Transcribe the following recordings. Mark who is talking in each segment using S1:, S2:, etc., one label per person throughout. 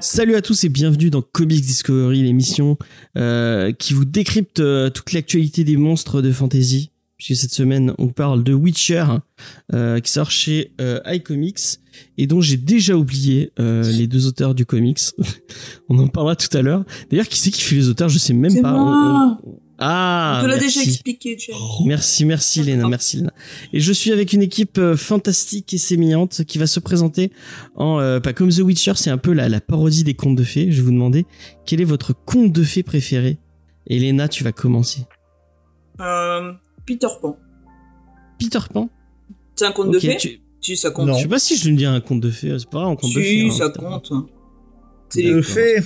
S1: Salut à tous et bienvenue dans Comics Discovery, l'émission euh, qui vous décrypte euh, toute l'actualité des monstres de fantasy. Puisque cette semaine, on parle de Witcher, euh, qui sort chez euh, iComics, et dont j'ai déjà oublié euh, les deux auteurs du comics. on en parlera tout à l'heure. D'ailleurs, qui c'est qui fait les auteurs Je sais même pas.
S2: moi.
S1: On- on- Ah,
S2: On te l'a
S1: merci.
S2: déjà expliqué, Jack.
S1: Merci, merci Léna, merci Léna. Et je suis avec une équipe euh, fantastique et sémillante qui va se présenter en euh, pas comme The Witcher, c'est un peu la, la parodie des contes de fées. Je vais vous demander quel est votre conte de fées préféré? Et Léna, tu vas commencer.
S2: Euh, Peter Pan.
S1: Peter Pan.
S2: C'est un conte de fées
S1: tu-
S2: Si, ça compte.
S1: Je sais pas si je lui dis un conte de fées. C'est pas vrai, un conte de fées.
S2: Si,
S1: hein,
S2: ça
S1: Peter Pan.
S2: compte. C'est
S1: D'accord.
S2: les-
S3: Le fait.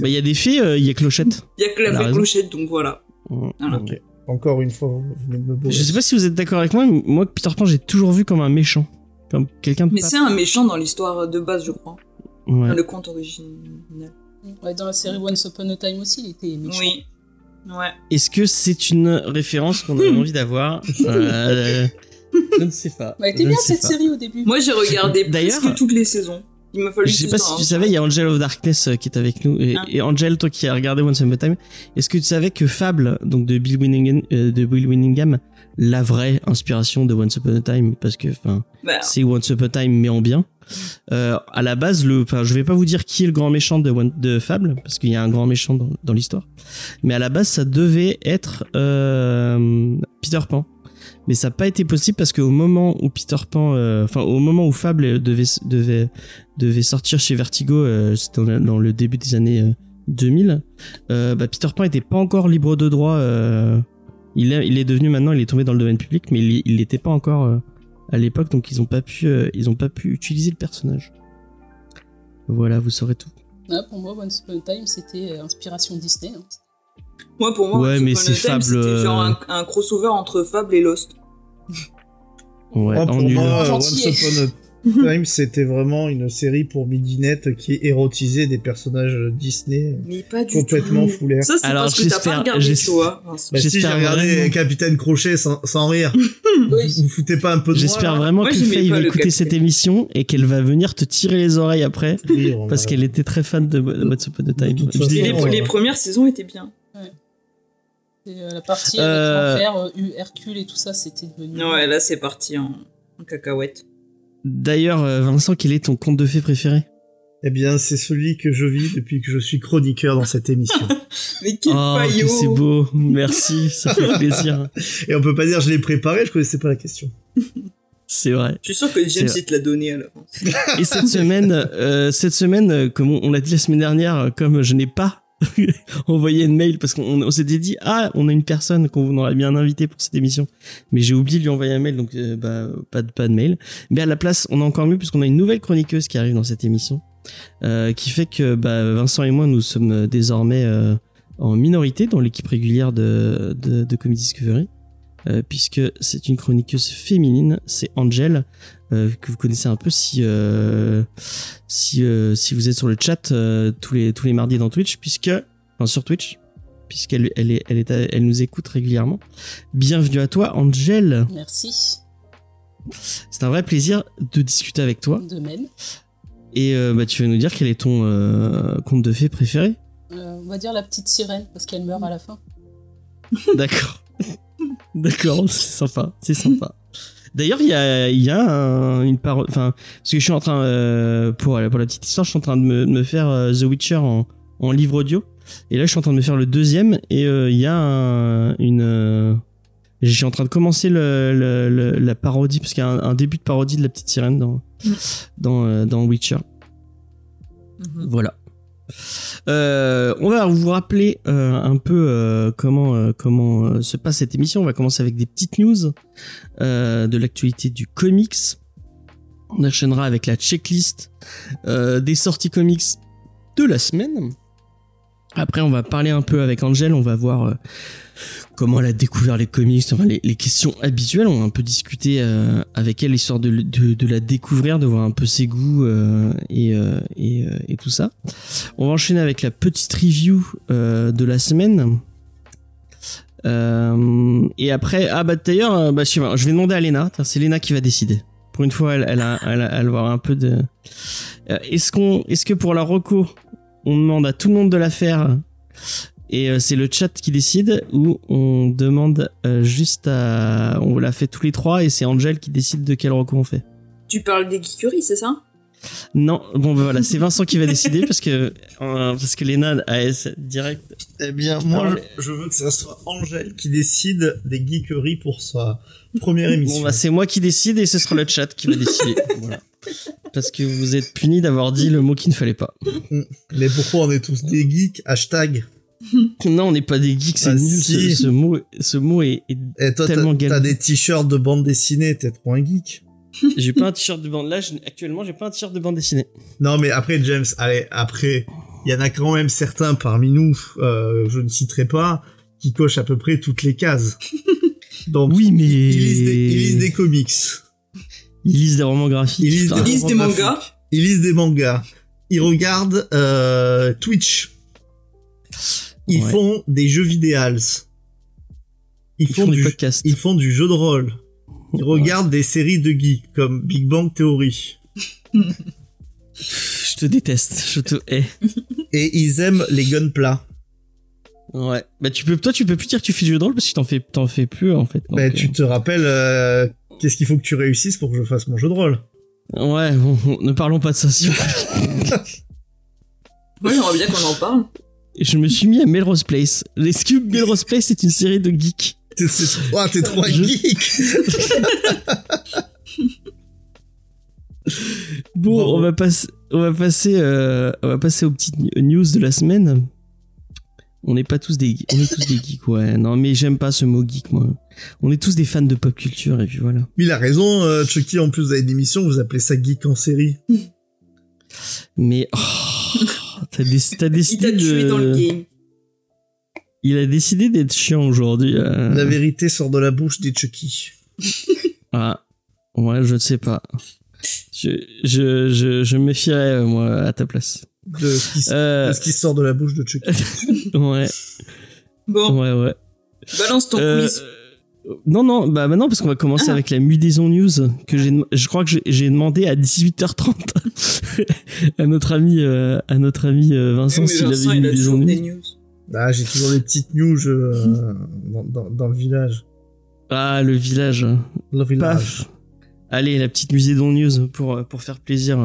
S1: Bah, il y a des fées, euh, il y a Clochette.
S2: Il y a que la fée clochette, donc voilà. Voilà.
S3: Ok. Encore une fois, vous venez de me bourrer.
S1: Je sais pas si vous êtes d'accord avec moi, mais moi Peter Pan j'ai toujours vu comme un méchant, comme quelqu'un de
S2: Mais c'est un méchant dans l'histoire de base, je crois.
S1: Ouais.
S2: Dans le conte original.
S4: Ouais, dans la série Once Upon a Time aussi, il était méchant.
S2: Oui. Ouais.
S1: Est-ce que c'est une référence qu'on a envie d'avoir Euh, Je ne sais pas.
S4: Bah, elle était bien cette
S1: pas.
S4: série au début.
S2: Moi, j'ai regardé
S1: D'ailleurs-
S2: presque toutes les saisons. Il m'a fallu
S1: Je sais pas si
S2: hein.
S1: tu savais, il y a Angel of Darkness euh, qui est avec nous. Et,
S2: Ah.
S1: et Angel, toi qui as regardé Once Upon a Time, est-ce que tu savais que Fable, donc de Bill Winningham, euh, de Bill Winningham, la vraie inspiration de Once Upon a Time, parce que enfin
S2: Bah,
S1: c'est Once Upon a Time mais en bien. Euh, à la base, le, enfin, je vais pas vous dire qui est le grand méchant de, Fable, parce qu'il y a un grand méchant dans, l'histoire. Mais à la base, ça devait être euh, Peter Pan. Mais ça n'a pas été possible parce qu'au moment où Peter Pan, euh, enfin au moment où Fable devait sortir chez Vertigo, c'était dans, le début des années euh, 2000, euh, bah, Peter Pan était pas encore libre de droit. il est devenu maintenant, il est tombé dans le domaine public, mais il l'était pas encore à l'époque, donc ils ont pas pu euh, ils ont pas pu utiliser le personnage. Voilà, vous saurez tout.
S4: Ouais, pour moi, Once Upon a Time, c'était euh, inspiration Disney. hein.
S2: moi, pour moi,
S1: Ouais,
S2: Once
S1: mais
S2: Upon a
S1: c'est
S2: Time,
S1: Fable,
S2: C'était
S1: euh,
S2: genre un, un crossover entre Fable et Lost.
S1: Ouais, en
S3: pour moi,
S4: Gentil.
S3: Once Upon a Time, c'était vraiment une série pour midinette qui érotisait des personnages Disney
S2: Mais pas du
S3: complètement
S2: tout.
S3: foulaires.
S2: Ça, c'est
S1: Alors,
S2: parce que t'as
S1: j'espère-
S2: pas regardé. Vincent.
S3: Bah si, j'ai
S1: J'espère
S3: regardé
S1: vraiment-
S3: Capitaine Crochet sans, sans rire.
S4: Oui.
S3: Vous vous foutez pas un peu de moi
S1: J'espère vraiment
S2: Moi,
S1: que Faye va écouter cette émission et qu'elle va venir te tirer les oreilles après
S3: Rire,
S1: parce qu'elle était très fan de a Time.
S3: De façon,
S1: dis-
S2: Et les,
S3: Ouais.
S2: les premières saisons étaient bien.
S4: Euh, la partie
S1: Euh,
S4: avec l'enfer, euh, Hercule et tout ça, c'était devenu.
S2: Ouais, là, c'est parti en, en cacahuète.
S1: D'ailleurs, euh, Vincent, quel est ton conte de fées préféré?
S3: Eh bien, c'est celui que je vis depuis que je suis chroniqueur dans cette émission.
S2: Mais quel
S1: Oh, que
S2: faillot
S1: c'est beau, merci, ça fait plaisir.
S3: Et on peut pas dire je l'ai préparé, je connaissais pas la question.
S1: C'est vrai.
S2: Je suis sûr que James, il te l'a donné à l'avance.
S1: Et cette semaine, euh, cette semaine, euh, comme on, on l'a dit la semaine dernière, comme je n'ai pas envoyé une mail parce qu'on on s'était dit ah on a une personne qu'on aurait bien invité pour cette émission, mais j'ai oublié de lui envoyer un mail donc euh, bah pas de pas de mail. Mais à la place, on a encore mieux puisqu'on a une nouvelle chroniqueuse qui arrive dans cette émission, euh, qui fait que bah, Vincent et moi nous sommes désormais euh, en minorité dans l'équipe régulière de de, Comedy Discovery. puisque c'est une chroniqueuse féminine, c'est Angel, euh, que vous connaissez un peu si euh, si euh, si vous êtes sur le chat tous les tous les mardis dans Twitch puisque enfin sur Twitch puisqu'elle elle est elle est elle nous écoute régulièrement. Bienvenue à toi Angel.
S4: Merci,
S1: C'est un vrai plaisir de discuter avec toi
S4: de même.
S1: et bah tu vas nous dire quel est ton conte de fées préféré?
S4: On va dire la petite sirène, parce qu'elle meurt à la fin.
S1: D'accord. D'accord, c'est sympa, c'est sympa. D'ailleurs, il y a, il y a un- une parole, enfin, parce que je suis en train, euh, pour, pour la petite histoire, je suis en train de me, de me faire euh, The Witcher en, en livre audio. Et là, je suis en train de me faire le deuxième, et euh, il y a un- une, je suis en train de commencer le, le- le- la parodie, parce qu'il y a un, un début de parodie de la petite sirène dans, dans, euh, dans Witcher. Voilà. Euh, on va vous rappeler euh, un peu euh, comment comment se passe cette émission. On va commencer avec des petites news de l'actualité du comics. On enchaînera avec la checklist des sorties comics de la semaine. Après, on va parler un peu avec Angel, on va voir euh, comment elle a découvert les comics, enfin les, les questions habituelles. On va un peu discuter euh, avec elle, histoire de, de, de la découvrir, de voir un peu ses goûts euh, et, euh, et, euh, et tout ça. On va enchaîner avec la petite review de la semaine. Et après, ah bah d'ailleurs, bah, je, vais demander à. Tiens, C'est Léna qui va décider. Pour une fois, elle, elle, a, elle, a- elle va avoir un peu de. Est-ce qu'on, est-ce que pour la reco, on demande à tout le monde de la faire et euh, c'est le chat qui décide ou on demande euh, juste à, on la fait tous les trois et c'est Angel qui décide de quel reco on fait.
S2: Tu parles des geekeries, c'est ça?
S1: Non, bon bah voilà, c'est Vincent qui va décider parce que euh, parce que Léna a S direct.
S3: Eh bien, moi,
S1: Alors,
S3: je, je veux que ça soit Angèle qui décide des geekeries pour sa première émission.
S1: Bon bah c'est moi qui décide et ce sera le chat qui va décider. voilà. Parce que vous êtes punis d'avoir dit le mot qu'il ne fallait pas.
S3: Mais pourquoi on est tous des geeks? Hashtag.
S1: Non, on n'est pas des geeks, c'est
S3: Ah,
S1: nul.
S3: si.
S1: Ce, ce mot, ce mot est. est-
S3: Et toi,
S1: Tellement
S3: t'as t'as
S1: galère.
S3: des t-shirts de bande dessinée, t'es trop un geek.
S1: J'ai pas un t-shirt de bande. Là, actuellement, j'ai pas un t-shirt de bande dessinée.
S3: Non, mais après, James, allez, après, il y en a quand même certains parmi nous, euh, je ne citerai pas, qui cochent à peu près toutes les cases. Donc,
S1: Oui, mais
S3: ils lisent des, ils lisent des comics,
S1: Ils lisent des romans graphiques.
S3: Ils lisent
S1: Enfin,
S2: Ils lisent des mangas.
S3: ils lisent des mangas, ils regardent euh, Twitch, ils
S1: Ouais.
S3: font des jeux vidéals, ils,
S1: Ils
S3: font,
S1: font des
S3: du,
S1: podcasts.
S3: ils font du jeu de rôle, ils regardent des séries de geeks comme Big Bang Theory.
S1: Je te déteste. Je te hais.
S3: Et ils aiment les gunpla.
S1: Ouais. Bah tu peux, toi, tu peux plus dire que tu fais du jeu de rôle parce que t'en fais, t'en fais plus en fait. Donc,
S3: Bah, tu te rappelles euh, qu'est-ce qu'il faut que tu réussisses pour que je fasse mon jeu de rôle
S1: Ouais. Bon, ne parlons pas de ça. plaît.
S2: Moi, j'aimerais bien qu'on en parle.
S1: je me suis mis à Melrose Place. Est-ce que Melrose Place est une série de geeks
S3: T'es c'est- oh, t'es trop un
S1: Je-
S3: geek
S1: Bon, on va passer, on va passer, euh, on va passer aux petites news de la semaine. On n'est pas tous des, on est tous des geeks, ouais. Non, mais j'aime pas ce mot geek, moi. On est tous des fans de pop culture et puis voilà.
S3: Il a raison, euh, Chucky, en plus vous avez une émission, vous appelez ça geek en série.
S1: Mais oh, t'as, déc- t'as
S2: Il
S1: décidé
S2: t'a tué
S1: de,
S2: dans le game.
S1: il a décidé d'être chiant aujourd'hui. euh.
S3: La vérité sort de la bouche des Chucky.
S1: Ah, ouais, je ne sais pas. Je, je, je, je me méfierais euh, moi à ta place.
S3: De ce, qui,
S1: Euh,
S3: de ce qui sort de la bouche de Chucky.
S1: ouais,
S2: Bon,
S1: ouais, ouais.
S2: balance ton
S1: Euh,
S2: quiz.
S1: euh, non, non, bah maintenant parce qu'on va commencer
S2: Ah.
S1: avec la Mudaison News que j'ai, je crois que j'ai- demandé à 18h30 à notre ami, euh, à notre ami Vincent
S2: Oui,
S1: s'il avait une Mudaison News.
S2: des news.
S3: Ah, j'ai toujours des petites news euh, dans, dans, dans le village.
S1: Ah, le village.
S3: Le village.
S1: Paf. Allez, la petite Mudaison News pour pour faire plaisir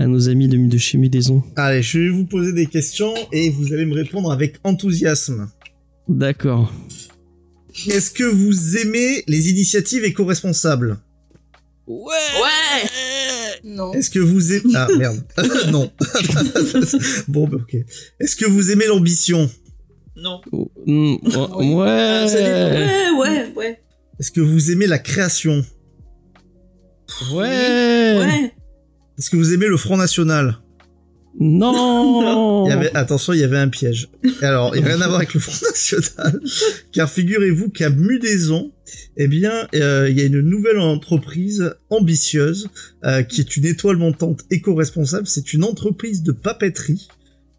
S1: à nos amis de, de chez Mudaison.
S3: Allez, je vais vous poser des questions et vous allez me répondre avec enthousiasme.
S1: D'accord.
S3: Est-ce que vous aimez les initiatives éco-responsables?
S1: Ouais.
S2: Ouais
S4: Non.
S3: Est-ce que vous aimez... Ah, merde. non. bon, bah, ok. Est-ce que vous aimez l'ambition?
S2: Non.
S1: Oh, mm, oh,
S4: Oui.
S1: ouais.
S2: Ouais, ouais, ouais.
S3: Est-ce que vous aimez la création?
S1: Ouais.
S2: Ouais.
S3: Est-ce que vous aimez le Front National?
S1: Non.
S3: Il y avait, attention, il y avait un piège. Alors, il n'y a rien à voir avec le Front National, car figurez-vous qu'à Mudaison, eh bien, euh, il y a une nouvelle entreprise ambitieuse euh, qui est une étoile montante éco-responsable. C'est une entreprise de papeterie,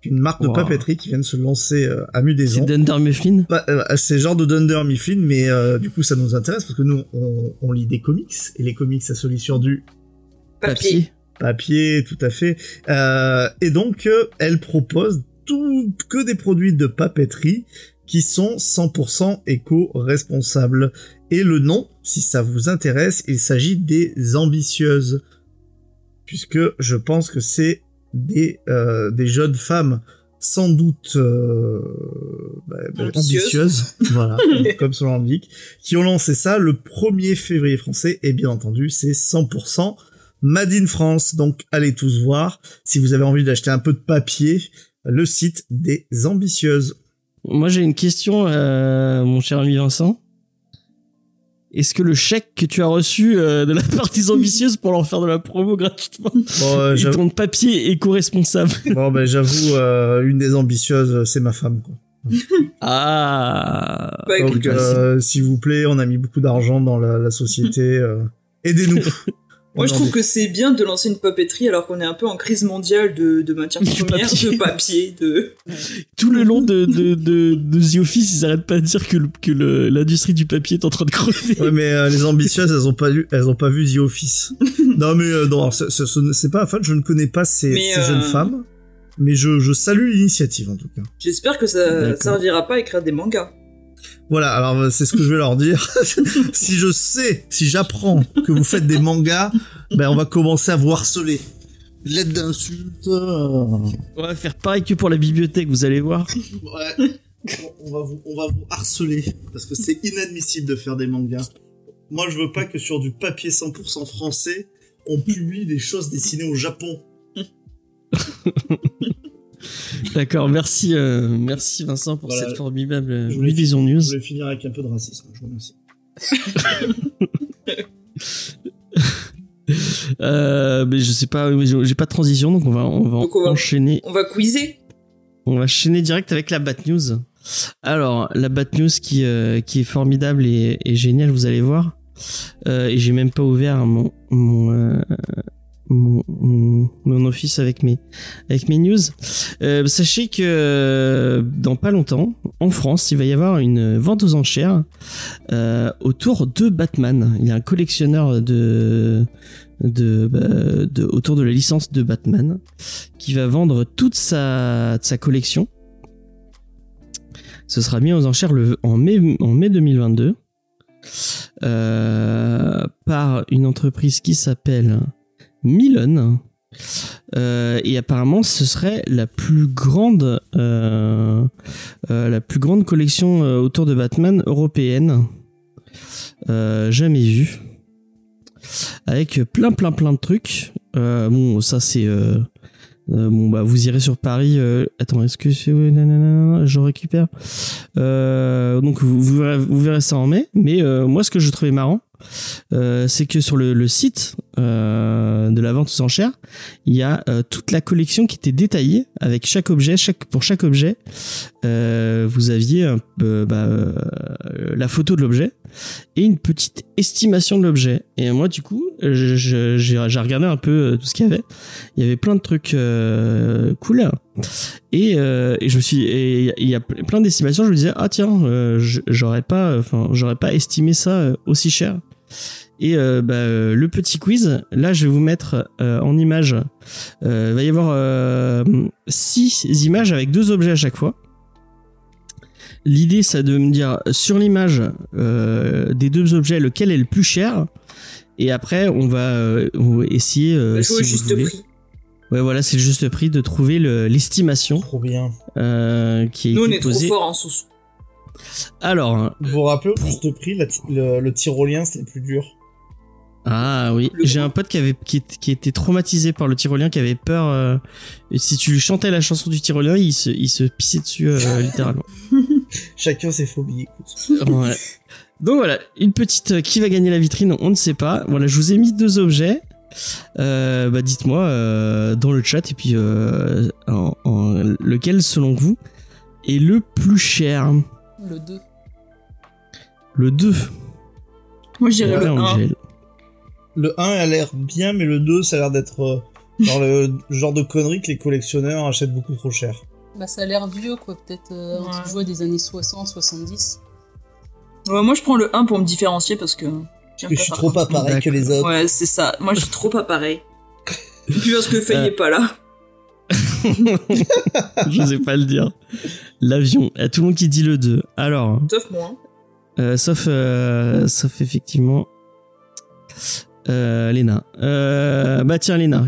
S3: une marque de papeterie qui vient de se lancer euh, à
S1: C'est
S3: Mudaison.
S1: Dunder Mifflin?
S3: Bah, euh, c'est genre de Dunder Mifflin, mais euh, du coup, ça nous intéresse parce que nous, on, on lit des comics et les comics, ça se lit sur du
S2: Papier.
S3: papier, tout à fait. Euh, et donc, euh, elle propose tout que des produits de papeterie qui sont 100% éco-responsables. Et le nom, si ça vous intéresse, il s'agit des ambitieuses. Puisque je pense que c'est des, euh, des jeunes femmes sans doute euh, bah, bah,
S2: Ambitieuses.
S3: voilà, comme son nom l'indique, qui ont lancé ça le 1er février français, et bien entendu, c'est 100% Made in France. Donc allez tous voir. Si vous avez envie d'acheter un peu de papier, le site des ambitieuses.
S1: Moi, j'ai une question, euh, mon cher ami Vincent. est-ce que le chèque que tu as reçu euh, de la partie ambitieuse pour leur faire de la promo gratuitement,
S3: Bon, euh,
S1: ils
S3: j'avoue,
S1: ton papier éco-responsable
S3: bon, ben, j'avoue, euh, une des ambitieuses, c'est ma femme. Quoi.
S1: Ah.
S3: Donc, euh, s'il vous plaît, on a mis beaucoup d'argent dans la, la société. euh, Aidez-nous.
S2: Moi, je trouve que c'est bien de lancer une papeterie alors qu'on est un peu en crise mondiale de, de matières
S1: Du
S2: premières,
S1: papier.
S2: de papier, de.
S1: Tout le long de, de, de, de The Office, ils arrêtent pas de dire que, le- que le- l'industrie du papier est en train de crever.
S3: Ouais, mais euh, les ambitieuses, elles ont pas vu, elles ont pas vu The Office. non, mais euh, non, alors, c'est- pas un fan. Je ne connais pas ces, ces
S2: euh,
S3: jeunes femmes, mais je, je salue l'initiative en tout cas.
S2: J'espère que ça servira pas à écrire des mangas.
S3: Voilà, alors euh, c'est ce que je vais leur dire. si je sais, si j'apprends que vous faites des mangas, ben on va commencer à vous harceler. Lettre d'insulte. euh,
S1: On va faire pareil que pour la bibliothèque, vous allez voir.
S3: Ouais. On va vous, on va vous harceler parce que c'est inadmissible de faire des mangas. Moi, je veux pas que sur du papier 100% français, on publie des choses dessinées au Japon.
S1: D'accord, merci, euh, merci Vincent pour
S3: Voilà.
S1: cette formidable euh,
S3: Je voulais-
S1: Vision News.
S3: Je vais finir avec un peu de racisme. Je vous remercie.
S1: Euh, mais je sais pas, j'ai j'ai pas de transition, donc on va, on va
S2: Donc on va-
S1: enchaîner.
S2: On va quizer.
S1: On va enchaîner direct avec la Bat News. Alors, la Bat News qui, euh, qui est formidable et, et géniale, vous allez voir. Euh, et j'ai même pas ouvert mon, mon, euh, mon, office avec mes, avec mes news. Euh, sachez que euh, dans pas longtemps, en France, il va y avoir une vente aux enchères euh, autour de Batman. Il y a un collectionneur de, bah, de autour de la licence de Batman qui va vendre toute sa, sa collection. Ce sera mis aux enchères le, en, mai, en mai 2022 euh, par une entreprise qui s'appelle Milon. Euh, et apparemment, ce serait la plus grande, euh, euh, la plus grande collection autour de Batman européenne jamais vue, avec plein, plein, plein de trucs. Bon, ça c'est bon bah vous irez sur Paris. attends, est-ce que je récupère Donc vous, vous, verrez, ça en mai. Mais moi, ce que je trouvais marrant, euh, c'est que sur le, site euh, de la vente aux enchères, il y a euh, toute la collection qui était détaillée avec chaque objet, pour chaque objet, vous aviez bah, la photo de l'objet et une petite estimation de l'objet. Et moi, du coup, j'ai regardé un peu tout ce qu'il y avait. Il y avait plein de trucs cool. Et, je me suis, il y a plein d'estimations. Je me disais, ah tiens, j'aurais pas, j'aurais pas estimé ça aussi cher. Et euh, bah, euh, le petit quiz, là, je vais vous mettre euh, en image. Euh, il va y avoir euh, six images avec deux objets à chaque fois. L'idée, c'est de me dire sur l'image euh, des deux objets lequel est le plus cher. Et après, on va, euh, essayer, euh, si vous
S2: juste
S1: voulez.
S2: prix.
S1: Ouais, voilà, c'est le juste prix de trouver le- l'estimation
S3: Trop bien.
S1: euh, qui
S2: Nous, on est trop fort en sous.
S1: Alors,
S3: Vous vous rappelez, au juste prix, la le, le tyrolien, c'était le plus dur.
S1: ah oui, j'ai un pote qui avait qui, était traumatisé par le tyrolien, qui avait peur. euh, et si tu lui chantais la chanson du tyrolien, il se, il se pissait dessus euh, littéralement.
S3: Chacun ses phobies, écoute.
S1: Ouais. Donc voilà, une petite euh, qui va gagner la vitrine, on ne sait pas. Voilà, je vous ai mis deux objets. Euh, bah dites-moi euh, dans le chat et puis euh, en- en- lequel selon vous est le plus cher?
S4: Le 2.
S1: Le 2.
S2: Moi, je dirais le 1.
S1: Angèle.
S3: Le 1 a l'air bien, mais le 2, ça a l'air d'être euh, genre le genre de connerie que les collectionneurs achètent beaucoup trop cher.
S4: Bah, ça a l'air vieux, quoi. Peut-être euh, un
S2: Ouais.
S4: petit jouet des années 60, 70.
S2: Ouais, moi, je prends le 1 pour me différencier parce que.
S3: Parce que je suis trop pas pareil que les autres.
S2: Ouais, c'est ça. Moi, je suis trop pas pareil. Puis parce que Faye
S1: Euh.
S2: est pas là.
S1: Je sais pas le dire. L'avion. Il y a tout le monde qui dit le 2. Alors,
S2: Sauf moi.
S1: euh, sauf, euh, sauf effectivement euh, Léna. Euh, bah tiens, Léna.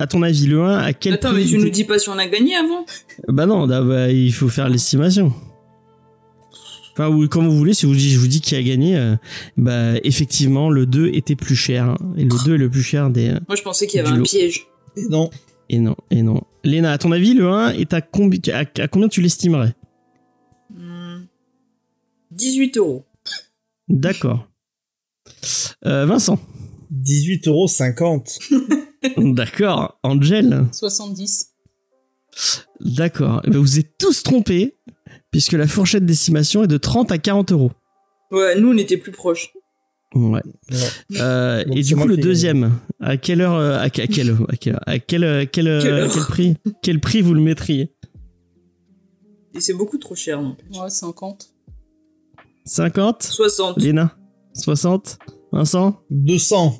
S1: À ton avis, le 1, à quel
S2: Attends,
S1: prix
S2: mais tu nous dis pas si on a gagné avant
S1: Bah non, bah, bah, il faut faire l'estimation. Enfin, ou comme vous voulez, si vous je vous dis qui a gagné, euh, bah effectivement, le 2 était plus cher. hein. Et le 2 est le plus cher des...
S2: Moi, je pensais qu'il y avait un
S1: lot.
S2: piège.
S3: Et non.
S1: Et non, et non. Léna, à ton avis, le 1 est à, combi- à, à combien tu l'estimerais?
S2: Hmm. 18 euros.
S1: D'accord. Euh, Vincent.
S3: 18,50€.
S1: D'accord. Angel.
S4: 70.
S1: D'accord. Eh ben, Vous êtes tous trompés, puisque la fourchette d'estimation est de 30 à 40 euros.
S2: Ouais, nous on était plus proches.
S1: Ouais.
S3: Ouais.
S1: Euh, et du coup, le deuxième, à quelle heure, euh, à, que- à quelle, à quelle, heure- à quel, euh, quel, prix, quel prix vous le mettriez?
S2: Et c'est beaucoup trop cher, non
S4: Ouais, 50.
S1: 50
S2: 60.
S1: Léna? 60 Vincent?
S3: 200.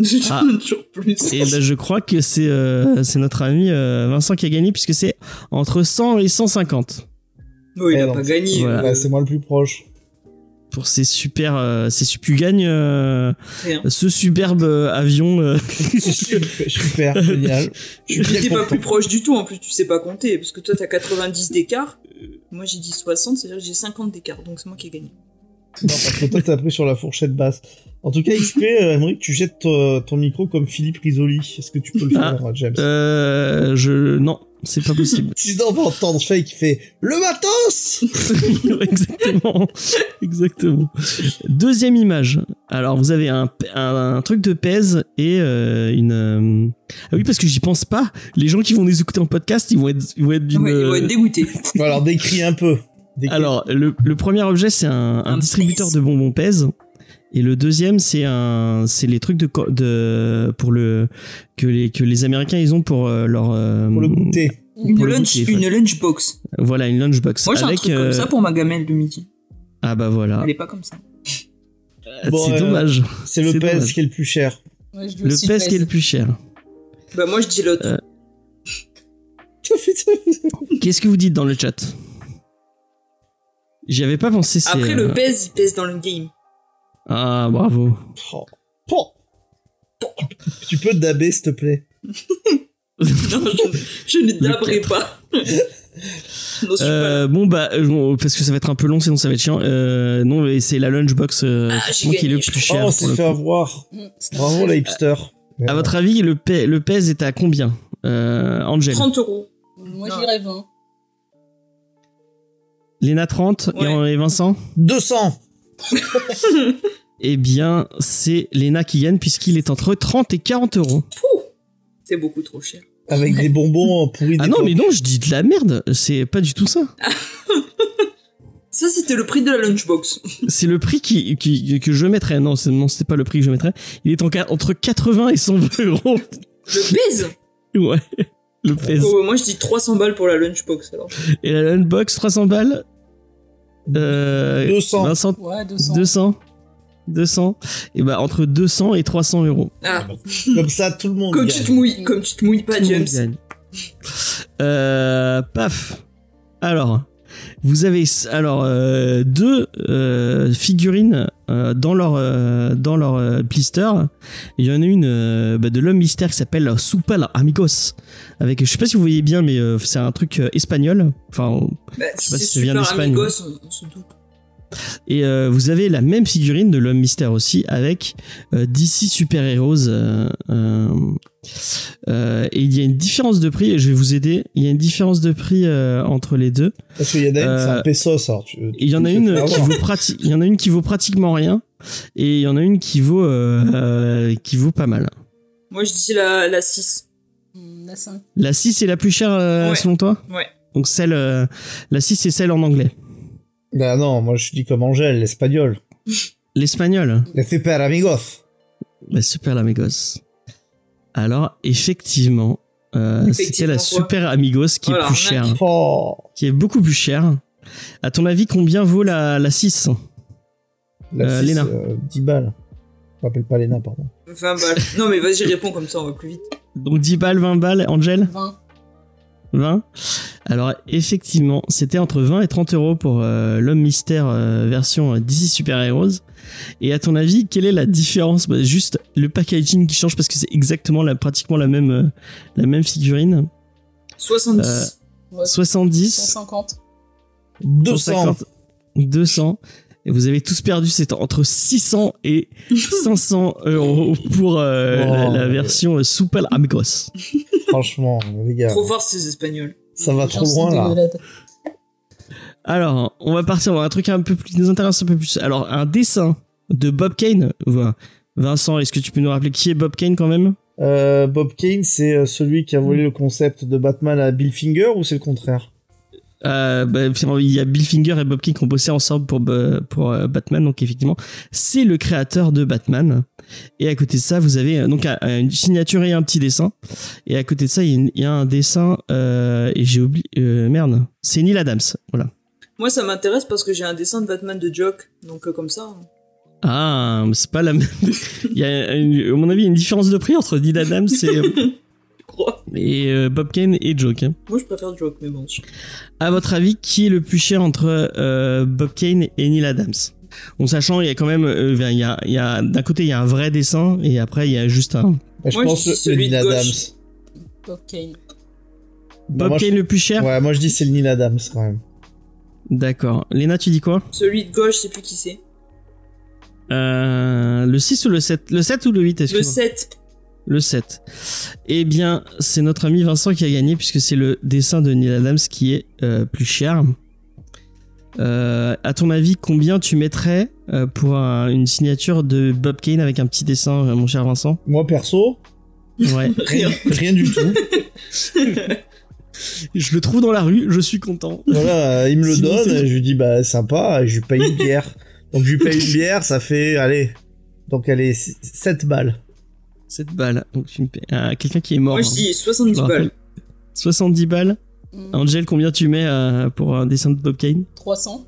S2: Je
S1: Ah.
S2: donne toujours plus.
S1: Et ben, je crois que c'est euh, c'est notre ami euh, Vincent qui a gagné, puisque c'est entre 100 et 150
S2: Oui, il
S3: Eh
S2: a
S3: non,
S2: pas gagné.
S1: voilà.
S3: c'est moi le plus proche.
S1: Pour ces super. Euh, ces, su- tu gagnes euh, ce superbe euh, avion. euh,
S3: C'est super, super génial. Je suis
S2: pas plus proche du tout, en plus tu sais pas compter, parce que toi t'as 90 d'écart. Moi j'ai dit 60, c'est-à-dire que j'ai 50 d'écart, donc c'est moi qui ai gagné.
S3: Non, parce que toi, t'as pris sur la fourchette basse. En tout cas, XP, euh, Emmerich, tu jettes ton, ton micro comme Philippe Risoli. Est-ce que tu peux le
S1: Ah.
S3: faire, James?
S1: euh, je non, c'est pas possible.
S3: Sinon, on va entendre Faye qui fait Le
S1: exactement, exactement. Deuxième image. Alors vous avez un, un, un truc de pèse et euh, une. euh, Ah oui parce que j'y pense pas. Les gens qui vont nous écouter en podcast, ils vont être, ils vont être d'une.
S2: Ouais, ils vont être dégoûtés.
S3: Bon, Alors, décris un peu. Décris.
S1: Alors, le, le premier objet, c'est un, un
S2: Un
S1: distributeur
S2: pèse.
S1: de bonbons pèse. Et le deuxième, c'est un, c'est les trucs de, co- de, pour le, que les, que les Américains, ils ont pour euh, leur, euh,
S3: pour le goûter.
S2: Une,
S1: Pour le
S2: lunch,
S1: goûter,
S2: une lunchbox.
S1: Voilà, une lunchbox.
S2: Moi j'ai un truc
S1: euh,
S2: comme ça pour ma gamelle de midi.
S1: Ah bah voilà.
S2: Elle est pas comme ça.
S3: Bon,
S1: c'est
S3: euh,
S1: dommage.
S3: C'est le
S1: dommage.
S3: qui est le plus cher.
S4: Ouais, je dis
S1: Le pèse qui est le plus cher.
S2: Bah moi je dis l'autre.
S1: Euh, Qu'est-ce que vous dites dans le chat? J'y avais pas pensé. c'est,
S2: Après
S1: euh,
S2: le pèse, il pèse dans le game.
S1: Ah bravo.
S3: Oh. Oh. Tu peux daber, s'il te plaît?
S2: Non, je, je ne daberai pas. non,
S1: Euh, bon bah euh, bon, parce que ça va être un peu long sinon ça va être chiant. Euh, non mais c'est la lunchbox euh,
S2: Ah,
S1: qui est le plus cher.
S3: Oh, on s'est fait avoir.
S4: Mm, c'est
S3: Bravo, la hipster.
S1: À votre avis le, pe- le pèse est à combien euh, Angel.
S2: pas. 30 euros.
S4: Moi, j'irais 20.
S1: Léna 30 et-
S2: Ouais.
S1: et Vincent
S3: 200
S1: Eh bien c'est Léna qui gagne puisqu'il est entre 30 et 40 euros.
S2: C'est beaucoup trop cher.
S3: Avec des bonbons pourris
S1: Ah non mais non je dis de la merde. C'est pas du tout ça.
S2: Ça c'était le prix de la lunchbox.
S1: C'est le prix qui, qui- que je mettrais. Non, c'est, non, c'était pas le prix que je mettrais. Il est en, entre 80 et 120 euros.
S2: Le pèse?
S1: Ouais, le pèse.
S2: Oh, Moi je dis 300 balles pour la lunchbox alors.
S1: Et la lunchbox, 300 balles. Euh,
S3: 200.
S1: Vincent,
S4: Ouais, 200.
S1: 200. 200. Et bah, entre 200 et 300 euros.
S2: Ah,
S3: Comme ça, tout le monde
S2: comme
S3: gagne.
S2: tu te mouilles, comme tu te mouilles pas
S1: Tout
S2: James.
S1: Euh, paf. Alors, vous avez alors euh, deux euh, figurines euh, dans leur euh, dans leur euh, blister. Il y en a une euh, bah, de l'homme mystère qui s'appelle Super Amigos. Avec, je sais pas si vous voyez bien, mais euh, c'est un truc euh, espagnol. Enfin,
S2: Bah,
S1: Je sais
S2: si
S1: pas
S2: c'est
S1: si ça vient
S2: super
S1: d'Espagne.
S2: amigos, on, on se doute.
S1: Et euh, vous avez la même figurine de l'homme mystère aussi avec euh, DC Super Heroes. euh, euh, euh, et il y a une différence de prix, et je vais vous aider. Il y a une différence de prix euh, entre les deux.
S3: Parce qu'il y en a une, c'est un pesos, alors tu,
S1: Et il y en a une qui vaut prati- il y en a une qui vaut pratiquement rien, et il y en a une qui vaut euh, euh, qui vaut pas mal.
S2: Moi je dis la, la 6.
S4: Mm, La 5.
S1: La 6 est la plus chère euh,
S2: Ouais.
S1: selon toi?
S2: Ouais.
S1: Donc celle, euh, la 6 c'est celle en anglais.
S3: Bah non, moi je dis comme Angèle, l'espagnol.
S1: L'espagnol.
S3: Les super amigos.
S1: Bah, super amigos. Alors, effectivement, euh, c'était la Super Amigos qui
S2: Oh,
S1: est plus chère.
S3: Oh,
S1: Qui est beaucoup plus chère. À ton avis, combien vaut la, la 6
S3: la
S1: Euh,
S3: six,
S1: Léna.
S3: euh, 10 balles. Je m'appelle pas Léna, pardon.
S2: 20 balles. non mais vas-y réponds comme ça on va plus vite.
S1: Donc 10 balles, 20 balles, Angel
S4: 20.
S1: 20 Alors, effectivement, c'était entre 20 et 30 euros pour euh, l'homme mystère euh, version euh, DC Super Heroes. Et à ton avis, quelle est la différence? Bah, Juste le packaging qui change parce que c'est exactement la, pratiquement la même, euh, la même figurine.
S2: 70.
S1: Euh,
S4: Ouais,
S1: 70.
S4: 150.
S3: 200.
S1: 150, 200. Et vous avez tous perdu, c'est entre 600 et 500 euros pour euh, la,
S3: Oh.
S1: la version euh, Super Amigos.
S3: Franchement, les gars.
S2: Trop fort ces espagnols.
S3: Ça va trop loin là.
S1: Alors, on va partir dans un truc un peu plus, qui nous intéresse un peu plus. Alors, un dessin de Bob Kane. Voilà. Vincent, est-ce que tu peux nous rappeler qui est Bob Kane quand même?
S3: Euh, Bob Kane, c'est celui qui a volé le concept de Batman à Bill Finger ou c'est le contraire?
S1: Euh, bah, il y a Bill Finger et Bob Kane qui ont bossé ensemble pour, pour euh, Batman, donc effectivement, c'est le créateur de Batman. Et à côté de ça, vous avez donc une signature et un petit dessin. Et à côté de ça, il y a, y un dessin euh, et j'ai oublié euh, merde, c'est Neil Adams, voilà.
S2: Moi, ça m'intéresse parce que j'ai un dessin de Batman de Jock. Donc, comme ça. hein.
S1: Ah, c'est pas la même. il y a, une- à mon avis, une différence de prix entre Neil Adams et,
S2: Je crois.
S1: et euh, Bob Kane et Joke. hein.
S2: Moi, je préfère Jock, mais bon. je-
S1: À votre avis, qui est le plus cher entre euh, Bob Kane et Neil Adams? En sachant, il y a quand même, euh, il y a, il y a d'un côté, il y a un vrai dessin et après, il y a juste un.
S3: Bah, Je
S2: Moi,
S3: pense
S2: je
S3: le- le Neil. Adams.
S4: Bob Kane.
S3: Bah,
S1: Bob
S3: moi, je-
S1: Kane le plus cher?
S3: Ouais, moi je dis c'est le Neil Adams quand même.
S1: D'accord. Léna, tu dis quoi?
S2: Celui de gauche, je sais plus qui c'est.
S1: euh, Le 6 ou le 7 Le 7 ou le 8
S2: Le
S1: excuse-moi
S2: 7.
S1: Le 7. Eh bien, c'est notre ami Vincent qui a gagné puisque c'est le dessin de Neil Adams qui est euh, plus cher. Euh, à ton avis, combien tu mettrais euh, pour un- une signature de Bob Kane avec un petit dessin, euh, mon cher Vincent?
S3: Moi perso,
S1: Ouais.
S2: Rien.
S3: rien du tout.
S1: Je le trouve dans la rue, je suis content.
S3: Voilà, il me le donne, et je lui dis bah sympa, je lui paye une bière. Donc je lui paye une bière, ça fait, allez, donc elle est 7 balles.
S1: Cette balle. Donc, tu me payes- ah, quelqu'un qui est mort.
S2: Moi, je
S1: hein.
S2: dis 70
S1: Je me rappelle.
S2: balles.
S1: 70 balles.
S4: Hmm,
S1: Angel, combien tu mets euh, pour un dessin de Bob Kane?
S4: 300.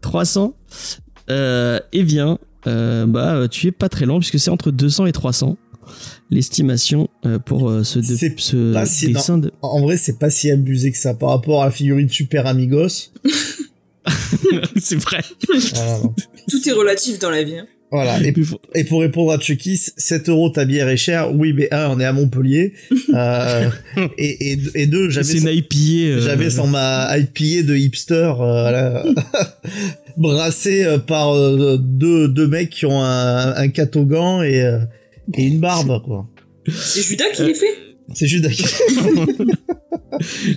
S1: 300 euh, Eh bien, euh, bah, euh, tu es pas très lent puisque c'est entre 200 et 300 l'estimation euh, pour euh, ce, de-
S3: C'est
S1: ce
S3: pas si-
S1: dessin de...
S3: En vrai, c'est pas si abusé que ça par rapport à la figurine Super Amigos.
S1: c'est vrai.
S2: Tout est relatif dans la vie. hein.
S3: Voilà. Et, pour répondre à Chucky, 7 euros ta bière est chère. Oui, mais un, on est à Montpellier. Euh, et, et, et deux, j'avais
S1: C'est
S3: son-
S1: une IPA. euh,
S3: J'avais sans ma IPA de hipster euh, voilà, brassé euh, par euh, deux, deux mecs qui ont un, un catogan et, euh, et une barbe quoi.
S2: C'est Judas qui les fait?
S3: C'est juste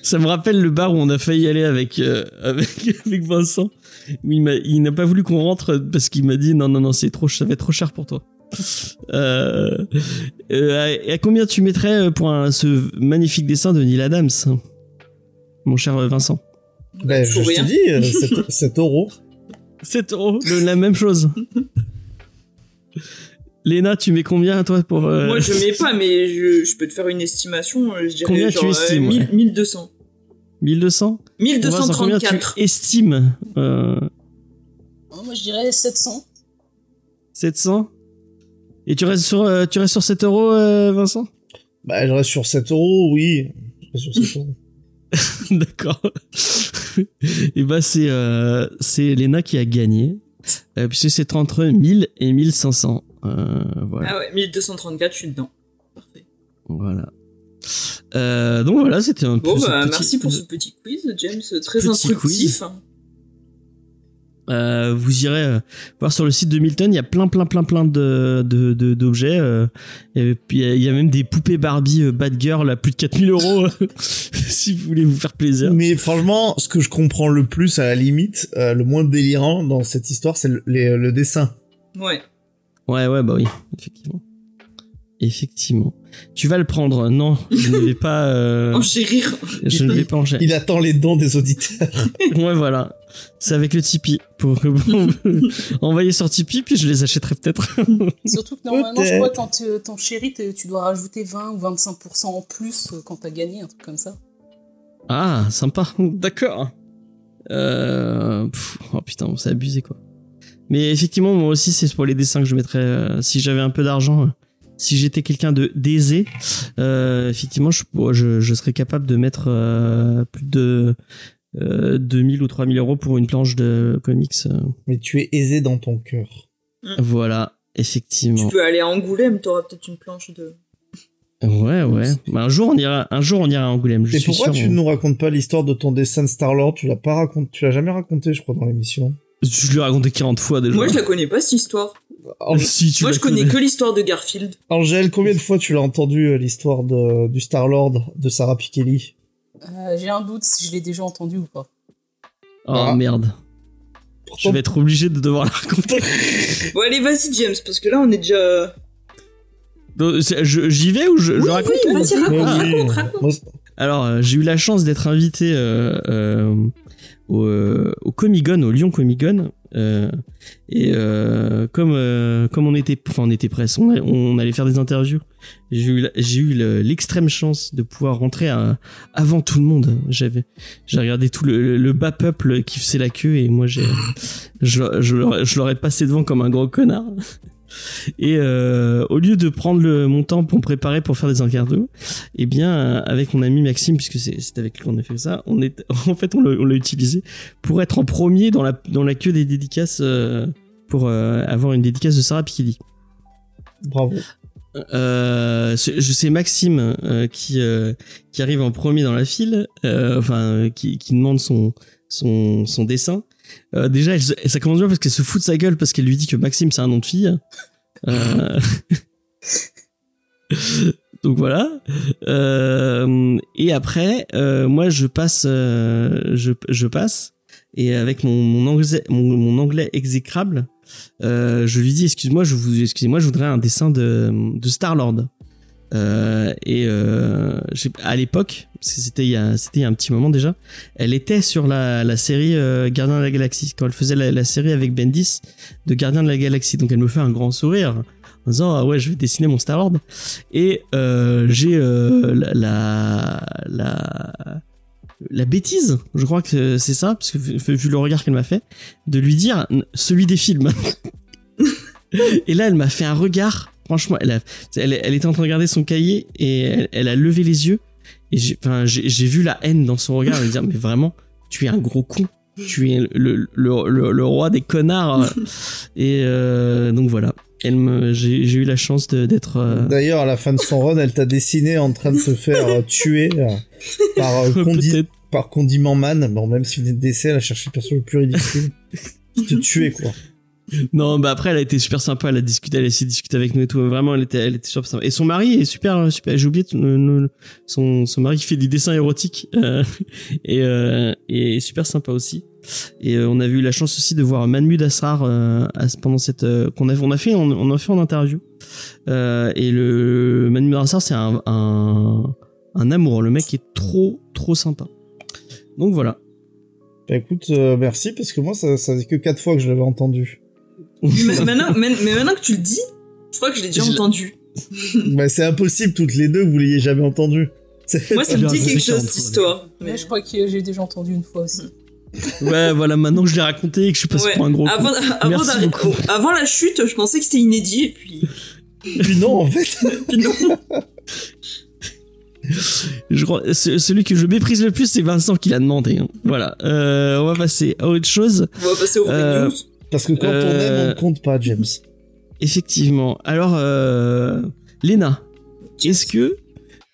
S1: Ça me rappelle le bar où on a failli aller avec, euh, avec, avec Vincent. Il m'a- il n'a pas voulu qu'on rentre parce qu'il m'a dit non, non, non, c'est trop, ça va être trop cher pour toi. Euh, euh, et à combien tu mettrais euh, pour un- ce magnifique dessin de Neil Adams, mon cher Vincent?
S3: Ben, je, te dis euh, 7, 7 euros.
S1: 7 euros, le- la même chose. Léna, tu mets combien toi pour euh,
S2: Moi, je mets pas, mais je, je peux te faire une estimation. Je dirais
S1: Combien
S2: genre,
S1: tu estimes,
S2: 1000
S1: ouais
S2: 1200.
S1: 1200 Vincent, combien tu
S2: 1234.
S1: estimes euh,
S4: Oh, moi, je dirais 700.
S1: 700 Et tu restes sur, euh, tu restes sur 7 euros, euh, Vincent?
S3: Bah, je reste sur 7 euros, oui. Je reste sur 7 euros.
S1: D'accord. et bah c'est euh, c'est Lena qui a gagné euh, puisque c'est entre 1000 et 1500. Euh, voilà.
S2: Ah ouais, 1234, je suis dedans. Parfait.
S1: voilà. Euh, donc voilà, c'était un peu
S2: Bon,
S1: ce
S2: bah,
S1: petit-
S2: merci pour ce petit quiz, James. Très
S1: Petit
S2: instructif.
S1: Euh, vous irez euh, voir sur le site de Milton, il y a plein plein plein plein de de- de- d'objets. et puis il y a- même des poupées Barbie Bad Girl à plus de 4000 euros si vous voulez vous faire plaisir.
S3: Mais franchement, ce que je comprends le plus, à la limite, euh, le moins délirant dans cette histoire, c'est le dessin.
S2: Ouais.
S1: Ouais, ouais, bah oui, effectivement. Effectivement. Tu vas le prendre. Non, je ne vais pas. euh,
S2: Oh, rire.
S1: je ne vais pas
S3: Il attend les dons des auditeurs.
S1: Ouais, voilà. C'est avec le Tipeee. Pour envoyer sur Tipeee, puis je les achèterai peut-être.
S4: Surtout que normalement, je crois, quand tu- ton chéri, t'es- tu dois rajouter 20 ou 25% en plus euh, quand t'as gagné, un truc comme ça.
S1: ah, sympa. D'accord. Euh... oh putain, c'est abusé quoi. Mais effectivement, moi aussi, c'est pour les dessins que je mettrais. euh, si j'avais un peu d'argent, euh, si j'étais quelqu'un de d'aisé, euh, effectivement, je, bon, je, je serais capable de mettre euh, plus de euh, 2000 ou 3000 euros pour une planche de comics. euh.
S3: Mais tu es aisé dans ton cœur.
S1: Voilà,
S2: Tu
S1: effectivement.
S2: peux aller à Angoulême, t'auras peut-être une planche de.
S1: Ouais, ouais. Bah, un jour, on ira, un jour, on ira à Angoulême. Je
S3: Et
S1: suis
S3: pourquoi
S1: sûr,
S3: tu
S1: on-
S3: ne nous racontes pas l'histoire de ton dessin de Star-Lord? Tu l'as pas raconté, tu l'as jamais raconté, je crois, dans l'émission.
S1: Je lui ai raconté 40 fois déjà.
S2: Moi, je la connais pas, cette histoire.
S3: Ang-
S1: Si, tu
S2: Moi, je connais que l'histoire de Garfield.
S3: Angèle, combien de fois tu l'as entendu euh, l'histoire de, du Star-Lord de Sarah Pikeli
S4: Euh, J'ai un doute si je l'ai déjà entendu ou pas.
S1: Oh
S3: Ah.
S1: merde. Je vais être obligé de devoir la raconter.
S2: Bon, allez, vas-y, James, parce que là, on est déjà.
S1: Donc, c'est- je- J'y vais ou je, je
S2: Oui,
S1: raconte
S2: oui,
S1: ou-
S2: vas-y, raconte,
S3: oui.
S2: raconte,
S1: Alors, euh, j'ai eu la chance d'être invité euh, euh, au, euh, au Comic-Con, au Lyon Comic-Con. Euh, et euh, comme euh, comme on était, enfin on était presse, on, allait faire des interviews. J'ai eu l'extrême chance de pouvoir rentrer à- avant tout le monde. J'avais j'ai regardé tout le, bas peuple qui faisait la queue et moi j'ai je, je, je leur ai passé devant comme un gros connard. Et euh, au lieu de prendre le, mon temps pour me préparer pour faire des interviews, eh bien, euh, avec mon ami Maxime, puisque c'est avec lui qu'on a fait ça, on est, en fait, on l'a utilisé pour être en premier dans la, dans la queue des dédicaces, euh, pour euh, avoir une dédicace de Sarah Pikili.
S3: Bravo.
S1: Euh, je sais Maxime euh, qui euh, qui arrive en premier dans la file, enfin qui, qui demande son son son dessin. Euh, déjà, elle ça commence bien parce qu'elle se fout de sa gueule parce qu'elle lui dit que Maxime c'est un nom de fille. Euh, Donc voilà. Euh, et après, euh, moi je passe, euh, je, je passe et avec mon, mon anglais, mon, mon anglais exécrable, euh, je lui dis excuse-moi, je vous, excusez-moi, je voudrais un dessin de, de Star Lord. Euh, et euh, à l'époque, c'était il y a, un petit moment déjà, elle était sur la, série euh, Gardien de la Galaxie quand elle faisait la, série avec Bendis de Gardien de la Galaxie. Donc elle me fait un grand sourire en disant ah ouais je vais dessiner mon Star Lord et j'ai la, la la la bêtise, je crois que c'est ça, parce que vu le regard qu'elle m'a fait, de lui dire celui des films. et là, elle m'a fait un regard. Franchement, elle, a, elle, elle était en train de regarder son cahier et elle, elle a levé les yeux. Et j'ai, enfin, j'ai, j'ai vu la haine dans son regard. Elle me dire, mais vraiment, tu es un gros con. Tu es le, le, le, le roi des connards. et euh, donc voilà. Elle me, j'ai, j'ai eu la chance de, d'être. euh,
S3: D'ailleurs, à la fin de son run, elle t'a dessiné en train de se faire euh, tuer par, euh, condi- par Condiment Man. Bon, même si vous de décès, elle a cherché le personnage le plus ridicule. qui te tuait, quoi.
S1: Non, bah après, elle a été super sympa. Elle a discuté, elle a essayé de discuter avec nous et tout. Vraiment, elle était, elle était super sympa. Et son mari est super, super. J'ai oublié le- son, son mari qui fait des dessins érotiques euh, et, euh, et super sympa aussi. Et euh, on a eu la chance aussi de voir Manmud Asrar euh, pendant cette euh, qu'on a, on a fait, on, on a fait en interview. Euh, et le Manmud Asrar, c'est un, un, un amour. Le mec est trop, trop sympa. Donc voilà.
S3: Bah écoute, euh, merci, parce que moi, ça, ça que quatre fois que je l'avais entendu.
S2: mais, maintenant, mais, mais maintenant que tu le dis, je crois que je l'ai déjà
S1: Je-
S2: entendu.
S3: bah c'est impossible, toutes les deux, que vous l'ayez jamais entendu.
S2: Moi, ça me
S1: Genre,
S2: dit quelque chose,
S1: 40
S2: cette histoire.
S4: Mais
S2: Mais
S4: je crois que j'ai déjà entendu une fois aussi.
S1: Ouais, voilà. Maintenant que je l'ai raconté et que je suis passé
S2: Ouais.
S1: pour un gros.
S2: avant, avant,
S1: Merci
S2: d'arriver-
S1: beaucoup.
S2: avant la chute, je pensais que c'était inédit, et puis,
S3: Puis non, en fait.
S2: puis non.
S1: Je crois, ce- celui que je méprise le plus, c'est Vincent qui l'a demandé. hein. Voilà. Euh, on va passer à autre chose.
S2: On va passer au vrai
S1: Euh,
S2: news.
S3: Parce que quand on
S1: Euh,
S3: aime, on ne compte pas, James.
S1: Effectivement. Alors, euh, Léna, est-ce que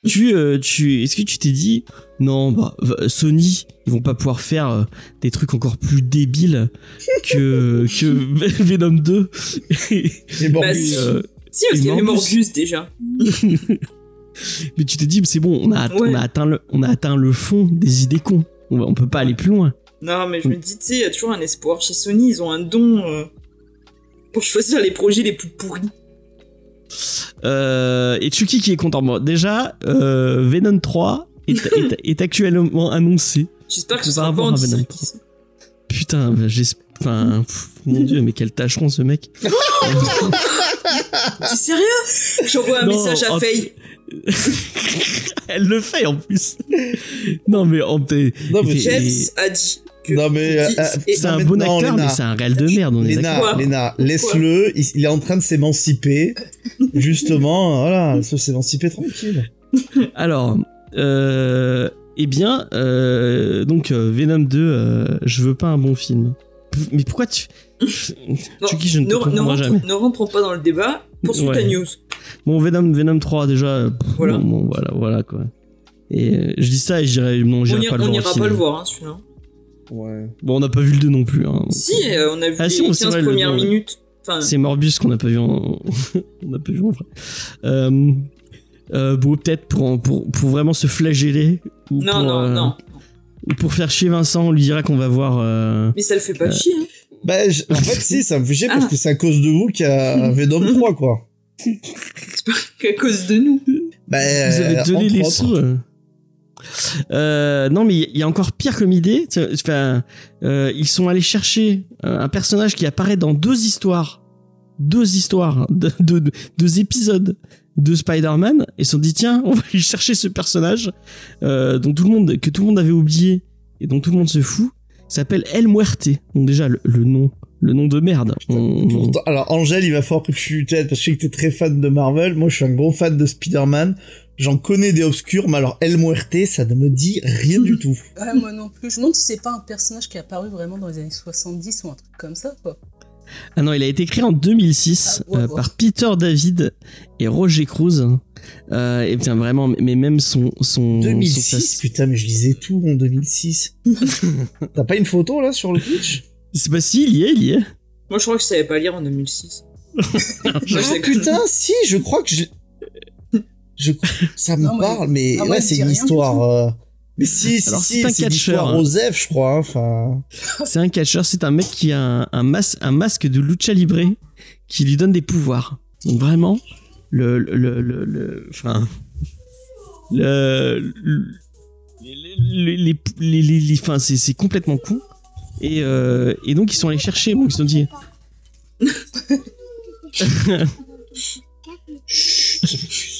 S1: tu, euh, tu, est-ce que tu t'es dit, non, bah, Sony, ils vont pas pouvoir faire euh, des trucs encore plus débiles que, que Venom 2 et,
S3: Et bon,
S2: Bah, si.
S1: euh,
S2: Si, parce qu'il y avait
S1: Morbus.
S2: Morbius déjà.
S1: mais tu t'es dit, c'est bon, on a,
S2: Ouais.
S1: on a atteint le, on a atteint le fond des idées cons. On, va- on peut pas aller plus loin.
S2: Non, mais je me dis, tu sais, il y a toujours un espoir. Chez Sony, ils ont un don euh, pour choisir les projets les plus pourris.
S1: Euh, et Chucky qui est content. Bon, déjà, euh, Venom 3 est, est, est actuellement annoncé.
S2: J'espère que
S1: On
S2: ce
S1: va
S2: sera pas en
S1: un Venom
S2: direct.
S1: Putain, j'espère. Enfin, mon dieu, mais quel tâcheron ce mec.
S2: T'es sérieux? J'envoie un
S1: Non,
S2: message à
S1: en-
S2: Faye.
S1: Elle le fait en plus. non, mais en fait,
S3: Non, mais
S2: James a dit.
S3: Non, mais, euh,
S1: c'est un bon acteur,
S3: Léna.
S1: mais c'est un réel de merde, on est d'accord.
S3: Léna, laisse-le, il, il est en train de s'émanciper. Justement, voilà, laisse-le s'émanciper tranquille.
S1: Alors, euh, eh bien, euh, donc Venom 2, euh, je veux pas un bon film. Mais pourquoi tu.
S2: Non,
S1: Chucky, je ne te
S2: ne, ne,
S1: comprendrai
S2: rentre-
S1: jamais.
S2: ne rentrons pas dans le débat. Poursuis
S1: Ouais.
S2: ta news.
S1: Bon, Venom, Venom 3, déjà. pff,
S2: Voilà.
S1: Bon, bon, voilà, voilà, quoi. Et euh, je dis ça et je dirais, non,
S2: On
S1: j'irai
S2: ira
S1: pas le
S2: on
S1: voir. au
S2: ira pas le voir, hein, celui-là.
S1: Ouais. Bon, on n'a pas vu le 2 non plus. Hein.
S2: Si, euh, on a vu
S1: Ah,
S2: les
S1: si, on- c'est
S2: 15
S1: vrai, le
S2: premières
S1: ouais.
S2: minutes. Enfin,
S1: C'est Morbius qu'on n'a pas vu en. on n'a pas vu en vrai. Euh, euh, bon, peut-être pour, pour, pour vraiment se flageller. Ou
S2: non,
S1: pour,
S2: non,
S1: euh,
S2: non.
S1: Ou pour faire chier Vincent, on lui dira qu'on va voir. euh,
S2: Mais ça le fait pas chier. Hein.
S3: Bah, je- en fait, si, ça me fait chier parce
S2: Ah.
S3: que c'est à cause de vous qu'il y a Venom 3, quoi.
S2: C'est pas qu'à cause de nous.
S3: Bah,
S1: Vous avez donné les
S3: autres.
S1: sous. Euh. Non, mais il y a encore pire comme idée. Enfin, euh, ils sont allés chercher euh, un personnage qui apparaît dans deux histoires, deux histoires, de- deux épisodes de Spider-Man, et se sont dit tiens, on va aller chercher ce personnage euh, dont tout le monde, que tout le monde avait oublié et dont tout le monde se fout. S'appelle El Muerte. Donc déjà le, nom, le nom de merde.
S3: Alors, Angèle, il va falloir que tu t'aides parce que que t'es très fan de Marvel. Moi, je suis un gros fan de Spider-Man. J'en connais des obscurs, mais alors El Muerte, ça ne me dit rien du tout.
S4: Ouais, moi non plus. Je me demande si c'est pas un personnage qui est apparu vraiment dans les années 70 ou un truc comme ça, quoi.
S1: Ah non, il a été créé en 2006
S4: Ah,
S1: euh, par Peter David et Roger Cruz. Euh, et bien vraiment, mais même son son
S3: 2006,
S1: son-
S3: putain, mais je lisais tout en 2006. T'as pas une photo là sur le Twitch?
S1: C'est pas si il y est, il y est.
S2: Moi, je crois que je savais pas lire en 2006.
S3: Ah putain, si, je crois que je. Je... Ça me
S4: Non,
S3: parle, mais
S4: ah,
S3: là
S4: il
S3: c'est une histoire. euh, Mais si, si,
S1: Alors,
S3: si,
S1: c'est un catcheur, hein.
S3: Osef, je crois. hein, Enfin,
S1: C'est un catcheur, c'est un mec qui a un, un, mas- un masque de lucha libre qui lui donne des pouvoirs. Donc vraiment, le, le, le, le- le- enfin, le, le- les, les, les, les, les- les- enfin, c'est, c'est complètement con. Et, euh, et donc ils sont allés chercher, bon, ils se sont dit,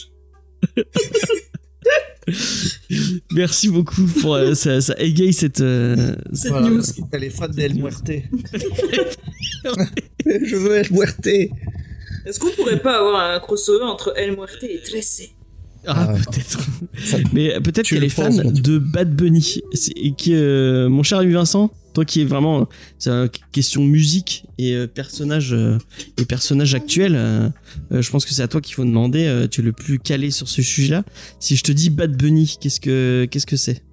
S1: merci beaucoup pour euh, ça, ça égaye cette, euh,
S2: Cette
S3: voilà,
S2: news.
S3: parce qu'elle est fan d'El Muerte. je veux El Muerte.
S2: Est-ce qu'on pourrait pas avoir un crossover entre El Muerte et Tressé?
S1: Ah,
S3: Ah ouais.
S1: peut-être. Mais peut-être
S3: Tu
S1: qu'elle
S3: le
S1: est fan de Bad Bunny. C'est- Et qui, euh, mon cher Vincent, toi qui est vraiment, c'est une question musique et euh, personnage euh, et personnage actuel. euh, euh, je pense que c'est à toi qu'il faut demander. euh, tu es le plus calé sur ce sujet-là. Si je te dis Bad Bunny, qu'est-ce que qu'est-ce que c'est?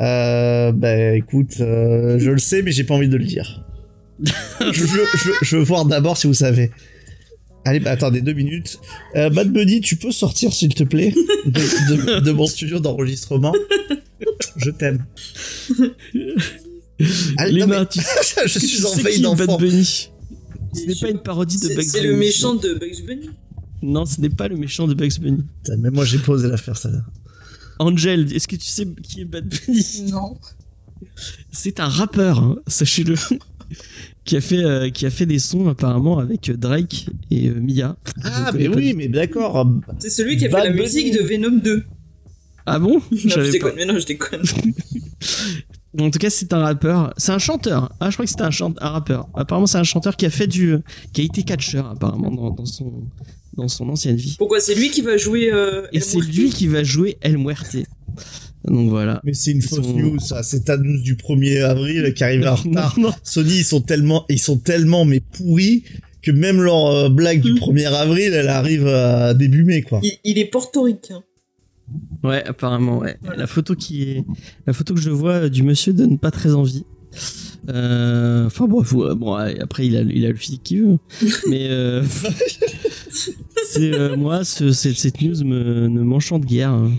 S3: Euh, bah écoute, euh, je le sais, mais j'ai pas envie de le dire. je, veux, je, veux- je veux voir d'abord si vous savez. Allez, bah attendez deux minutes. Euh, Bad Bunny, tu peux sortir s'il te plaît de, de- de mon studio d'enregistrement? Je t'aime. Non,
S1: Léna, tu,
S3: je
S1: tu
S3: suis
S1: sais
S3: envahi
S1: qui est Bad
S3: d'enfants.
S1: Bunny Ce n'est pas une parodie de
S2: C'est
S1: Bugs
S2: c'est
S1: Bunny.
S2: le méchant de Bugs Bunny.
S1: Non, ce n'est pas le méchant de Bugs Bunny.
S3: Putain, Mais moi j'ai posé l'affaire ça.
S1: Angel, est-ce que tu sais qui est Bad Bunny?
S4: Non.
S1: C'est un rappeur, hein, sachez-le, qui a fait euh, qui a fait des sons apparemment avec euh, Drake et euh, Mia.
S3: Ah
S1: Je
S3: mais oui,
S1: du-
S3: mais d'accord.
S2: C'est celui qui a
S3: Bad
S2: fait la
S3: Bunny.
S2: musique de Venom 2.
S1: Ah bon?
S2: Non, je déconne,
S1: pas.
S2: mais non, je déconne.
S1: En tout cas, c'est un rappeur. C'est un chanteur. Ah, je crois que c'était un, un rappeur. Apparemment, c'est un chanteur qui a fait du, qui a été catcheur apparemment dans, dans son dans son ancienne vie.
S2: Pourquoi c'est lui qui va jouer euh,
S1: Et
S2: El
S1: c'est
S2: Muerte
S1: lui qui va jouer El Muerte. Donc voilà.
S3: Mais c'est une fausse
S1: sont-
S3: news, ça. C'est ta news du 1er avril qui arrive en retard.
S1: Non, non.
S3: Sony, ils sont tellement, ils sont tellement mais pourris que même leur euh, blague du
S2: Mm.
S3: 1er avril, elle arrive à début mai, quoi.
S2: il, il est portoricain.
S1: Ouais, apparemment, ouais. La photo qui est, la photo que je vois du monsieur donne pas très envie. Euh, Enfin bon, faut- euh, bon, ouais, après il a, il a le physique qu'il veut, mais euh, c'est euh, moi, ce- cette, cette news me, ne m'enchante guère. hein.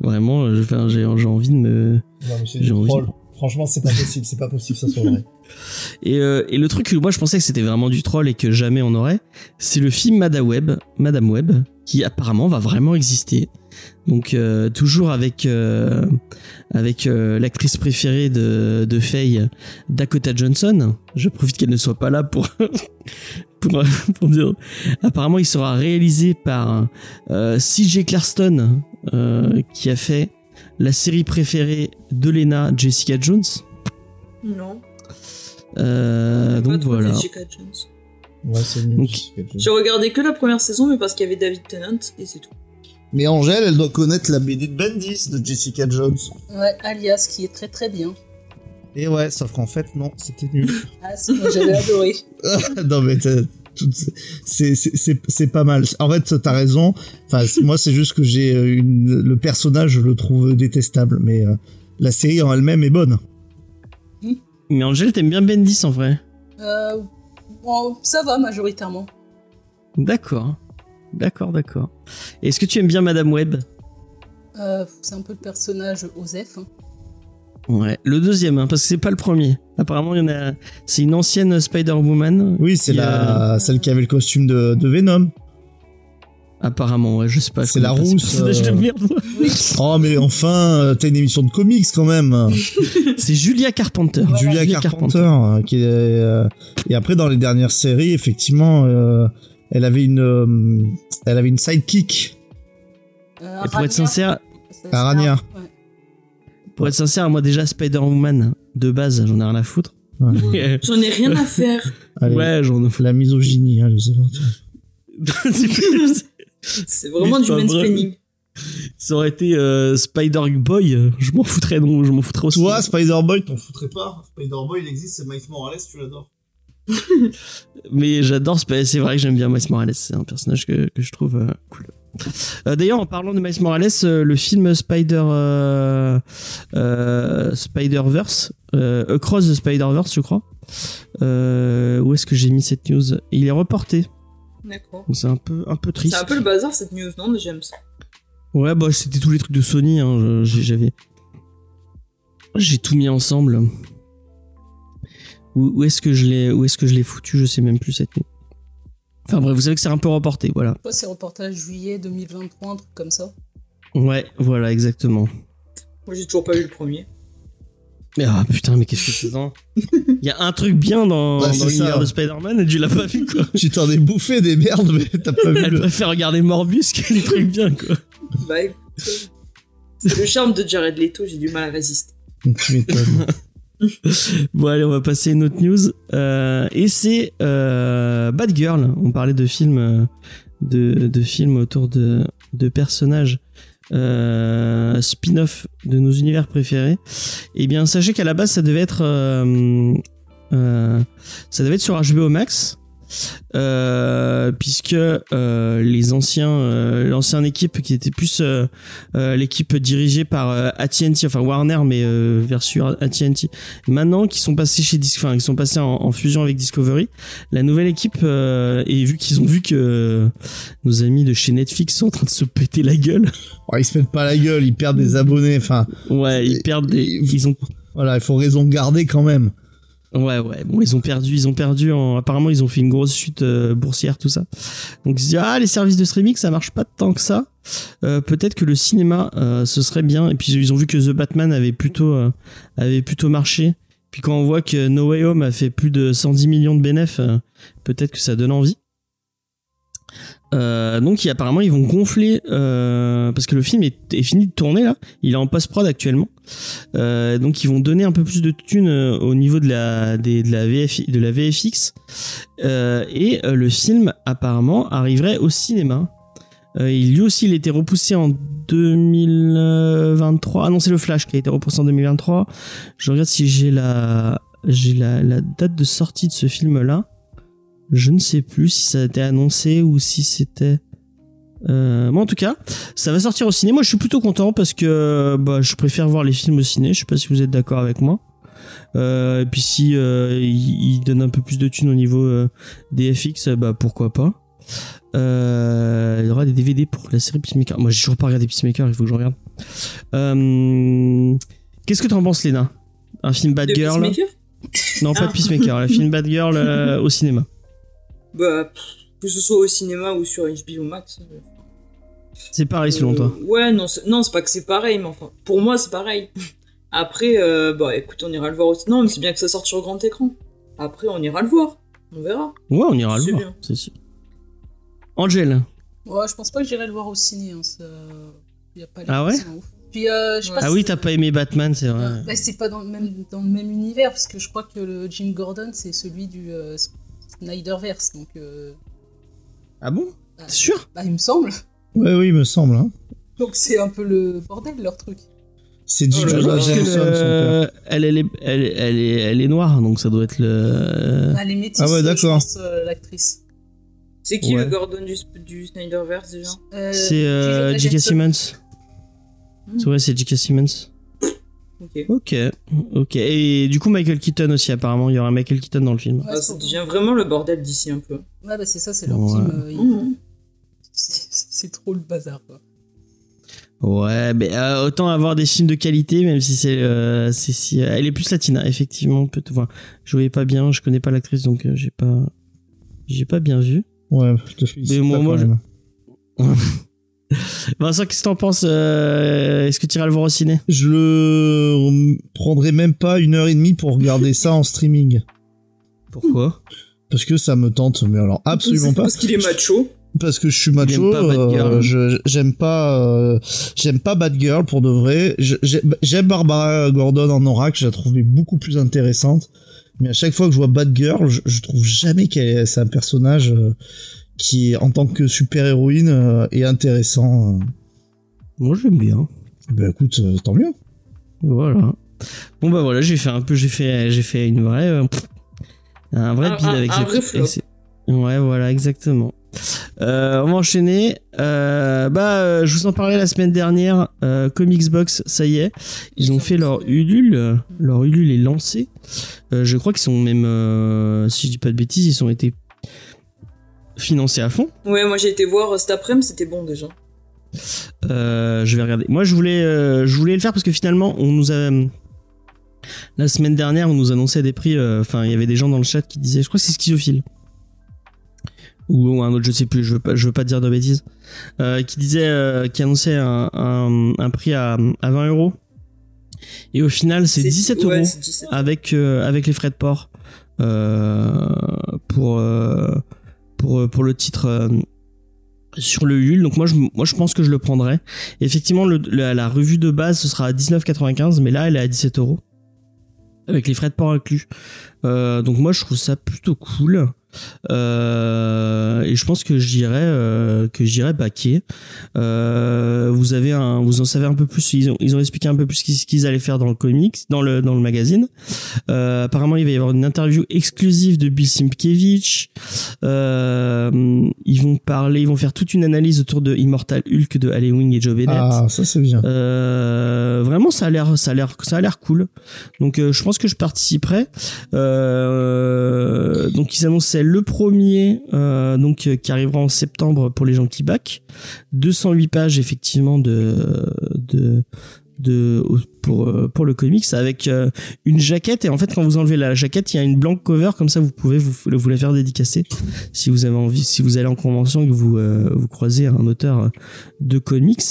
S1: Vraiment, euh, j'ai j'ai envie de me.
S3: Non, mais c'est
S1: J'ai envie.
S3: Franchement, c'est pas possible, c'est pas possible, ça soit vrai.
S1: Et, euh, et le truc que moi je pensais que c'était vraiment du troll et que jamais on aurait, c'est le film Madame Web, Madame Web, qui apparemment va vraiment exister. Donc euh, toujours avec euh, avec euh, l'actrice préférée de, de Faye, Dakota Johnson. Je profite qu'elle ne soit pas là pour pour, pour dire. Apparemment, il sera réalisé par euh, C.J. Clarston, euh, qui a fait la série préférée de Lena, Jessica Jones.
S2: Non.
S1: Euh, donc voilà.
S2: Jessica Jones.
S3: Ouais, c'est nul.
S1: Donc-
S2: J'ai regardé que la première saison, mais parce qu'il y avait David Tennant, et c'est tout.
S3: Mais Angèle, elle doit connaître la BD de Bendis de Jessica Jones.
S4: Ouais, Alias, qui est très très bien.
S3: Et ouais, sauf qu'en fait, non, c'était nul.
S4: Ah si, moi j'avais adoré.
S3: non mais c'est c'est c'est c'est pas mal. En fait, t'as raison. Enfin, moi, c'est juste que j'ai euh, une le personnage, je le trouve détestable, mais euh, la série en elle-même est bonne.
S1: Mais Angèle, t'aimes bien Bendis en vrai
S4: Euh, bon, ça va majoritairement.
S1: D'accord. D'accord, d'accord. Est-ce que tu aimes bien Madame Web
S4: Euh, c'est un peu le personnage Osef. hein.
S1: Ouais, le deuxième, hein, parce que c'est pas le premier. Apparemment, il y en a. C'est une ancienne Spider-Woman.
S3: Oui, c'est la celle qui avait le costume de, de Venom.
S1: Apparemment, ouais, je sais pas.
S3: C'est la rousse, euh.
S1: merde.
S3: Oh, mais enfin, euh, t'as une émission de comics quand même.
S1: C'est Julia Carpenter.
S3: Julia Carpenter, euh, qui est, euh, et après dans les dernières séries, effectivement, euh, elle avait une, euh, elle avait une sidekick.
S4: Euh,
S1: Et pour être sincère,
S3: Arania.
S4: Ouais.
S1: pour être sincère, moi déjà Spider-Woman de base, j'en ai rien à foutre.
S3: Ouais.
S2: J'en ai rien à faire.
S3: Allez,
S1: ouais, j'en ai
S3: la misogynie, allez, c'est parti.
S2: C'est vraiment du
S1: pas vrai.
S2: mansplaining.
S1: Ça aurait été euh, Spider-Boy, je m'en foutrais, non, je m'en foutrais aussi.
S3: Toi, Spider-Boy, t'en foutrais pas. Spider-Boy, il existe, c'est Miles Morales, tu l'adores.
S1: Mais j'adore, c'est vrai que j'aime bien Miles Morales, c'est un personnage que, que je trouve euh, cool. Euh, D'ailleurs, en parlant de Miles Morales, euh, le film Spider Spider-Verse, euh, Across the Spider-Verse, je crois. Où est-ce que j'ai mis cette news? Il est reporté.
S2: D'accord.
S1: C'est un peu un peu triste.
S2: C'est un peu le bazar cette news, non Mais j'aime ça.
S1: Ouais, bah c'était tous les trucs de Sony. Hein, j'avais, j'ai tout mis ensemble. Où, où est-ce que je l'ai, où est-ce que je l'ai foutu Je sais même plus cette nuit. Enfin bref, vous savez que c'est un peu reporté, voilà.
S4: Quoi, c'est reportage juillet 2023, un truc comme ça?
S1: Ouais, voilà, exactement.
S2: Moi j'ai toujours pas vu le premier.
S1: Mais ah putain, mais qu'est-ce que c'est ça? Il y a un truc bien dans,
S3: Ouais,
S1: l'univers
S3: ça.
S1: de Spider-Man et tu l'as pas vu quoi.
S3: Tu t'en es bouffé des merdes, mais t'as pas vu
S1: Elle
S3: le...
S1: préfère regarder Morbus que les trucs bien quoi.
S2: Bah. C'est le charme de Jared Leto, j'ai du mal à résister.
S3: Tu m'étonnes.
S1: Bon allez, on va passer à une autre news. Euh, et c'est euh, Bad Girl. On parlait de films, euh, de, de films autour de, de personnages spin-off de nos univers préférés. Eh bien, sachez qu'à la base, ça devait être, ça devait être sur HBO Max. Euh, puisque euh, les anciens euh, l'ancienne équipe qui était plus euh, l'équipe dirigée par AT&T enfin Warner mais versus AT&T maintenant qui sont passés chez Dis- enfin qui sont passés en, en fusion avec Discovery la nouvelle équipe et vu qu'ils ont vu que nos amis de chez Netflix sont en train de se péter la gueule
S3: Oh, ils se mettent pas la gueule, ils perdent des abonnés, enfin,
S1: ouais ils perdent des ils ont
S3: voilà, il faut raison garder quand même.
S1: Ouais, ouais. Bon, ils ont perdu, ils ont perdu. En... Apparemment, ils ont fait une grosse chute euh, boursière, tout ça. Donc, ils se disent ah, les services de streaming, ça marche pas tant que ça. Euh, Peut-être que le cinéma, euh, ce serait bien. Et puis, ils ont vu que The Batman avait plutôt, avait plutôt marché. Puis, quand on voit que No Way Home a fait plus de 110 millions de bénéfices, peut-être que ça donne envie. Euh, donc, apparemment, ils vont gonfler euh, parce que le film est, fini de tourner là. Il est en post-prod actuellement. Euh, donc ils vont donner un peu plus de thunes au niveau de la, VFX. Et le film apparemment arriverait au cinéma. Il, lui aussi, il a été repoussé en 2023. Ah non, c'est le Flash qui a été repoussé en 2023. Je regarde si j'ai la, date de sortie de ce film-là. Je ne sais plus si ça a été annoncé ou si c'était. Euh, moi en tout cas, ça va sortir au ciné. Moi je suis plutôt content parce que bah, je préfère voir les films au ciné. Je sais pas si vous êtes d'accord avec moi. Euh, et puis si euh, il, il donne un peu plus de thunes au niveau euh, des FX, bah pourquoi pas. Euh, il y aura des DVD pour la série Peacemaker. Moi j'ai toujours pas regardé Peacemaker, il faut que je regarde. Euh, Qu'est-ce que t'en penses Léna? Un film Bad
S2: De
S1: Girl?
S2: Peacemaker?
S1: Non pas
S2: Ah.
S1: Peacemaker, un film Bad Girl au cinéma.
S2: Bah, pff, que ce soit au cinéma ou sur HBO Max. euh,
S1: C'est pareil selon
S2: euh,
S1: toi.
S2: Ouais, non, c'est- non, c'est pas que c'est pareil, mais enfin, pour moi c'est pareil. Après, euh, bah écoute, on ira le voir aussi. Non, mais c'est bien que ça sorte sur grand écran. Après, on ira le voir. On verra.
S1: Ouais, on ira le voir,
S2: bien.
S1: c'est sûr. Angel,
S4: Ouais, je pense pas que j'irai le voir au ciné. Hein, ça... y a pas
S1: Ah ouais
S4: ouf. Puis, euh,
S2: Ouais.
S4: pas
S1: ah
S4: si-
S1: oui, t'as pas aimé Batman, c'est vrai.
S4: Bah, c'est pas dans le, même, dans le même univers, parce que je crois que le Jim Gordon, c'est celui du euh, Snyderverse. Donc, euh,
S1: Ah bon
S4: bah,
S1: T'es sûr
S4: bah, il me semble.
S3: Ouais, oui, il me semble. Hein.
S4: Donc, c'est un peu le bordel, leur truc.
S3: C'est Jim
S2: Oh
S1: le- elle, elle, est, elle, elle est, elle est noire, donc ça doit être le.
S4: Ah, les métis,
S3: Ah ouais,
S4: euh,
S3: d'accord.
S4: euh, l'actrice.
S2: C'est qui
S1: Ouais.
S2: le Gordon du, du Snyderverse déjà?
S4: Euh,
S1: C'est euh. J.K. Simmons. C'est vrai, c'est J.K. Simmons.
S2: Ok.
S1: Ok, ok. Et du coup, Michael Keaton aussi, apparemment. Il y aura Michael Keaton dans le film.
S4: Ouais, c'est
S2: ça devient vraiment le bordel d'ici un peu.
S4: Ouais, bah, c'est ça, c'est leur
S1: Ouais.
S4: team. euh,
S2: Mhm.
S4: c'est trop le bazar, quoi.
S1: Ouais, mais euh, autant avoir des films de qualité, même si c'est, euh, si elle est plus latina, effectivement. Peut enfin, je voyais pas bien, je connais pas l'actrice, donc euh, j'ai pas, j'ai pas bien vu.
S3: Ouais, je te félicite.
S1: Mais moi-
S3: pas
S1: moi,
S3: quand
S1: je-. Vincent, qu'est-ce que t'en penses euh, Est-ce que tu iras le voir au ciné?
S3: Je le prendrai même pas une heure et demie pour regarder ça en streaming.
S1: Pourquoi?
S3: Parce que ça me tente, mais alors absolument pas.
S2: Parce qu'il est macho.
S3: Parce que je suis macho,
S1: aime pas Bad
S3: euh, j'aime pas, euh, j'aime pas Bad Girl pour de vrai. J'aime Barbara Gordon en Oracle, je la trouve beaucoup plus intéressante. Mais à chaque fois que je vois Bad Girl, je, je trouve jamais qu'elle c'est un personnage euh, qui, en tant que super héroïne, euh, est intéressant.
S1: Moi, j'aime bien.
S3: Ben écoute, euh, tant mieux.
S1: Voilà. Bon bah voilà, j'ai fait un peu, j'ai fait, j'ai fait une vraie, euh, un vrai
S2: Un-
S1: avec
S2: un
S1: cette-
S2: vrai
S1: avec Ouais, voilà, exactement. Euh, on va enchaîner. Euh, bah, euh, je vous en parlais la semaine dernière. Euh, Comics Box, ça y est, ils ont fait leur Ulule. Leur Ulule est lancé. Euh, je crois qu'ils sont même, euh, si je dis pas de bêtises, ils ont été financés à fond.
S2: Ouais, moi j'ai été voir euh, cet après-midi, c'était bon déjà.
S1: Euh, je vais regarder. Moi, je voulais, euh, je voulais le faire parce que finalement, on nous a la semaine dernière, on nous annonçait des prix. euh, Enfin, il y avait des gens dans le chat qui disaient, je crois que c'est schizophile ou un autre, je sais plus. Je veux pas, je veux pas dire de bêtises. qui disait, qui annonçait un, un, un prix à, à 20 euros. Et au final, c'est 17
S2: ouais,
S1: euros
S2: c'est 17.
S1: avec avec les frais de port pour pour euh, pour le titre euh, sur le Ulule. Donc moi je moi je pense que je le prendrai. Effectivement la revue de base ce sera à 19,95 mais là elle est à 17 euros avec les frais de port inclus. Euh, donc moi je trouve ça plutôt cool. Euh, et je pense que j'irai euh, que j'irai baquer. Euh, vous avez un, vous en savez un peu plus. Ils ont, ils ont expliqué un peu plus ce qu'ils- allaient faire dans le comics, dans le dans le magazine. Euh, apparemment, il va y avoir une interview exclusive de Bill Sienkiewicz. Euh, ils vont parler, ils vont faire toute une analyse autour de Immortal Hulk de Alan Wing et Joe Bennett.
S3: Ah, ça c'est bien.
S1: Euh, vraiment, ça a l'air, ça a l'air, ça a l'air cool. Donc, euh, je pense que je participerai. Euh, donc, ils annonçaient le premier, euh, donc euh, qui arrivera en septembre pour les gens qui back. 208 pages effectivement de de de pour euh, pour le comics avec euh, une jaquette. Et en fait quand vous enlevez la jaquette il y a une blank cover. Comme ça vous pouvez vous vous la faire dédicacer. Si vous avez envie si vous allez en convention et que vous euh, vous croisez un auteur de comics.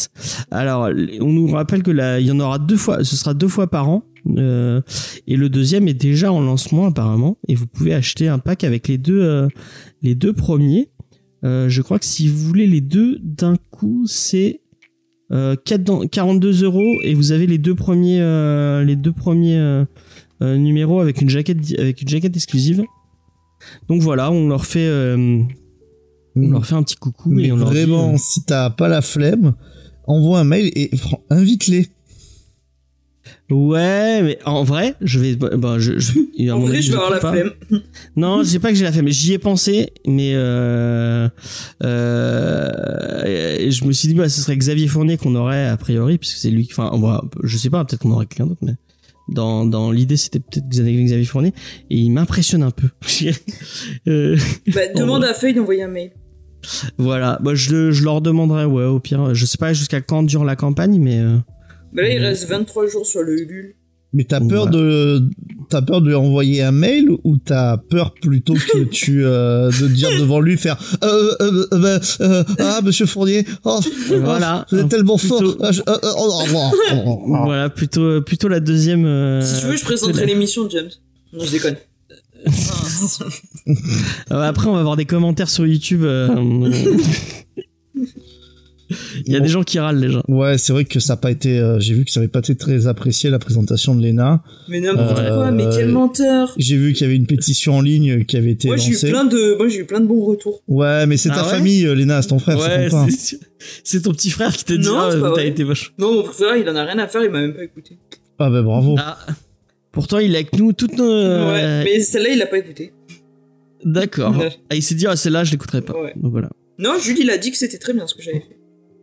S1: Alors on nous rappelle que là il y en aura deux fois ce sera deux fois par an euh, et le deuxième est déjà en lancement apparemment. Et vous pouvez acheter un pack avec les deux euh, les deux premiers. Euh, je crois que si vous voulez les deux d'un coup c'est euh, 4 dans- 42 euros et vous avez les deux premiers euh, les deux premiers euh, euh, numéros avec une jaquette avec une jaquette exclusive donc voilà on leur fait euh, on leur fait un petit coucou
S3: Mais
S1: et on leur dit,
S3: vraiment,
S1: euh,
S3: si t'as pas la flemme, envoie un mail et invite-les.
S1: Ouais mais en vrai je vais bah, bah, je,
S2: En vrai, je vais avoir la flemme.
S1: Non, je sais pas que j'ai la flemme, mais j'y ai pensé, mais euh, euh, je me suis dit bah ce serait Xavier Fournier qu'on aurait a priori puisque c'est lui. Enfin, va- je sais pas, peut-être qu'on aurait quelqu'un d'autre, mais dans dans l'idée c'était peut-être Xavier Fournier et il m'impressionne un peu. Euh,
S2: Bah, demande à Feuille d'envoyer un mail.
S1: voilà, moi je je leur demanderai ouais au pire, je sais pas jusqu'à quand dure la campagne, mais
S2: Bah là, il reste 23 jours sur le Ulule.
S3: Mais t'as peur
S1: Ouais.
S3: de, t'as peur de lui envoyer un mail ou t'as peur plutôt que tu, euh, de dire devant lui faire, euh, euh, euh, ah, monsieur Fournier, oh,
S1: Voilà.
S3: oh, vous êtes tellement fort.
S1: Plutôt-
S3: Ah, je- oh, oh,
S1: voilà plutôt plutôt la deuxième. euh,
S2: Si tu veux, je présenterai l'émission, James. Non, je déconne.
S1: Après, on va avoir des commentaires sur YouTube. Euh, Il y a
S3: Bon.
S1: des gens qui râlent déjà.
S3: Ouais, c'est vrai que ça a pas été, euh, j'ai vu que ça avait pas été très apprécié la présentation de Lena.
S2: Mais n'importe
S3: Euh,
S2: quoi, mais quel menteur.
S3: J'ai vu qu'il y avait une pétition en ligne qui avait été
S2: Moi, j'ai eu plein de, moi, j'ai eu plein de bons retours.
S3: Ouais, mais c'est
S1: Ah
S3: ta
S1: ouais
S3: famille, euh, Lena, c'est ton frère, c'est ton pain.
S1: c'est c'est ton petit frère qui t'a dit
S2: Non,
S1: ah, t'as été vache.
S2: Non, mon préféré, il en a rien à faire, il m'a même pas écouté.
S3: Ah bah bravo.
S1: Ah. Pourtant, il est avec nous toutes nos. euh,
S2: Ouais, mais celle-là, il a pas écouté.
S1: D'accord.
S2: Ouais.
S1: Ah, il s'est dit ah celle-là je l'écouterai pas.
S2: Ouais.
S1: Donc voilà.
S2: Non, Jules, il a dit que c'était très bien ce que j'avais fait.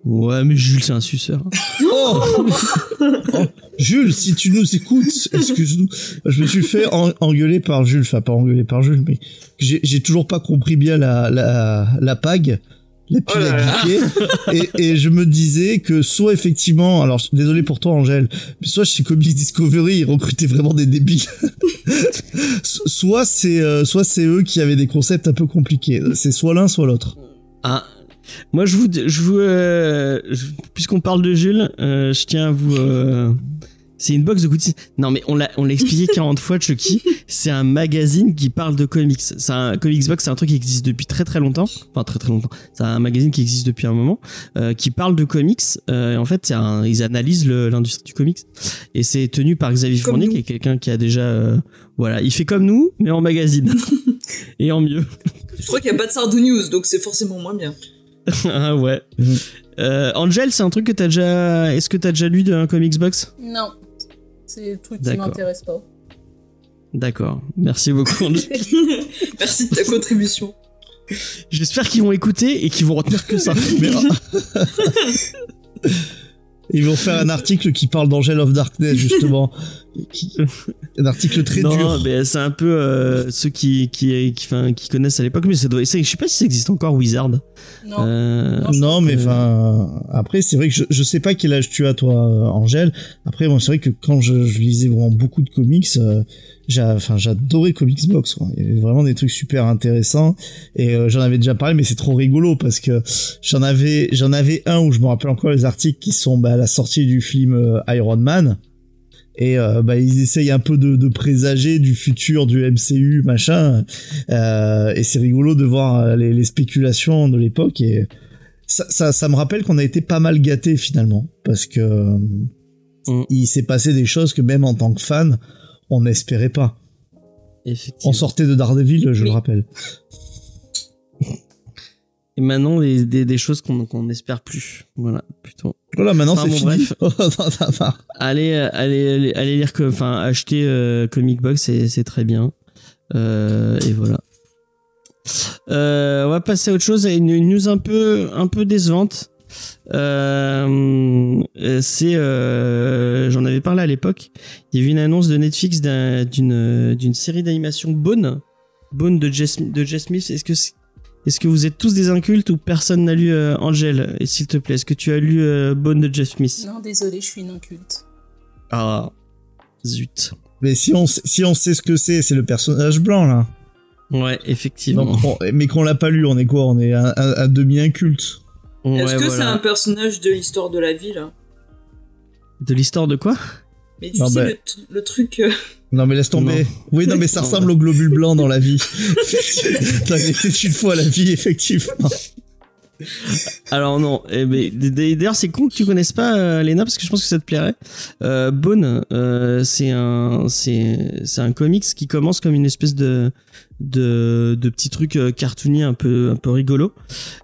S1: Ouais, mais Jules c'est un suceur.
S3: Oh Oh, Jules, si tu nous écoutes, excuse-nous. Je me suis fait en- engueuler par Jules, enfin pas engueuler par Jules, mais j'ai toujours pas compris bien la la la pag. la pile
S2: Oh là
S3: à
S2: là.
S3: et, et je me disais que soit effectivement, alors désolé pour toi Angèle, mais soit chez Comics Discovery ils recrutaient vraiment des débiles, So- soit c'est euh, soit c'est eux qui avaient des concepts un peu compliqués. C'est soit l'un soit l'autre.
S1: Ah, moi je vous, je vous, euh, puisqu'on parle de Jules, euh, je tiens à vous. euh, c'est une box de goodies. Non mais on l'a, on l'a expliqué 40 fois, Chucky. C'est un magazine qui parle de comics. C'est un comics box, c'est un truc qui existe depuis très très longtemps. Enfin très très longtemps. C'est un magazine qui existe depuis un moment, euh, qui parle de comics. Euh, et en fait, c'est un, ils analysent le- l'industrie du comics. Et c'est tenu par Xavier Fournier, qui est quelqu'un qui a déjà, euh, voilà, il fait comme nous, mais en magazine et en mieux.
S2: Je crois qu'il n'y a pas de Sardou News, donc c'est forcément moins bien.
S1: ah ouais.
S3: Mhm.
S1: Euh, Angel, c'est un truc que t'as déjà. Est-ce que t'as déjà lu d'un comics box?
S4: Non, c'est le truc qui
S1: D'accord.
S4: m'intéresse pas.
S1: D'accord. Merci beaucoup. Angel.
S2: Merci de ta contribution.
S1: J'espère qu'ils vont écouter et qu'ils vont retenir que ça.
S3: Ils vont faire un article qui parle d'Angel of Darkness justement, un article très
S1: non,
S3: dur.
S1: mais c'est un peu euh, ceux qui qui qui, enfin, qui connaissent à l'époque, mais ça doit. c'est- Je sais pas si ça existe encore Wizard.
S4: Non,
S1: Euh,
S4: Non,
S3: mais
S1: que-
S3: enfin, après, c'est vrai que je, je sais pas quel âge tu as, toi, Angèle. Après, moi, c'est vrai que quand je, je lisais vraiment beaucoup de comics, euh, enfin, j'adorais Comics Box, quoi. Il y avait vraiment des trucs super intéressants. Et euh, j'en avais déjà parlé, mais c'est trop rigolo parce que j'en avais, j'en avais un où je me rappelle encore les articles qui sont bah, à la sortie du film euh, Iron Man. Et euh, bah, ils essayent un peu de, de présager du futur du MCU, machin. Euh, et c'est rigolo de voir euh, les, les spéculations de l'époque. Et ça, ça, ça me rappelle qu'on a été pas mal gâtés finalement. Parce que
S1: Mm.
S3: il s'est passé des choses que même en tant que fan, on n'espérait pas.
S1: effectivement.
S3: On sortait de Daredevil, je
S2: Oui.
S3: le rappelle.
S1: Et maintenant, des, des, des choses qu'on qu'on n'espère plus. Voilà, plutôt.
S3: Voilà, maintenant
S1: Enfin,
S3: c'est
S1: bon,
S3: fini.
S1: bref.
S3: Oh, ça- va.
S1: Allez, euh, allez, allez, allez lire, que- enfin, acheter euh, Comic Box, c'est c'est très bien. Euh, et voilà. Euh, on va passer à autre chose, à une, une news un peu, un peu décevante. Euh, c'est, euh, j'en avais parlé à l'époque. Il y a eu une annonce de Netflix d'un- d'une d'une série d'animation Bone, Bone de Jess, de Jess Smith. Est-ce que c'est- est-ce que vous êtes tous des incultes ou personne n'a lu euh, Angel Et s'il te plaît, est-ce que tu as lu euh, Bone de Jeff Smith?
S4: Non, désolé, je suis une inculte.
S1: Ah, zut.
S3: Mais si on, sait- si on sait ce que c'est, c'est le personnage blanc là.
S1: Ouais, effectivement.
S3: Donc, on- mais qu'on l'a pas lu, on est quoi? On est un, un- un demi-inculte.
S1: Ouais,
S2: Est-ce que c'est un personnage de l'histoire de la vie, là?
S1: De l'histoire de quoi?
S2: Mais tu
S3: Non,
S2: sais,
S3: bah-
S2: le, truc... euh,
S3: Non mais laisse tomber.
S1: Non.
S3: Oui non mais ça ressemble au globule blanc dans la vie. T'as été une fois la vie effectivement.
S1: Alors non, eh ben, d'ailleurs c'est con que tu connaisses pas euh, Lena parce que je pense que ça te plairait. Euh, Bone, euh, c'est un c'est c'est un comics qui commence comme une espèce de de, de petit truc euh, cartoony un peu un peu rigolo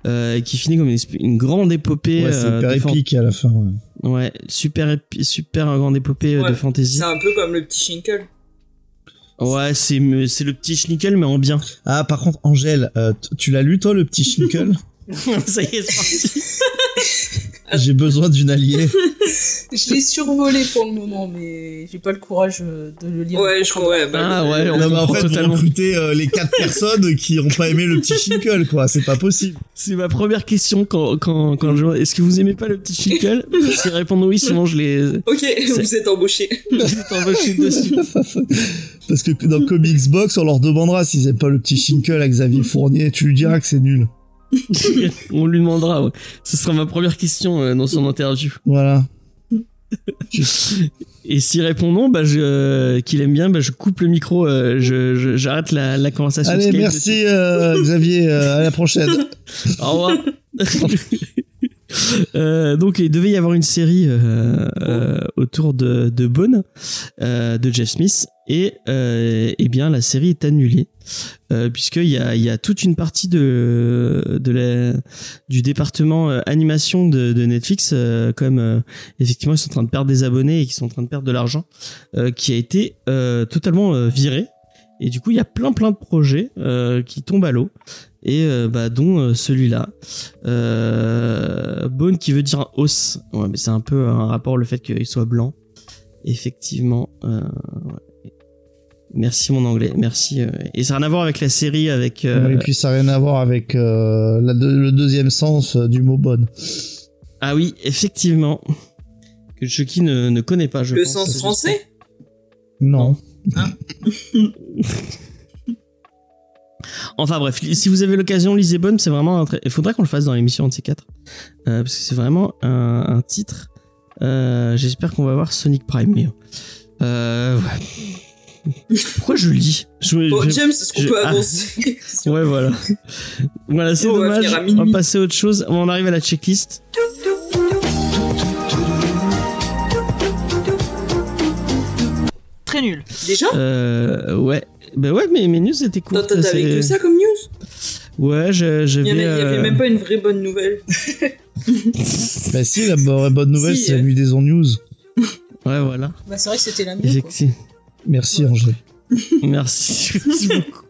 S1: euh, et qui finit comme une, grande épopée.
S3: Ouais, c'est
S1: euh,
S3: à la fin. ouais.
S1: Ouais, super super grande épopée euh, de fantasy.
S2: C'est un peu comme le petit Shinkle.
S1: Ouais, c'est c'est le petit schnickel mais en bien.
S3: Ah par contre Angèle, euh, tu l'as lu toi le petit Shinkle
S1: ça y est, c'est parti.
S3: J'ai besoin d'une alliée.
S4: Je l'ai survolé pour le moment, mais j'ai pas le courage euh, de le lire.
S2: Ouais, je crois, ouais. Bah,
S1: Ah ouais, on
S3: Non mais en fait vous
S1: totalement.
S3: recrutez euh, les quatre personnes qui ont pas aimé le petit Shinkle quoi, c'est pas possible.
S1: C'est ma première question quand, quand, quand je est-ce que vous aimez pas le petit chicle Si répondre oui, sinon je les
S2: Ok, vous êtes embauché.
S1: je les embauché dessus.
S3: Parce que dans Comics Box on leur demandera s'ils aiment pas le petit Shinkle à Xavier Fournier, tu lui diras que c'est nul.
S1: On lui demandera, ouais. Ce sera ma première question euh, dans son interview.
S3: Voilà.
S1: Et s'il répond non, bah je, euh, qu'il aime bien, bah je coupe le micro, euh, je, je- j'arrête la, la conversation.
S3: Allez
S1: Skype
S3: merci Xavier, à la prochaine.
S1: Au revoir. Euh, donc il devait y avoir une série euh, euh, autour de, de Bone de Jeff Smith et euh, eh bien la série est annulée euh, puisqu'il y a, il y a toute une partie de, du département euh, animation de, Netflix euh, comme euh, effectivement ils sont en train de perdre des abonnés et qui sont en train de perdre de l'argent qui a été totalement viré. Et du coup il y a plein plein de projets qui tombent à l'eau. Et bah, dont celui-là. Euh, Bone qui veut dire os. Ouais mais c'est un peu un rapport le fait qu'il soit blanc. Effectivement. Merci mon anglais, merci. euh, Et ça n'a rien à voir avec la série, avec. euh,
S3: Et puis ça n'a rien à voir avec euh, la le deuxième sens euh, du mot bonne.
S1: Ah oui, effectivement. Que Chucky ne, ne connaît pas, je
S2: Le
S1: pense.
S2: sens français?
S3: Non.
S1: Enfin bref, si vous avez l'occasion, lisez Bonne, c'est vraiment un très... Il faudrait qu'on le fasse dans l'émission de ces quatre. Euh, parce que c'est vraiment un, un titre. Euh, J'espère qu'on va voir Sonic Prime. mais, Euh, ouais. Pourquoi je le dis je,
S2: Bon,
S1: je-
S2: James, est-ce qu'on
S1: je-
S2: peut
S1: ah.
S2: avancer
S1: Ouais, voilà. voilà, c'est
S2: On va
S1: dommage. On va passer à autre chose. On arrive à la checklist.
S2: Très nul. Déjà
S1: Euh, ouais. Bah ouais, mais mes news étaient
S2: T'avais
S1: c'est-
S2: que ça comme news
S1: Ouais, j'avais.
S2: il y avait
S1: euh,
S2: même pas une vraie bonne nouvelle.
S3: Bah si, la bo- bonne nouvelle,
S2: Si,
S3: c'est la
S2: euh.
S3: nuit des on news.
S1: Ouais, voilà.
S4: Bah, c'est vrai que c'était la mieux.
S3: Merci Angèle.
S1: Merci. Merci beaucoup.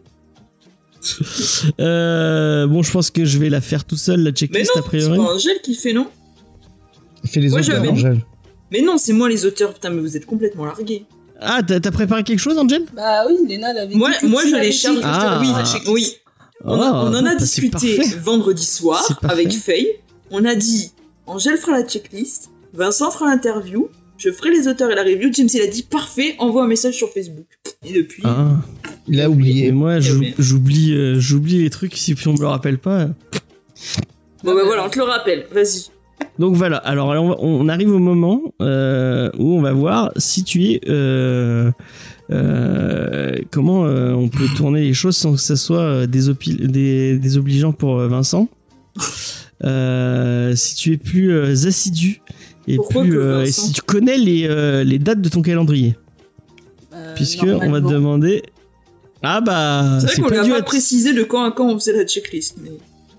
S1: Euh, bon, je pense que je vais la faire tout seul, la
S2: Mais
S1: checklist,
S2: non,
S1: a
S2: c'est
S1: priori.
S2: pas Angèle qui fait, non
S3: Fais les
S2: Moi,
S3: auteurs, Angèle.
S2: Mais non, c'est moi les auteurs, putain, mais vous êtes complètement largués.
S1: Ah, t'as préparé quelque chose, Angel
S4: Bah oui, Léna l'avait
S2: Moi,
S4: dit
S2: moi je
S4: que je
S1: Ah.
S2: oui,
S4: checklist.
S2: oui. On, a-
S1: Oh,
S2: on en a
S1: bah, c'est
S2: discuté
S1: parfait.
S2: vendredi soir
S1: C'est
S2: avec Faye. On a dit Angèle fera la checklist, Vincent fera l'interview, je ferai les auteurs et la review. James il a dit parfait, envoie un message sur Facebook. Et depuis,
S1: Ah.
S3: Il a
S1: Et
S3: oublié.
S1: moi, j'oublie euh, j'oublie les trucs si on me le rappelle pas.
S2: bon bah voilà, on te le rappelle, vas-y.
S1: Donc voilà, alors on, va- on arrive au moment euh, où on va voir si tu es... euh, euh, comment euh, on peut tourner les choses sans que ça soit euh, désobligeant pour euh, Vincent. Euh, si tu es plus euh, assidu et
S2: que
S1: euh, et si tu connais les, euh, les dates de ton calendrier
S4: Euh,
S1: puisque on va te demander ah bah
S2: C'est vrai qu'on lui
S1: pas
S2: a
S1: dû
S2: pas
S1: être-
S2: précisé de quand à quand on faisait la checklist. Mais...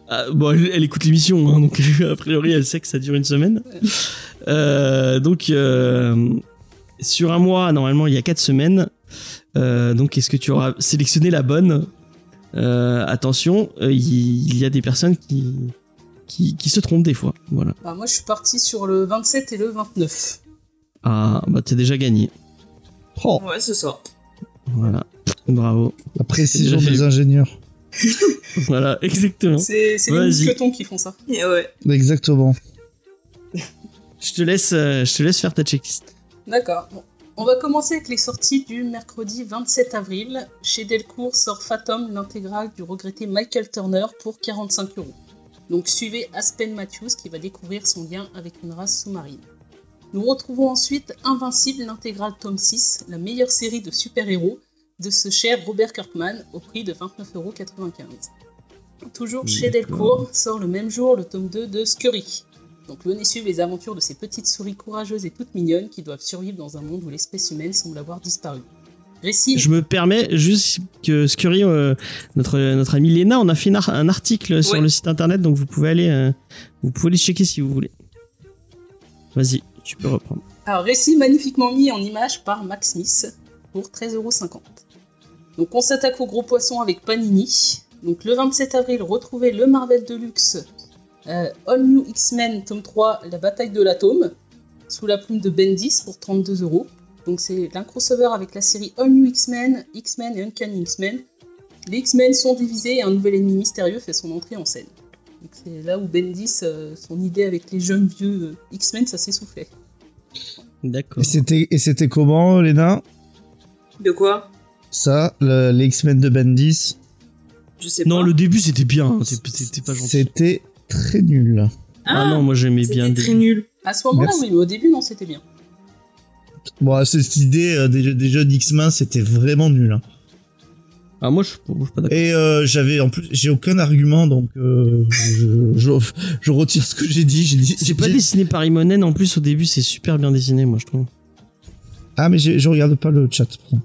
S1: Ah, bon, elle, elle écoute l'émission, hein, donc a priori elle sait que ça dure une semaine. Euh, donc euh, sur un mois, normalement il y a quatre semaines. Euh, donc est-ce que tu auras sélectionné la bonne? Euh, Attention, euh, il il y, a des personnes qui, qui qui se trompent des fois. Voilà.
S4: Bah, moi, je suis parti sur le 27 et le 29.
S1: Ah bah t'as déjà gagné.
S3: Oh,
S2: Ouais, c'est ça.
S1: Voilà. Bravo.
S3: la précision des ingénieurs.
S1: Voilà, exactement.
S4: C'est les mousquetons qui font ça.
S2: Et ouais.
S3: Exactement.
S1: Je te laisse, euh, je te laisse faire ta checklist.
S4: D'accord. Bon. On va commencer avec les sorties du mercredi 27 avril. Chez Delcourt sort Fathom, l'intégrale du regretté Michael Turner pour 45 euros. Donc suivez Aspen Matthews qui va découvrir son lien avec une race sous-marine. Nous retrouvons ensuite Invincible, l'intégrale tome 6, la meilleure série de super-héros de ce cher Robert Kirkman au prix de 29,95€. Toujours chez Delcourt sort le même jour le tome 2 de Scurry, donc venez suivre les aventures de ces petites souris courageuses et toutes mignonnes qui doivent survivre dans un monde où l'espèce humaine semble avoir disparu.
S1: Je me permets juste que Scurry, euh, notre notre ami Léna, on a fait ar- un article sur le site internet, donc vous pouvez aller euh, vous pouvez aller checker si vous voulez. Vas-y, tu peux reprendre.
S4: Alors, récit magnifiquement mis en image par Max Smith pour 13,50€. Donc, on s'attaque au gros poisson avec Panini. Donc, le 27 avril, retrouvez le Marvel Deluxe euh, All New X-Men tome 3, La bataille de l'atome, sous la plume de Bendis pour 32€. Donc, c'est un crossover avec la série All New X-Men, X-Men et Uncanny X-Men. Les X-Men sont divisés et un nouvel ennemi mystérieux fait son entrée en scène. Donc, c'est là où Bendis, euh, son idée avec les jeunes vieux euh, X-Men, ça s'essoufflait.
S1: D'accord.
S3: Et c'était et c'était comment, Léna?
S2: De quoi?
S3: Ça, le- les X-Men de Bendis,
S2: Je sais
S1: Non,
S2: pas.
S1: le début c'était bien, hein, c'était pas gentil.
S3: c'était très nul.
S1: Ah, non, moi j'aimais bien
S2: C'était très
S1: début.
S2: nul.
S4: À ce moment-là, oui, mais au début, non, c'était bien.
S3: Bon, cette idée euh, des, des jeux d'X-Men, c'était vraiment nul. hein.
S1: Ah moi je, suis pas d'accord.
S3: Et euh, j'avais en plus, j'ai aucun argument, donc euh, je, je, je retire ce que j'ai dit. J'ai dit,
S1: C'est pas dessiné par Imonen en plus au début c'est super bien dessiné moi je trouve.
S3: Ah, mais je regarde pas le chat. pardon.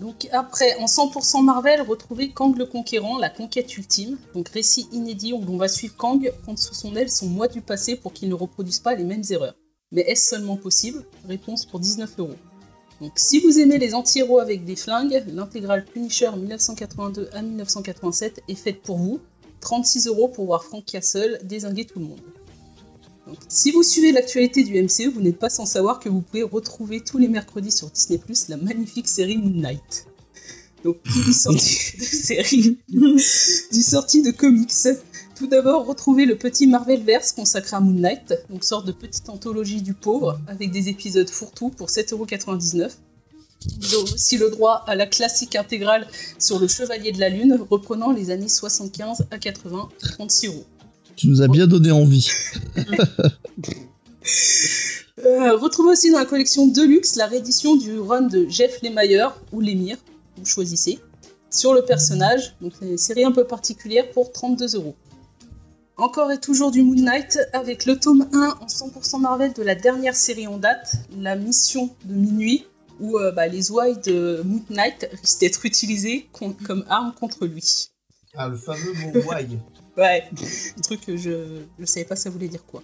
S4: Donc après, en 100% Marvel, retrouvez Kang le Conquérant, la conquête ultime. Donc récit inédit où l'on va suivre Kang prendre sous son aile son moi du passé pour qu'il ne reproduise pas les mêmes erreurs. Mais est-ce seulement possible? Réponse pour 19 euros. Donc si vous aimez les anti-héros avec des flingues, l'intégrale Punisher 1982 à 1987 est faite pour vous. 36 euros pour voir Frank Castle désinguer tout le monde. Donc, si vous suivez l'actualité du MCU, vous n'êtes pas sans savoir que vous pouvez retrouver tous les mercredis sur Disney Plus la magnifique série Moon Knight. Donc, qui sortie de série, dit sortie de comics. Tout d'abord, retrouvez le petit Marvelverse consacré à Moon Knight, donc sorte de petite anthologie du pauvre, avec des épisodes fourre-tout pour 7,99€. Vous aurez aussi le droit à la classique intégrale sur le Chevalier de la Lune, reprenant les années 75 à 80, 36 euros.
S3: Tu nous as bien donné envie.
S4: Euh, retrouvez aussi dans la collection Deluxe la réédition du run de Jeff Lemire, ou Lemire, vous choisissez, sur le personnage, donc c'est une série un peu particulière pour 32 euros. Encore et toujours du Moon Knight avec le tome 1 en 100% Marvel de la dernière série en date, la mission de minuit, où euh, bah, les ouailles de Moon Knight risquent d'être utilisées comme arme contre lui.
S3: Ah, le fameux mot why.
S4: Ouais, un truc que je ne savais pas ça voulait dire quoi.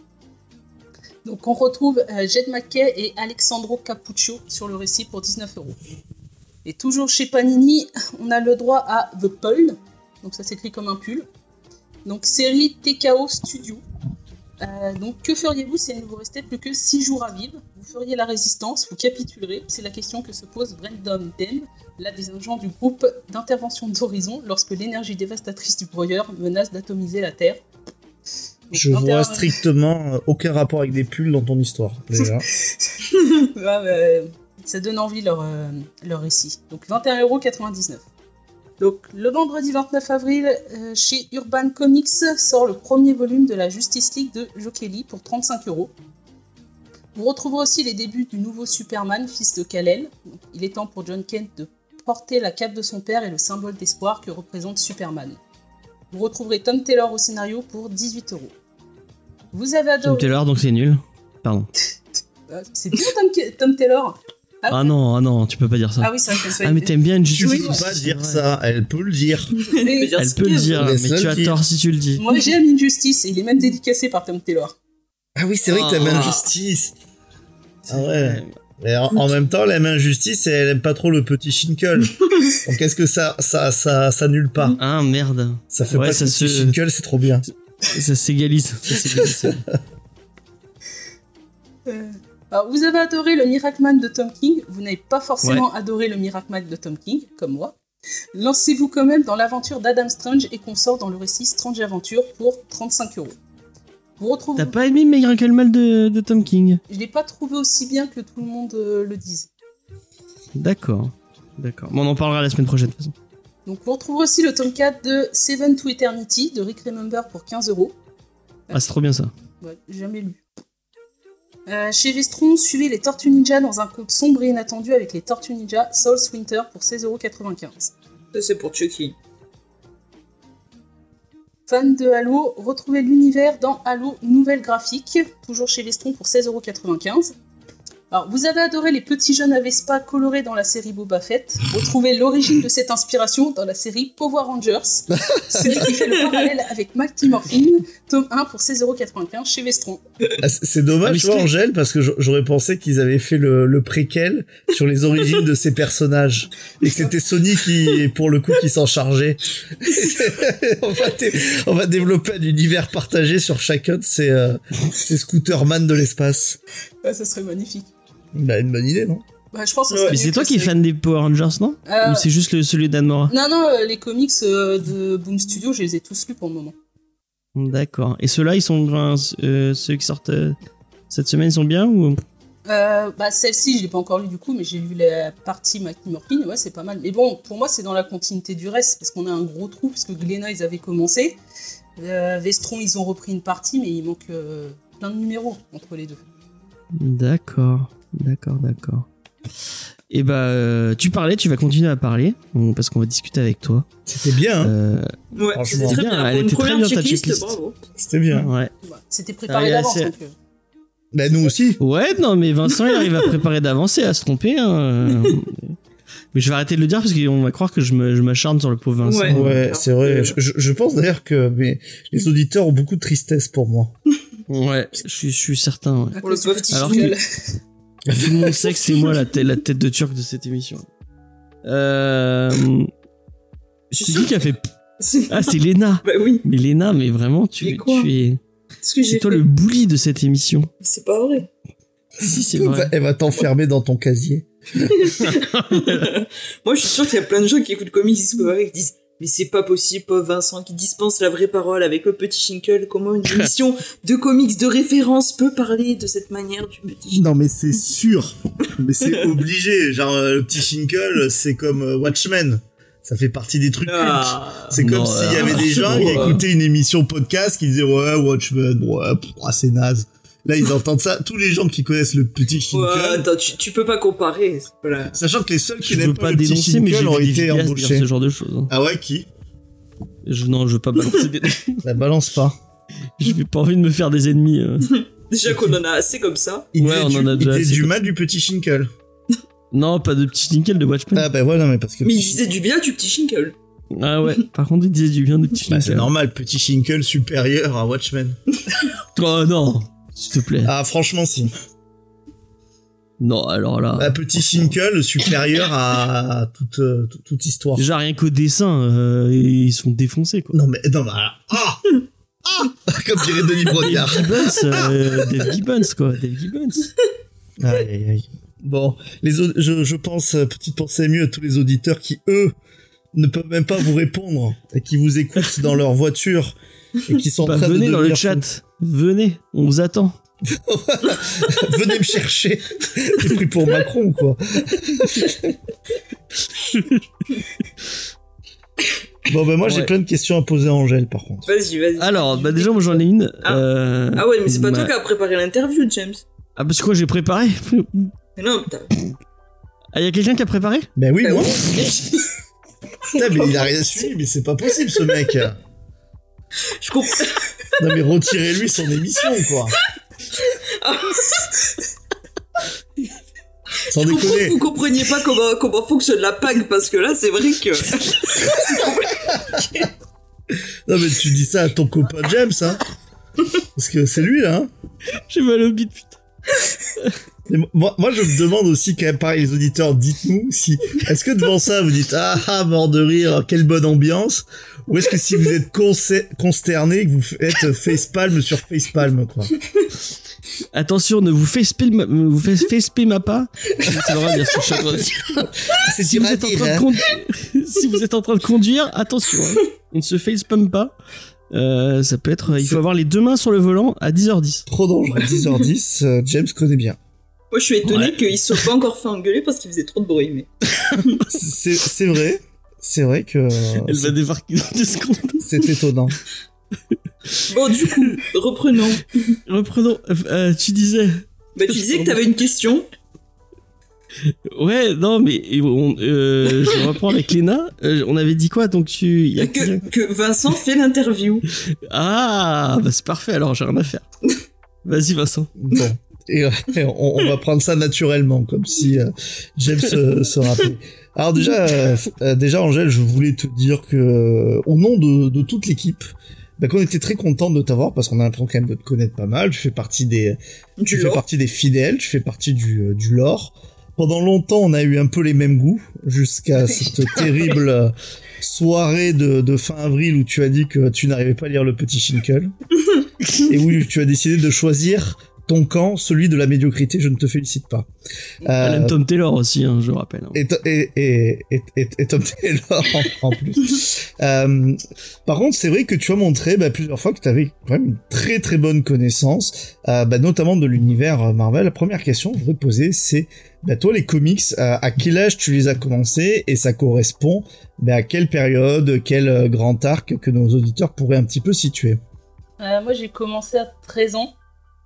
S4: Donc on retrouve euh, Jed McKay et Alexandro Capuccio sur le récit pour 19 euros. Et toujours chez Panini, on a le droit à The Pull, donc ça s'écrit comme un pull. Donc série TKO Studio. Euh, donc que feriez-vous s'il ne vous restait plus que 6 jours à vivre? Feriez la résistance, vous capitulerez C'est la question que se pose Brandon Dem, l'un des agents du groupe d'intervention d'Horizon, lorsque l'énergie dévastatrice du broyeur menace d'atomiser la Terre. Donc,
S3: Je
S4: 21
S3: vois strictement euh, aucun rapport avec des pulls dans ton histoire, déjà.
S4: Ça donne envie leur, euh, leur récit. Donc 21,99€. Donc le vendredi 29 avril, euh, chez Urban Comics sort le premier volume de la Justice League de Joe Kelly pour 35 euros. Vous retrouverez aussi les débuts du nouveau Superman, fils de Kal-El. Il est temps pour John Kent de porter la cape de son père et le symbole d'espoir que représente Superman. Vous retrouverez Tom Taylor au scénario pour 18 euros. Vous avez
S1: Tom
S4: adoré.
S1: Taylor, donc c'est nul. Pardon.
S4: Euh, C'est bien Tom, Tom Taylor.
S1: Ah non, ah non, tu peux pas dire ça.
S4: Ah oui, ça ça
S1: Ah mais t'aimes bien une
S3: Tu
S1: justice.
S3: peux pas
S1: c'est
S3: dire
S1: vrai.
S3: ça, elle peut le dire.
S4: Mais
S1: Elle peut le dire, mais tu as
S3: dire.
S1: tort si tu le dis.
S4: Moi j'aime Injustice et il est même dédicacé par Tom Taylor.
S3: Ah oui, c'est vrai que t'aimes
S1: Ah.
S3: injustice. Ah ouais. Mais en, en même temps, elle aime injustice et elle aime pas trop le petit Shinkle. Donc est-ce que ça, ça, ça, ça nulle pas
S1: Ah merde.
S3: Ça fait
S1: Ouais,
S3: pas
S1: ça
S3: que le petit
S1: se-
S3: Shinkle, c'est trop bien.
S1: Ça s'égalise. ça s'égalise.
S4: Euh, Alors, vous avez adoré le Miracman de Tom King, vous n'avez pas forcément adoré le Miracman de Tom King, comme moi. Lancez-vous quand même dans l'aventure d'Adam Strange et consort dans le récit Strange Adventure pour 35 euros. Vous retrouvez.
S1: T'as pas aimé Miracle Mal de, de Tom King
S4: Je l'ai pas trouvé aussi bien que tout le monde euh, le dise.
S1: D'accord. D'accord. Bon, on en parlera la semaine prochaine de toute façon.
S4: Donc vous retrouverez aussi le tome 4 de Seven to Eternity de Rick Remember pour 15 euros.
S1: Ah, c'est trop bien ça.
S4: Ouais, jamais lu. Euh, chez Vestron, suivez les Tortues Ninja dans un conte sombre et inattendu avec les Tortues Ninja Souls Winter pour 16,95€.
S2: Ça, c'est pour Chucky.
S4: Fan de Halo, retrouvez l'univers dans Halo Nouvelle Graphique, toujours chez Vestron pour 16,95€. Alors, vous avez adoré les petits jeunes à Vespa colorés dans la série Boba Fett. Retrouvez l'origine de cette inspiration dans la série Power Rangers, série qui fait le parallèle avec Mighty Morphin, tome 1 pour 16,95€ chez Vestron.
S3: Ah, c'est-
S1: Ah,
S3: dommage, vois,
S1: c'était-
S3: Angèle, parce que j'a- j'aurais pensé qu'ils avaient fait le, le préquel sur les origines de ces personnages. Et que c'était Sony qui, pour le coup, qui s'en chargeait. on, va dé- on va développer un univers partagé sur chacun de ces, euh, ces Scooterman de l'espace.
S4: Ouais, ça serait magnifique.
S3: Bah, une bonne idée, non
S4: Bah, je pense que ça
S2: Ouais.
S1: Mais c'est toi qui es fan des Power Rangers, non
S4: Euh,
S1: Ou c'est juste le, celui d'Anne Mora
S4: Non, non, euh, les comics euh, de Boom Studio, je les ai tous lus pour le moment.
S1: D'accord. Et ceux-là, ils sont. enfin, euh, ceux qui sortent euh, cette semaine, ils sont bien ou
S4: Euh, bah, celle-ci, je l'ai pas encore lu du coup, mais j'ai lu la partie Morphin, ouais, c'est pas mal. Mais bon, pour moi, c'est dans la continuité du reste, parce qu'on a un gros trou, parce que Glénat, ils avaient commencé. Euh, Vestron, ils ont repris une partie, mais il manque euh, plein de numéros entre les deux.
S1: D'accord. D'accord, d'accord. Et bah, euh, tu parlais, tu vas continuer à parler, parce qu'on va discuter avec toi.
S3: C'était bien, hein
S1: Euh,
S2: Ouais,
S3: Franchement.
S2: c'était très
S1: Bien,
S2: bien.
S1: elle était très bien, ta
S2: checklist,
S1: checklist.
S2: bravo.
S3: C'était bien.
S1: ouais.
S4: C'était préparé
S1: Ah,
S4: d'avance. donc, euh,
S3: Bah, nous aussi.
S1: Ouais, non, mais Vincent, il arrive à préparer d'avancer, à se tromper. hein. Mais je vais arrêter de le dire parce qu'on va croire que je m'acharne sur le pauvre Vincent.
S2: Ouais.
S3: Ouais, c'est vrai. Je, pense d'ailleurs que mais, les auditeurs ont beaucoup de tristesse pour moi.
S1: Ouais, je suis, je suis certain. ouais.
S2: Pour le pauvre
S4: petit
S1: Alors. Tout le monde sait que c'est moi la, tête- la tête de turc de cette émission. Euh... C'est qui qui a fait Ah, c'est Léna.
S2: Bah oui.
S1: Mais Léna, mais vraiment, tu,
S2: Mais quoi
S1: tu es.
S2: Ce
S1: C'est toi
S2: fait.
S1: le bully de cette émission.
S2: C'est pas vrai.
S1: Si, c'est
S3: Elle va-
S1: vrai.
S3: Elle va t'enfermer dans ton casier.
S2: Moi, je suis sûre qu'il y a plein de gens qui écoutent Comics Discovery et qui disent mais c'est pas possible, pauvre Vincent, qui dispense la vraie parole avec le petit Shinkle. Comment une émission de comics de référence peut parler de cette manière du petit Shinkle
S3: Non mais c'est sûr, mais c'est obligé. Genre euh, le petit Shinkle, c'est comme euh, Watchmen. Ça fait partie des trucs cultes.
S2: Ah.
S3: C'est comme s'il y
S1: euh,
S3: avait des gens qui écoutaient une émission podcast qui disaient ouais Watchmen, ouais, ah, c'est naze. Là ils entendent ça. Tous les gens qui connaissent le petit Shinkle,
S2: Ouais, attends, tu, tu peux pas comparer. la-
S3: sachant que les seuls qui n'aiment
S1: pas
S3: pas, le petit
S1: dénoncer, mais j'ai
S3: Shinkle ont été embauchés.
S1: ce genre de choses. hein.
S3: Ah ouais qui?
S1: Je, non, je veux pas balancer des...
S3: Ça balance pas.
S1: Je n'ai pas envie de me faire des ennemis. euh.
S2: Déjà qu'on en a assez comme ça.
S3: Il
S1: Ouais, on
S3: du,
S1: en a
S3: il
S1: déjà
S3: disait
S1: assez
S3: du mal du petit Shinkle.
S1: Non, pas de petit nickel de Watchmen.
S3: Ah bah ouais non mais parce que
S2: Mais il disait du bien du petit Shinkle.
S1: Ah ouais, par contre, il disait du bien de petit
S3: bah, c'est normal, petit Shinkle supérieur à Watchmen.
S1: Oh non, s'il te plaît.
S3: Ah franchement si.
S1: Non, alors là.
S3: Un petit Shinkle supérieur à toute, euh, toute, toute histoire.
S1: Déjà, rien qu'au dessin, euh, ils se font défoncer, quoi.
S3: Non mais non mais alors- ah ah comme dirait Denis Brognard.
S1: Dave Gibbons, euh, Dave Gibbons, quoi. Dave Gibbons.
S3: Aïe aïe aïe. Bon, les je, je pense euh, petite pensée mieux à tous les auditeurs qui eux ne peuvent même pas vous répondre et qui vous écoutent dans leur voiture et qui sont en
S1: Bah,
S3: train
S1: venez
S3: de
S1: dans le chat. Venez, on vous attend.
S3: venez me chercher. T'es pris pour Macron quoi. Bon ben moi j'ai plein de questions à poser à Angèle par contre.
S2: Vas-y, vas-y.
S1: Alors, bah déjà, moi j'en ai une.
S2: Ah.
S1: Euh,
S2: Ah ouais, mais c'est pas
S1: bah-
S2: toi qui as préparé l'interview, James.
S1: Ah, parce que quoi, j'ai préparé
S2: Mais non, putain.
S1: Ah, y a quelqu'un qui a préparé
S3: Ben oui
S2: Bah
S3: moi. Putain mais il a rien suivi mais c'est pas possible ce mec.
S2: Je comprends.
S3: Non mais retirez-lui son émission quoi. Sans
S2: Je comprends que
S3: déconner.
S2: vous compreniez pas comment, comment fonctionne la PAG parce que là, c'est vrai que.
S3: Non mais tu dis ça à ton copain James hein. Parce que c'est lui là. Hein.
S1: J'ai mal au bide,
S3: moi, moi je me demande aussi quand même pareil les auditeurs dites-nous si est-ce que devant ça vous dites ah ah mort de rire quelle bonne ambiance ou est-ce que si vous êtes consterné que vous faites facepalm sur facepalm quoi?
S1: Attention, ne vous facepalm vous facepalm pas. Ça va dire sur chaque
S3: C'est
S1: si vous, êtes en train de conduire, si vous êtes en train de conduire, attention, hein. on ne se facepalm pas. Euh, ça peut être, il faut avoir les deux mains sur le volant à 10h10.
S3: Trop dangereux 10h10 euh, James connaît bien.
S2: Moi, je suis étonné
S1: Ouais.
S2: qu'ils se soient pas encore fait engueuler parce qu'il faisait trop de bruit. Mais...
S3: C'est c'est vrai. C'est vrai que euh,
S1: Elle va débarquer dans 10 secondes.
S3: c'est étonnant.
S2: Bon, du coup, reprenons.
S1: Reprenons. Euh, tu disais.
S2: Bah, tu disais que t'avais une question.
S1: Ouais, non, mais on, euh, je reprends avec Léna. Euh, on avait dit quoi Donc tu. y a
S2: Que, Vincent fait l'interview.
S1: Ah, bah c'est parfait. Alors j'ai rien à faire. Vas-y, Vincent.
S3: Bon. Et, euh, on, on va prendre ça naturellement, comme si euh, James se, se rappelait. Alors déjà, euh, euh, déjà Angèle, je voulais te dire que euh, au nom de, de toute l'équipe, bah, qu'on était très content de t'avoir parce qu'on a l'impression quand même de te connaître pas mal. Tu fais partie des,
S2: Du
S3: tu fais partie des fidèles, tu fais partie du, euh, du lore. Pendant longtemps, on a eu un peu les mêmes goûts jusqu'à cette terrible soirée de, de fin avril où tu as dit que tu n'arrivais pas à lire le petit Shinkle et où tu as décidé de choisir ton camp, celui de la médiocrité. Je ne te félicite pas. Euh,
S1: aime Tom Taylor aussi, hein, je rappelle. hein.
S3: et, to- et, et, et, et, et Tom Taylor en, en plus. Euh, par contre, c'est vrai que tu as montré bah, plusieurs fois que tu avais quand même une très très bonne connaissance, euh, bah, notamment de l'univers Marvel. La première question que je voudrais te poser, c'est bah, toi les comics, à quel âge tu les as commencés et ça correspond bah, à quelle période, quel euh, grand arc que nos auditeurs pourraient un petit peu situer?
S4: Euh, moi, j'ai commencé à 13 ans.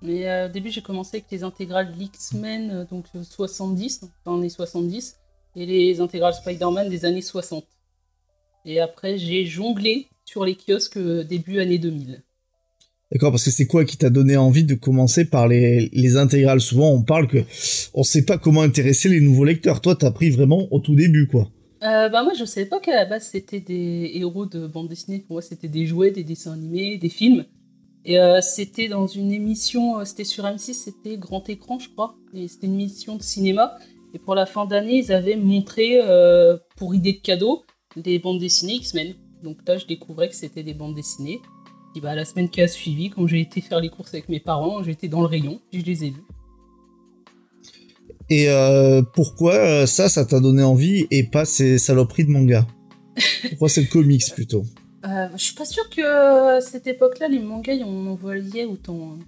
S4: Mais euh, au début, j'ai commencé avec les intégrales X-Men, euh, donc euh, 70, dans les années 70, et les intégrales Spider-Man des années 60. Et après, j'ai jonglé sur les kiosques début année 2000.
S3: D'accord, parce que c'est quoi qui t'a donné envie de commencer par les, les intégrales? Souvent, on parle que on sait pas comment intéresser les nouveaux lecteurs. Toi, t'as pris vraiment au tout début, quoi.
S4: Euh, bah moi, je savais pas qu'à la base, c'était des héros de bande dessinée. Pour moi, c'était des jouets, des dessins animés, des films. Et euh, c'était dans une émission, euh, c'était sur M6, c'était Grand Écran, je crois. Et c'était une émission de cinéma. Et pour la fin d'année, ils avaient montré, euh, pour idée de cadeau, des bandes dessinées X-Men. Donc là, je découvrais que c'était des bandes dessinées. Bah, la semaine qui a suivi, quand j'ai été faire les courses avec mes parents, j'étais dans le rayon, je les ai vus.
S3: Et euh, pourquoi euh, ça, ça t'a donné envie et pas ces saloperies de manga? Pourquoi c'est le comics plutôt?
S4: Euh, je suis pas sûre que à cette époque-là, les mangas, on en voyait autant. hein.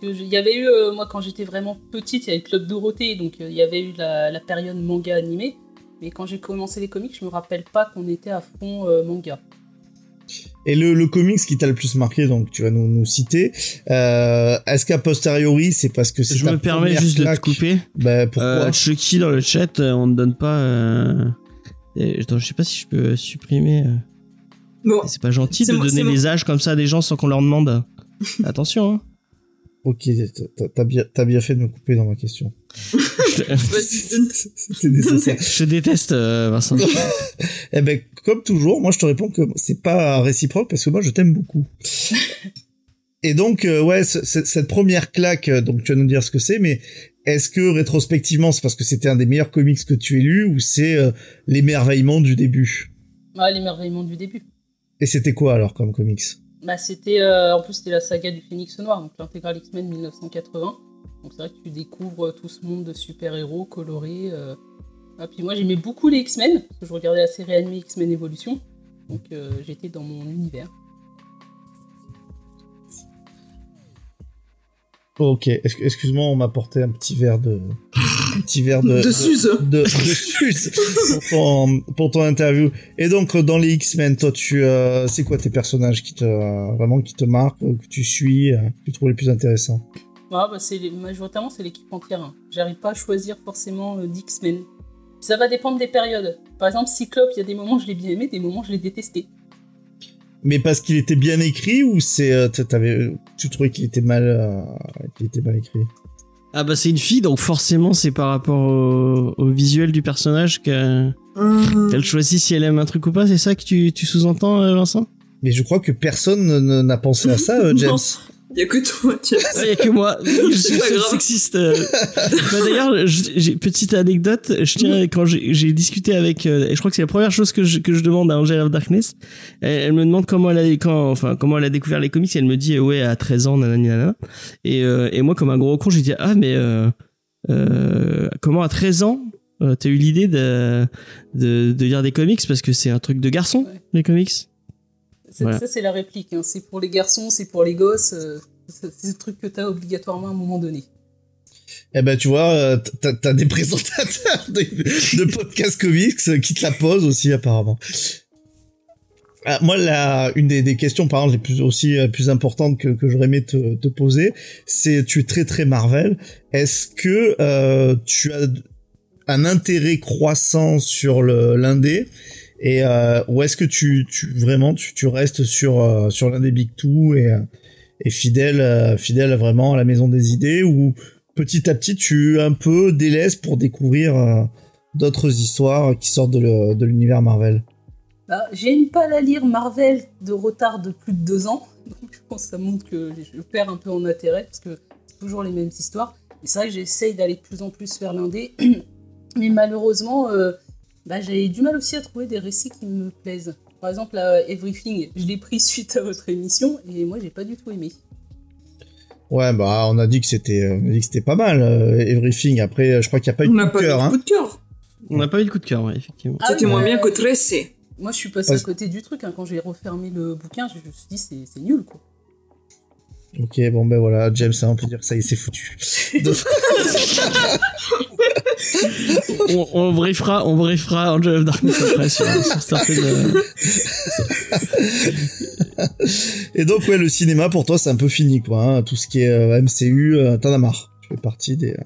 S4: Que il y avait eu, euh, moi, quand j'étais vraiment petite, il y avait le Club Dorothée, donc il y avait eu la, la période manga animé. Mais quand j'ai commencé les comics, je me rappelle pas qu'on était à fond manga.
S3: Et le, le comics qui t'a le plus marqué, donc tu vas nous, nous citer, euh, est-ce qu'à posteriori, c'est parce que c'est
S1: Je
S3: ta
S1: me permets juste de te couper.
S3: Bah pourquoi
S1: Euh, Chucky dans le chat, euh, on ne donne pas. Euh... Attends, je sais pas si je peux supprimer. euh.
S2: Bon,
S1: C'est pas gentil de
S2: moi-
S1: donner
S2: moi.
S1: les âges comme ça à des gens sans qu'on leur demande. Attention. Hein.
S3: Ok, t'as- t'as bien, t'as bien fait de me couper dans ma question.
S1: Je.
S3: C'était nécessaire.
S1: déteste, euh, Vincent.
S3: eh ben, comme toujours, moi je te réponds que c'est pas réciproque parce que moi je t'aime beaucoup. Et donc, euh, ouais, ce- ce- cette première claque, euh, donc tu vas nous dire ce que c'est, mais est-ce que rétrospectivement c'est parce que c'était un des meilleurs comics que tu aies lu ou c'est euh, l'émerveillement du début?
S4: Ah, l'émerveillement du début.
S3: Et c'était quoi alors comme comics?
S4: Bah, c'était, euh, en plus, c'était la saga du Phénix Noir, donc l'intégrale X-Men 1980. Donc c'est vrai que tu découvres euh, tout ce monde de super-héros colorés. euh. Ah, puis moi, j'aimais beaucoup les X-Men, parce que je regardais la série animée X-Men Evolution. Donc euh, j'étais dans mon univers.
S3: Ok, ex- excuse-moi, on m'a porté un petit verre de, un petit verre de,
S2: De Suze.
S3: de, de Suze pour ton, pour ton interview. Et donc dans les X-Men, toi, tu, euh, c'est quoi tes personnages qui te, euh, vraiment qui te marquent, euh, que tu suis, euh, que tu trouves les plus intéressants?
S4: Ah, bah, c'est majoritairement, c'est l'équipe entière. hein. J'arrive pas à choisir forcément euh, d'X-Men. Ça va dépendre des périodes. Par exemple, Cyclope, il y a des moments je l'ai bien aimé, des moments je l'ai détesté.
S3: Mais parce qu'il était bien écrit ou c'est, euh, t'avais, tu trouvais qu'il était mal, euh, qu'il était mal écrit?
S1: Ah bah c'est une fille, donc forcément c'est par rapport au, au visuel du personnage que- qu'elle choisit si elle aime un truc ou pas. C'est ça que tu, tu sous-entends, euh, Vincent?
S3: Mais je crois que personne ne- n'a pensé à ça, euh, James.
S2: Non. Y a que toi.
S1: Il n'y a que moi. Je suis seul sexiste. euh. Bah, D'ailleurs, j'ai petite anecdote. Je tiens quand j'ai j'ai discuté avec, euh, et je crois que c'est la première chose que je, que je demande à Angel of Darkness. Elle, elle me demande comment elle a quand, enfin comment elle a découvert les comics. Et elle me dit ouais à 13 ans, nanani nanana. Et euh, et moi comme un gros con, j'ai dit ah mais euh, euh, comment à 13 ans euh, t'as eu l'idée de, de de lire des comics? Parce que c'est un truc de garçon
S4: Ouais.
S1: les comics. Voilà.
S4: Ça, c'est la réplique. hein. C'est pour les garçons, c'est pour les gosses. euh, c'est le truc que t'as obligatoirement à un moment donné.
S3: Eh ben, tu vois, euh, t'as, t'as des présentateurs de, de podcasts comics qui te la posent aussi, apparemment. Ah, moi, la, une des, des questions, par exemple, les plus aussi euh, plus importantes que, que j'aurais aimé te, te poser, c'est tu es très très Marvel. Est-ce que euh, tu as un intérêt croissant sur l'indé? Et euh, ou est-ce que tu, tu vraiment tu, tu restes sur euh, sur l'un des big two et euh, et fidèle euh, fidèle vraiment à la maison des idées ou petit à petit tu un peu délaisses pour découvrir d'autres histoires qui sortent de l'univers Marvel?
S4: Bah, J'aime pas la lire Marvel de retard de plus de deux ans. Donc je pense que ça montre que je perds un peu en intérêt parce que c'est toujours les mêmes histoires. Et c'est vrai que j'essaye d'aller de plus en plus vers l'indé. Mais malheureusement, bah, j'ai du mal aussi à trouver des récits qui me plaisent. Par exemple, là, Everything, je l'ai pris suite à votre émission et moi j'ai pas du tout aimé.
S3: Ouais, bah on a dit que c'était euh, on a dit que c'était pas mal euh, Everything. Après, euh, je crois qu'il y a pas eu
S2: On
S3: de
S2: n'a
S3: coup
S2: pas
S3: de
S2: eu
S3: cœur.
S2: de
S3: Hein.
S2: coup de cœur.
S1: On n'a pas eu de coup de cœur, ouais, effectivement.
S4: Ah
S2: C'était
S4: oui,
S2: moins bien que Tressé.
S4: Moi je suis passé
S3: Parce-
S4: à côté du truc. hein. Quand j'ai refermé le bouquin, je me suis dit c'est c'est nul quoi.
S3: Ok, bon ben voilà, James, hein, on peut dire que ça y est, c'est foutu.
S1: On, on briefera, on briefera Angel of Darkness après sur, sur certaines. euh,
S3: Et donc ouais, le cinéma pour toi c'est un peu fini quoi. hein. Tout ce qui est euh, MCU, euh, t'en as marre. Tu fais partie des. euh,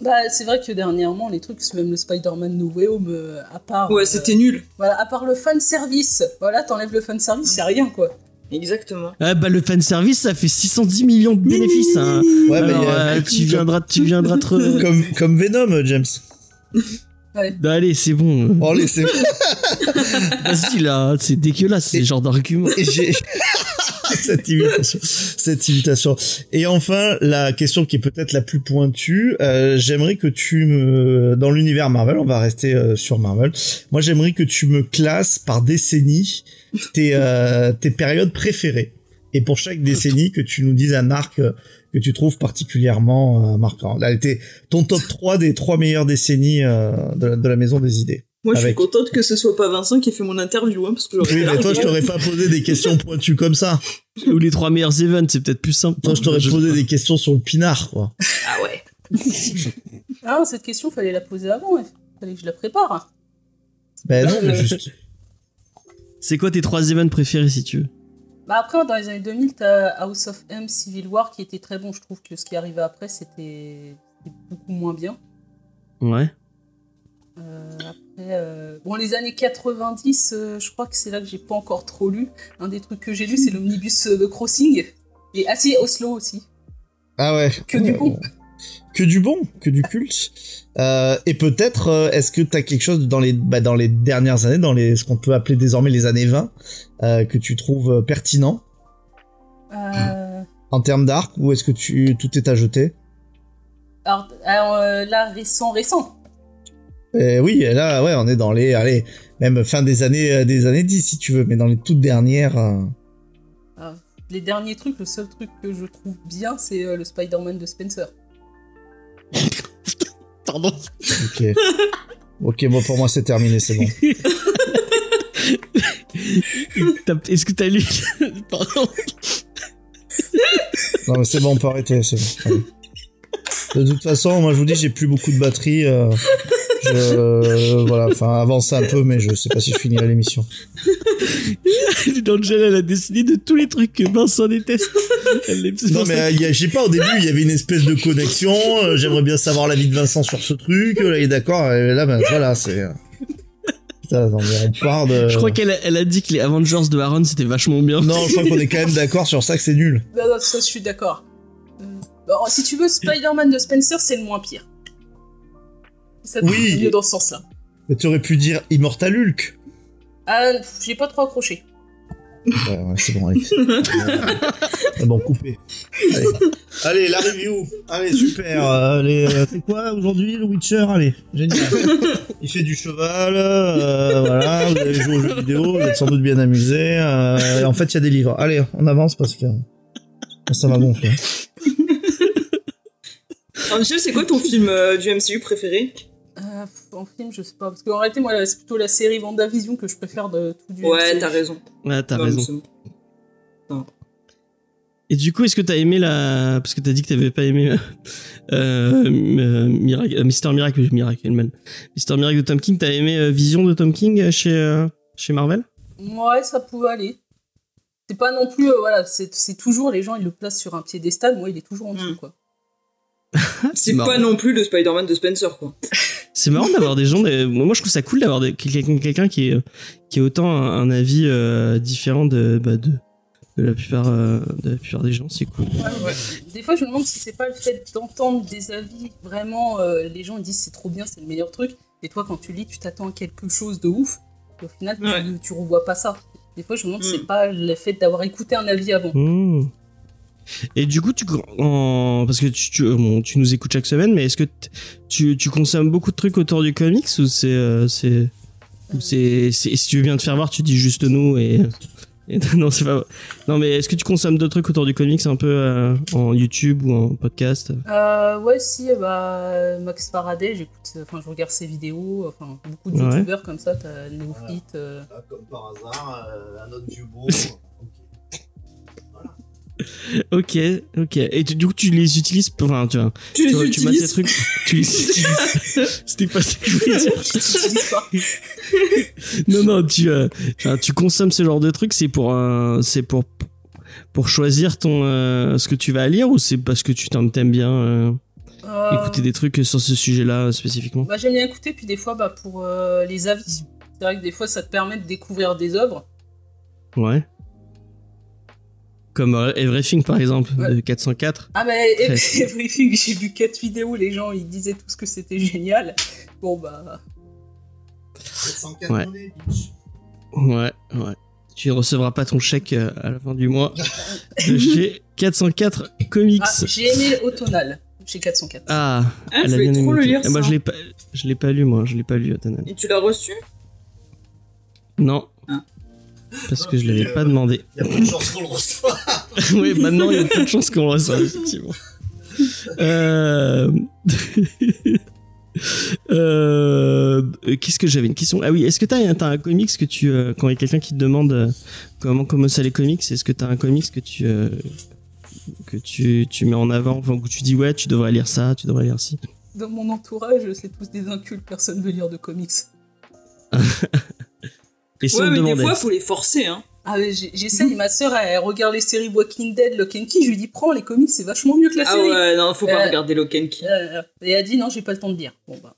S4: Bah, c'est vrai que dernièrement, les trucs, même le Spider-Man No Way Home, euh, à part.
S2: Ouais,
S4: euh,
S2: c'était nul.
S4: Voilà, à part le fan service. Voilà, t'enlèves le fan service, c'est rien quoi.
S2: Exactement.
S1: Ah bah le fan service ça fait 610 millions de bénéfices. Hein.
S3: Ouais, mais
S1: Alors,
S3: il y a-
S1: euh, tu viendras, tu viendras te.
S3: comme comme Venom, euh, James.
S1: Bah, allez c'est bon.
S3: Oh les c'est.
S1: Vas-y là, c'est dégueulasse ce genre d'argument.
S3: Et j'ai cette imitation. cette invitation. Et enfin, la question qui est peut-être la plus pointue, euh, j'aimerais que tu me, dans l'univers Marvel, on va rester euh, sur Marvel. Moi, j'aimerais que tu me classes par décennie tes euh, tes périodes préférées. Et pour chaque décennie, que tu nous dises un arc euh, que tu trouves particulièrement euh, marquant. Là, était ton top 3 des trois meilleures décennies euh, de, de la Maison des Idées.
S2: Moi, je suis contente que ce soit pas Vincent qui ait fait mon interview, hein, parce que
S3: Oui, mais toi, je t'aurais pas posé des questions pointues comme ça.
S1: Ou les trois meilleurs events, c'est peut-être plus simple.
S3: Toi, je t'aurais posé des questions sur le pinard, quoi.
S2: Ah ouais.
S4: Ah, cette question, fallait la poser avant. Il fallait que je la prépare.
S3: Ben non, mais juste.
S1: C'est quoi tes trois events préférés si tu veux?
S4: Bah après, dans les années 2000, t'as House of M, Civil War, qui était très bon. Je trouve que ce qui arrivait après, c'était beaucoup moins bien.
S1: Ouais.
S4: Euh, après, euh, bon, les années 90, euh, je crois que c'est là que j'ai pas encore trop lu. Un des trucs que j'ai lu, c'est l'Omnibus euh, Crossing. Et ah si, Oslo aussi.
S3: Ah ouais.
S4: Que du bon.
S3: Que du bon, que du culte. Euh, et peut-être, euh, est-ce que t'as quelque chose dans les, bah, dans les dernières années, dans les, ce qu'on peut appeler désormais les années 20, euh, que tu trouves pertinent
S4: Euh,
S3: en termes d'arc, ou est-ce que tu, tout est à jeter?
S4: Alors, alors, là, récent, récent.
S3: Eh oui, et là, ouais, on est dans les, allez, même fin des années, des années 10, si tu veux, mais dans les toutes dernières. euh,
S4: Les derniers trucs, le seul truc que je trouve bien, c'est le Spider-Man de Spencer.
S1: Pardon.
S3: Ok. ok, bon, pour moi, c'est terminé, c'est bon.
S1: Est-ce que t'as lu Pardon.
S3: Non, mais c'est bon, on peut arrêter, c'est bon. Allez. De toute façon, moi, je vous dis, j'ai plus beaucoup de batterie. euh, je, voilà, enfin, avance un peu, mais je sais pas si je finirai l'émission.
S1: Angela, elle a décidé de tous les trucs que Vincent déteste. Elle
S3: Non, mais euh, je sais pas, au début, il y avait une espèce de connexion. euh, J'aimerais bien savoir l'avis de Vincent sur ce truc. euh, Là, il est d'accord. et Là, ben, voilà, c'est. euh, Putain, mais on part de.
S1: Je crois qu'elle a, elle a dit que les Avengers de Aaron c'était vachement bien.
S3: Non, je crois qu'on est quand même d'accord sur ça que c'est nul.
S4: Non, non, ça, je suis d'accord. Euh, bon, si tu veux, Spider-Man de Spencer, c'est le moins pire. Ça
S3: Oui.
S4: mieux dans ce sens-là.
S3: Mais tu aurais pu dire Immortal Hulk.
S4: Ah, pff, j'ai pas trop accroché.
S3: Ouais, ouais, c'est bon, allez. c'est bon, coupé. Allez. Allez, la review. Allez, super. Euh, Allez, euh, c'est quoi aujourd'hui, le Witcher? Allez, génial. Il fait du cheval, euh, voilà, vous avez joué aux jeux vidéo, vous êtes sans doute bien amusé. euh, et en fait, il y a des livres. Allez, on avance parce que ça m'a gonflé.
S2: Alors, Michel, c'est quoi ton film euh, du MCU préféré?
S4: Euh, en film, je sais pas. Parce qu'en réalité, moi, c'est plutôt la série WandaVision que je préfère de tout du
S2: Ouais, t'as raison.
S1: Ouais, t'as raison. Et du coup, est-ce que t'as aimé la. Parce que t'as dit que t'avais pas aimé. Euh, euh, Miracle, euh, Mister Miracle, Miracle Man. Mister Miracle de Tom King, t'as aimé Vision de Tom King chez, chez Marvel?
S4: Ouais, ça pouvait aller. C'est pas non plus, euh, voilà, c'est c'est toujours, les gens, ils le placent sur un piédestal, moi, il est toujours en dessous,
S2: Mm.
S4: quoi.
S2: C'est pas non plus le Spider-Man de Spencer, quoi.
S1: C'est marrant d'avoir des gens. des- Moi, je trouve ça cool d'avoir des- quelqu'un qui est qui est autant un, un avis euh, différent de, bah, de de la plupart euh, de la plupart des gens. C'est cool.
S4: Des fois, je me demande si c'est pas le fait d'entendre des avis, vraiment, euh, les gens ils disent c'est trop bien, c'est le meilleur truc, et toi, quand tu lis, tu t'attends à quelque chose de ouf, et au final, tu,
S2: Ouais.
S4: tu revois pas ça. Des fois, je me demande si
S2: Mm.
S4: c'est pas le fait d'avoir écouté un avis avant.
S1: Mmh. Et du coup, tu en... parce que tu, tu, bon, tu nous écoutes chaque semaine, mais est-ce que t- tu, tu consommes beaucoup de trucs autour du comics ou c'est euh, c'est ou c'est c'est- si tu veux bien te faire voir, tu dis juste nous et, et- non c'est pas non mais est-ce que tu consommes d'autres trucs autour du comics un peu euh, en YouTube ou en podcast?
S4: Euh, ouais, si, bah, Max Faraday, j'écoute, enfin, je regarde ses vidéos, enfin, beaucoup de
S1: Ouais.
S4: youtubeurs comme ça, t'as Neophyte, euh,
S3: Comme par hasard, un autre beau.
S1: Ok, ok. Et tu- du coup, tu les utilises pour enfin tu vois,
S2: Tu les
S1: tu, vois, tu
S2: utilises
S1: trucs, tu les utilises. C'était pas ce que je voulais dire. Non, non, tu, euh, tu consommes ce genre de trucs, c'est pour, un- c'est pour, pour choisir ton, euh, ce que tu vas lire ou c'est parce que tu t'aimes t'aimes bien euh,
S4: Euh,
S1: écouter des trucs sur ce sujet-là euh, spécifiquement?
S4: Bah, j'aime bien écouter, puis des fois, bah, pour euh, les avis. C'est vrai que des fois, ça te permet de découvrir des œuvres.
S1: Ouais. Comme euh, Everything par exemple,
S4: Ouais.
S1: de 404.
S4: Ah, mais
S1: Très.
S4: Everything, j'ai vu 4 vidéos, les gens, ils disaient tous que c'était génial. Bon, bah,
S1: Ouais. Ouais, ouais. Tu ne recevras pas ton chèque euh, à la fin du mois. J'ai 404 comics.
S4: Ah, j'ai aimé Automnal. J'ai 404.
S1: Ah,
S2: Ah,
S1: elle
S2: je
S1: bien
S2: trop le lire,
S1: Eh, moi,
S2: ça.
S1: je l'ai pas, je l'ai pas lu, moi. Je l'ai pas lu, Automnal.
S2: Et tu l'as reçu?
S1: Non.
S2: Ah.
S1: Parce que je l'avais pas demandé.
S3: Il y a peu de chances qu'on le reçoive.
S1: oui, maintenant, il y a peu de chances qu'on le reçoive, effectivement. Euh... euh, Qu'est-ce que j'avais une question? Ah oui, est-ce que t'as as un comics que tu euh, quand il y a quelqu'un qui te demande euh, comment ça les comics, est-ce que t'as un comics que tu euh, que tu, tu mets en avant, enfin où tu dis ouais, tu devrais lire ça, tu devrais lire ci?
S4: Dans mon entourage, c'est tous des incultes, personne veut lire de comics.
S1: Et si
S2: Ouais,
S1: on
S2: mais des fois, faut les forcer, hein.
S4: Ah, j'essaye, ma sœur, elle regarde les séries Walking Dead, Lock and Key, je lui dis, prends les comics, c'est vachement mieux que la
S2: Ah
S4: série.
S2: ouais, non, faut pas
S4: Euh,
S2: regarder qui.
S4: Euh, Et elle a dit, non, j'ai pas le temps de lire. Bon, bah.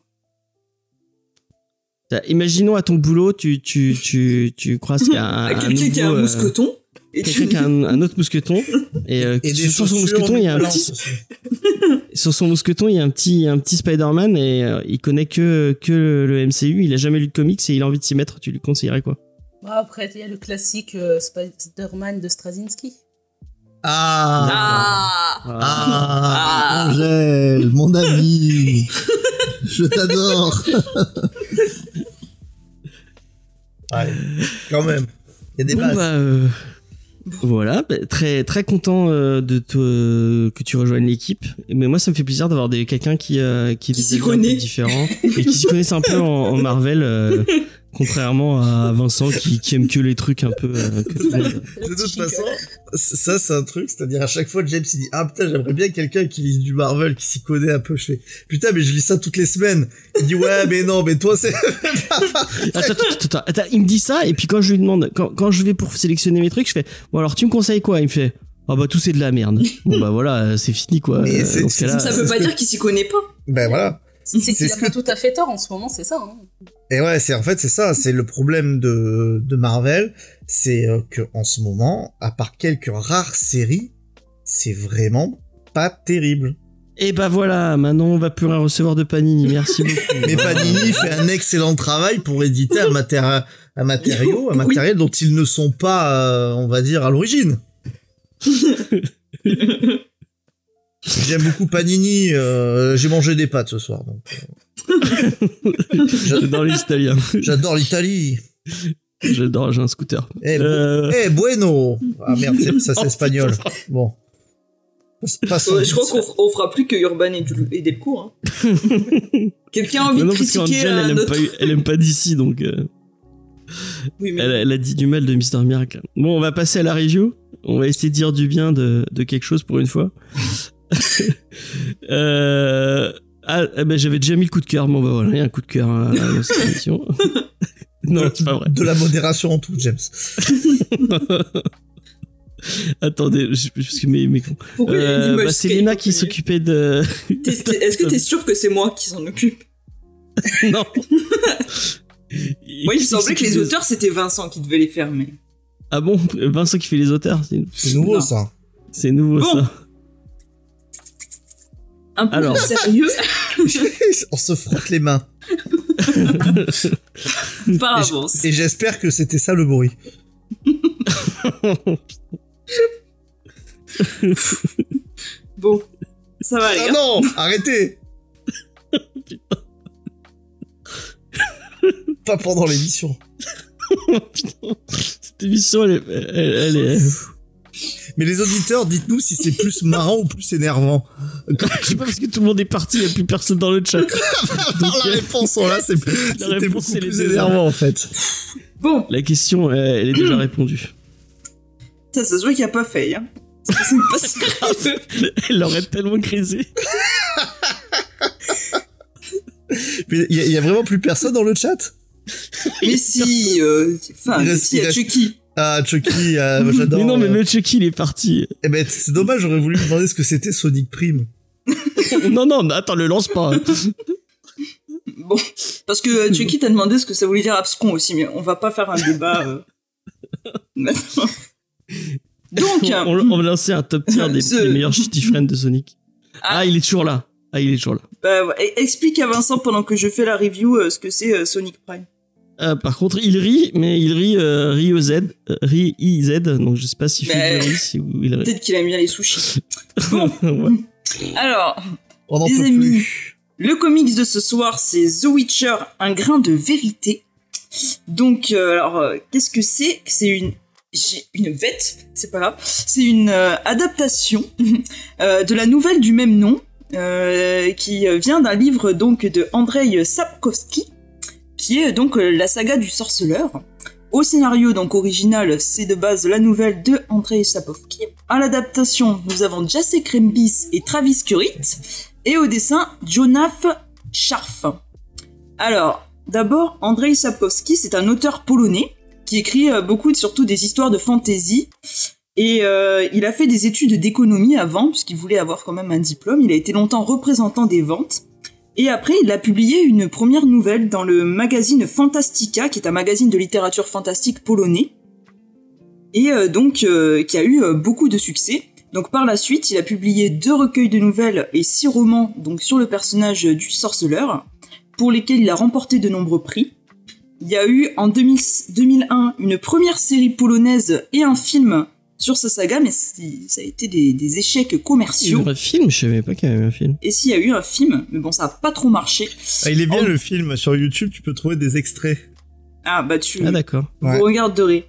S1: T'as- Imaginons à ton boulot, tu tu tu tu croises qu'il y a un,
S2: À
S1: un
S2: quelqu'un qui a un
S1: euh,
S2: mousqueton.
S1: Quelqu'un qui a un, un autre mousqueton et, euh,
S3: Et
S1: sur son mousqueton il y a un petit sur son mousqueton il y a un petit un petit Spider-Man et euh, il connaît que que le MCU il a jamais lu de comics et il a envie de s'y mettre tu lui conseillerais quoi?
S4: Bah, après, il y a le classique euh, Spider-Man de Straczynski.
S3: Ah,
S2: Ah
S3: ah,
S2: Ah.
S3: Angèle, mon ami, je t'adore. ouais, quand même. Il y a des
S1: bon
S3: bases.
S1: bah euh, voilà bah, très très content euh, de te, que tu rejoignes l'équipe mais moi ça me fait plaisir d'avoir des quelqu'un qui euh, qui,
S2: Qui s'y connaît.
S1: différents et qui s'y connaissent un peu en, en Marvel euh, contrairement à Vincent qui, qui aime que les trucs un peu euh,
S3: De toute façon, ça c'est un truc, c'est-à-dire à chaque fois James il dit ah putain j'aimerais bien quelqu'un qui lise du Marvel, qui s'y connaît un peu. Je fais putain mais je lis ça toutes les semaines. Il dit ouais mais non mais toi c'est
S1: Attends, attends, attends, attends, attends, il me dit ça, et puis quand je lui demande, quand, quand je vais pour sélectionner mes trucs, je fais, bon alors tu me conseilles quoi? Il me fait, ah bah tout c'est de la merde. bon bah voilà, euh, c'est fini quoi.
S3: Mais
S1: Euh, dans ce
S2: Ça veut pas dire qu'il s'y connaît pas.
S3: ben voilà.
S4: C'est qu'il a pas tout à fait tort en ce moment, c'est ça. Hein.
S3: Et ouais, c'est en fait c'est ça, c'est le problème de de Marvel, c'est euh, que en ce moment, à part quelques rares séries, c'est vraiment pas terrible.
S1: Et bah voilà, maintenant on va plus rien recevoir de Panini, merci beaucoup.
S3: Mais Panini fait un excellent travail pour éditer un, un matériau, un
S2: Oui.
S3: matériel dont ils ne sont pas, euh, on va dire, à l'origine. J'aime beaucoup Panini. euh, J'ai mangé des pâtes ce soir, donc
S1: J'adore les Italiens.
S3: j'adore l'Italie.
S1: J'adore, j'ai un scooter.
S3: Eh,
S1: Euh,
S3: eh, bueno. Ah merde, c'est- ça c'est espagnol. Bon. Passe- passons.
S2: Ouais, je crois qu'on f- on fera plus que Urban et, et Delcourt. Hein. Quelqu'un a envie
S1: non,
S2: de
S1: parce
S2: critiquer
S1: qu'Angel, elle, aime
S2: autre.
S1: pas, elle aime pas d'ici, donc euh,
S2: Oui, mais
S1: elle, elle a dit du mal de Mister Miracle. Bon, on va passer à la review. On va essayer de dire du bien de, de quelque chose pour une fois. euh, ah, eh ben, j'avais déjà mis le coup de cœur. Bon, bah voilà, il y a un coup de cœur à, à cette émission. non, c'est pas vrai.
S3: De la modération en tout, James.
S1: Attendez, je- parce que mes, mes cons.
S2: pourquoi il y a une
S1: Euh,
S2: image
S1: bah, c'est Lena qui s'occupait de.
S2: Est-ce que t'es sûr que c'est moi qui s'en occupe?
S1: Non.
S2: Moi, il me semblait que les auteurs, c'était Vincent qui devait les faire, mais...
S1: Ah bon? Vincent qui fait les auteurs, c'est
S3: C'est nouveau
S2: Non.
S3: ça.
S1: c'est nouveau
S2: Bon.
S1: ça.
S2: Un peu
S1: Alors.
S2: sérieux
S3: On se frotte les mains.
S2: par avance.
S3: Et j'espère que c'était ça le bruit.
S2: Bon, ça va, les
S3: Ah
S2: gars.
S3: non Arrêtez Pas pendant l'émission.
S1: Cette émission, elle est, elle, elle est,
S3: Mais les auditeurs, dites-nous si c'est plus marrant ou plus énervant.
S1: je sais pas parce que tout le monde est parti, il y a plus personne dans le chat.
S3: Alors la réponse en là, c'est c'était
S1: réponse,
S3: beaucoup
S1: c'est les
S3: plus énervant en fait.
S2: Bon,
S1: La question, elle, elle est déjà répondue.
S2: ça, ça se voit qu'il n'y a pas fait, hein. C'est pas.
S1: Elle l'aurait tellement crisé.
S3: Mais il y, a- il y a vraiment plus personne dans le chat?
S2: Mais si, euh, enfin,
S3: Il reste-
S2: si, il y a
S3: reste-
S2: Chucky.
S3: Ah Chucky, euh, j'adore.
S1: Mais non, mais
S3: euh,
S1: le Chucky, il est parti.
S3: Eh ben c'est dommage, j'aurais voulu demander ce que c'était Sonic Prime.
S1: non, non, mais attends, le lance pas.
S2: Bon, parce que euh, Chucky t'a demandé ce que ça voulait dire abscon aussi, mais on va pas faire un débat euh, maintenant. Donc,
S1: on, on, on va lancer un top tier des,
S2: Ce-
S1: des meilleurs shitty friends de Sonic. Ah.
S2: Ah.
S1: il est toujours là. Ah, il est toujours là.
S2: bah, ouais, explique à Vincent pendant que je fais la review euh, ce que c'est euh, Sonic Prime.
S1: Euh, par contre, il rit, mais il rit euh, rit Z, euh, rit IZ, donc je sais pas s'il fait du riz ou il rit.
S2: Peut-être qu'il aime bien les sushis. Bon,
S1: Ouais.
S2: alors,
S3: On
S2: Les amis.
S3: plus.
S2: Le comics de ce soir, c'est The Witcher, un grain de vérité. Donc, euh, alors, euh, qu'est-ce que c'est C'est une j'ai une vette, c'est pas grave. C'est une euh, adaptation euh, de la nouvelle du même nom, euh, qui vient d'un livre donc de Andrei Sapkowski, qui est donc euh, la saga du sorceleur. Au scénario donc original, c'est de base la nouvelle de Andrei Sapkowski. À l'adaptation, nous avons Jacek Krembis et Travis Currit. Et au dessin, Jonaf Scharf. Alors, d'abord, Andrei Sapkowski, c'est un auteur polonais qui écrit euh, beaucoup, surtout des histoires de fantasy. Et euh, il a fait des études d'économie avant, puisqu'il voulait avoir quand même un diplôme. Il a été longtemps représentant des ventes. Et après, il a publié une première nouvelle dans le magazine Fantastica, qui est un magazine de littérature fantastique polonais. Et euh, donc, euh, qui a eu euh, beaucoup de succès. Donc par la suite, il a publié deux recueils de nouvelles et six romans donc sur le personnage du sorceleur, pour lesquels il a remporté de nombreux prix. Il y a eu en 2000 2001 une première série polonaise et un film sur sa saga, mais c'est- ça a été des, des échecs
S1: Il y a
S2: commerciaux.
S1: eu un film, je savais pas qu'il y avait un film.
S2: Et s'il y a eu un film, mais bon, ça a pas trop marché.
S3: Ah, il est bien
S2: En-
S3: le film sur YouTube, tu peux trouver des extraits.
S2: Ah bah tu,
S1: Ah d'accord.
S3: Ouais.
S2: vous regarderez.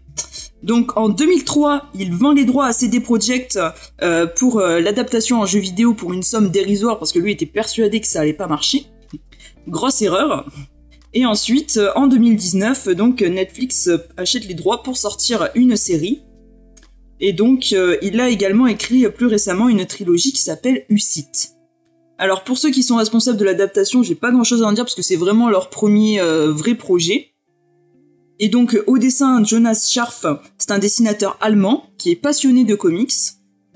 S2: Donc en 2003, il vend les droits à CD Projekt euh, pour euh, l'adaptation en jeu vidéo pour une somme dérisoire parce que lui était persuadé que ça allait pas marcher. Grosse erreur. Et ensuite, en 2019, donc Netflix achète les droits pour sortir une série. Et donc, euh, il a également écrit plus récemment une trilogie qui s'appelle Ucite. Alors pour ceux qui sont responsables de l'adaptation, j'ai pas grand chose à en dire parce que c'est vraiment leur premier euh, vrai projet. Et donc au dessin, Jonas Scharf, c'est un dessinateur allemand qui est passionné de comics.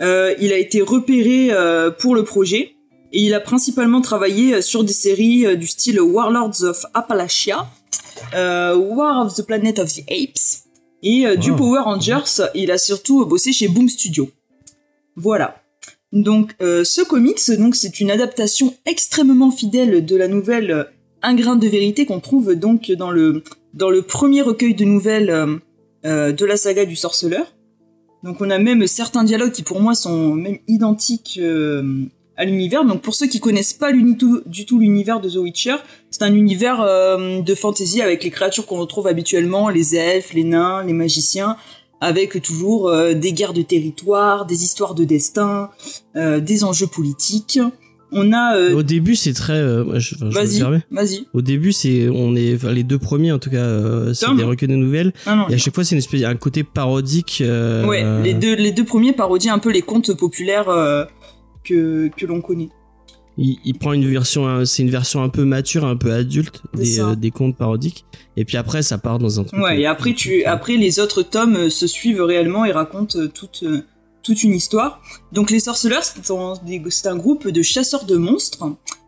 S2: Euh, il a été repéré euh, pour le projet et il a principalement travaillé sur des séries du style Warlords of Appalachia, War of the Planet of the Apes et euh, du. Power Rangers. Il a surtout bossé chez Boom Studio. Voilà. Donc euh, ce comics, donc c'est une adaptation extrêmement fidèle de la nouvelle euh, Un grain de vérité qu'on trouve donc dans le dans le premier recueil de nouvelles euh, de la saga du sorceleur. Donc on a même certains dialogues qui pour moi sont même identiques à l'univers. Donc pour ceux qui connaissent pas du tout l'univers de The Witcher, c'est un univers euh, de fantasy avec les créatures qu'on retrouve habituellement, les elfes, les nains, les magiciens, avec toujours euh, des guerres de territoire, des histoires de destin, euh, des enjeux politiques. On a
S1: Au début, c'est très. je, enfin,
S2: vas-y, vas-y.
S1: Au début, c'est on est enfin, les deux premiers en tout cas, c'est des recueils de nouvelles.
S2: Ah non,
S1: Et à chaque fois, c'est une espèce, un côté parodique.
S2: Ouais, les deux, les deux premiers parodient un peu les contes populaires que, que l'on connaît.
S1: Il, il prend une version, euh, c'est une version un peu mature, un peu adulte des, euh, des contes parodiques. Et puis après, ça part dans un truc.
S2: Ouais,
S1: euh,
S2: et après,
S1: plus-
S2: tu, après les autres tomes euh, se suivent réellement et racontent euh, toute, euh, toute une histoire. Donc les sorceleurs, c'est un, groupe de chasseurs de monstres,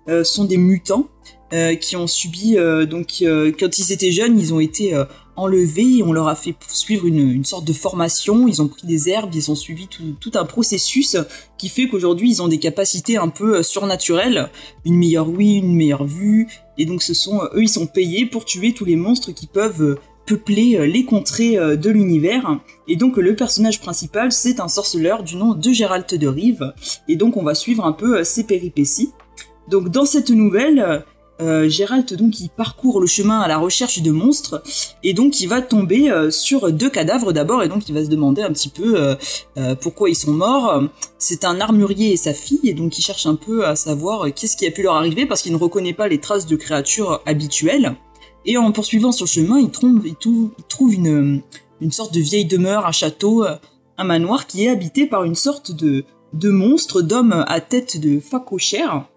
S2: euh, sont des mutants euh, qui ont subi, euh, donc euh, quand ils étaient jeunes, ils ont été euh, enlevés, on leur a fait suivre une, sorte de formation, ils ont pris des herbes, ils ont suivi tout, un processus qui fait qu'aujourd'hui ils ont des capacités un peu euh, surnaturelles, une meilleure ouïe, une meilleure vue, et donc ce sont eux ils sont payés pour tuer tous les monstres qui peuvent euh, peupler euh, les contrées euh, de l'univers. Et donc le personnage principal c'est un sorceleur du nom de Gérald de Rive, et donc on va suivre un peu euh, ses péripéties. Donc dans cette nouvelle, euh, Gérald donc il parcourt le chemin à la recherche de monstres et donc il va tomber euh, sur deux cadavres d'abord et donc il va se demander un petit peu euh, euh, pourquoi ils sont morts. C'est un armurier et sa fille et donc il cherche un peu à savoir euh, qu'est-ce qui a pu leur arriver parce qu'il ne reconnaît pas les traces de créatures habituelles. Et en poursuivant sur le chemin, il, trouve une, une sorte de vieille demeure, un château, euh, un manoir qui est habité par une sorte de, de monstre d'homme à tête de facochère.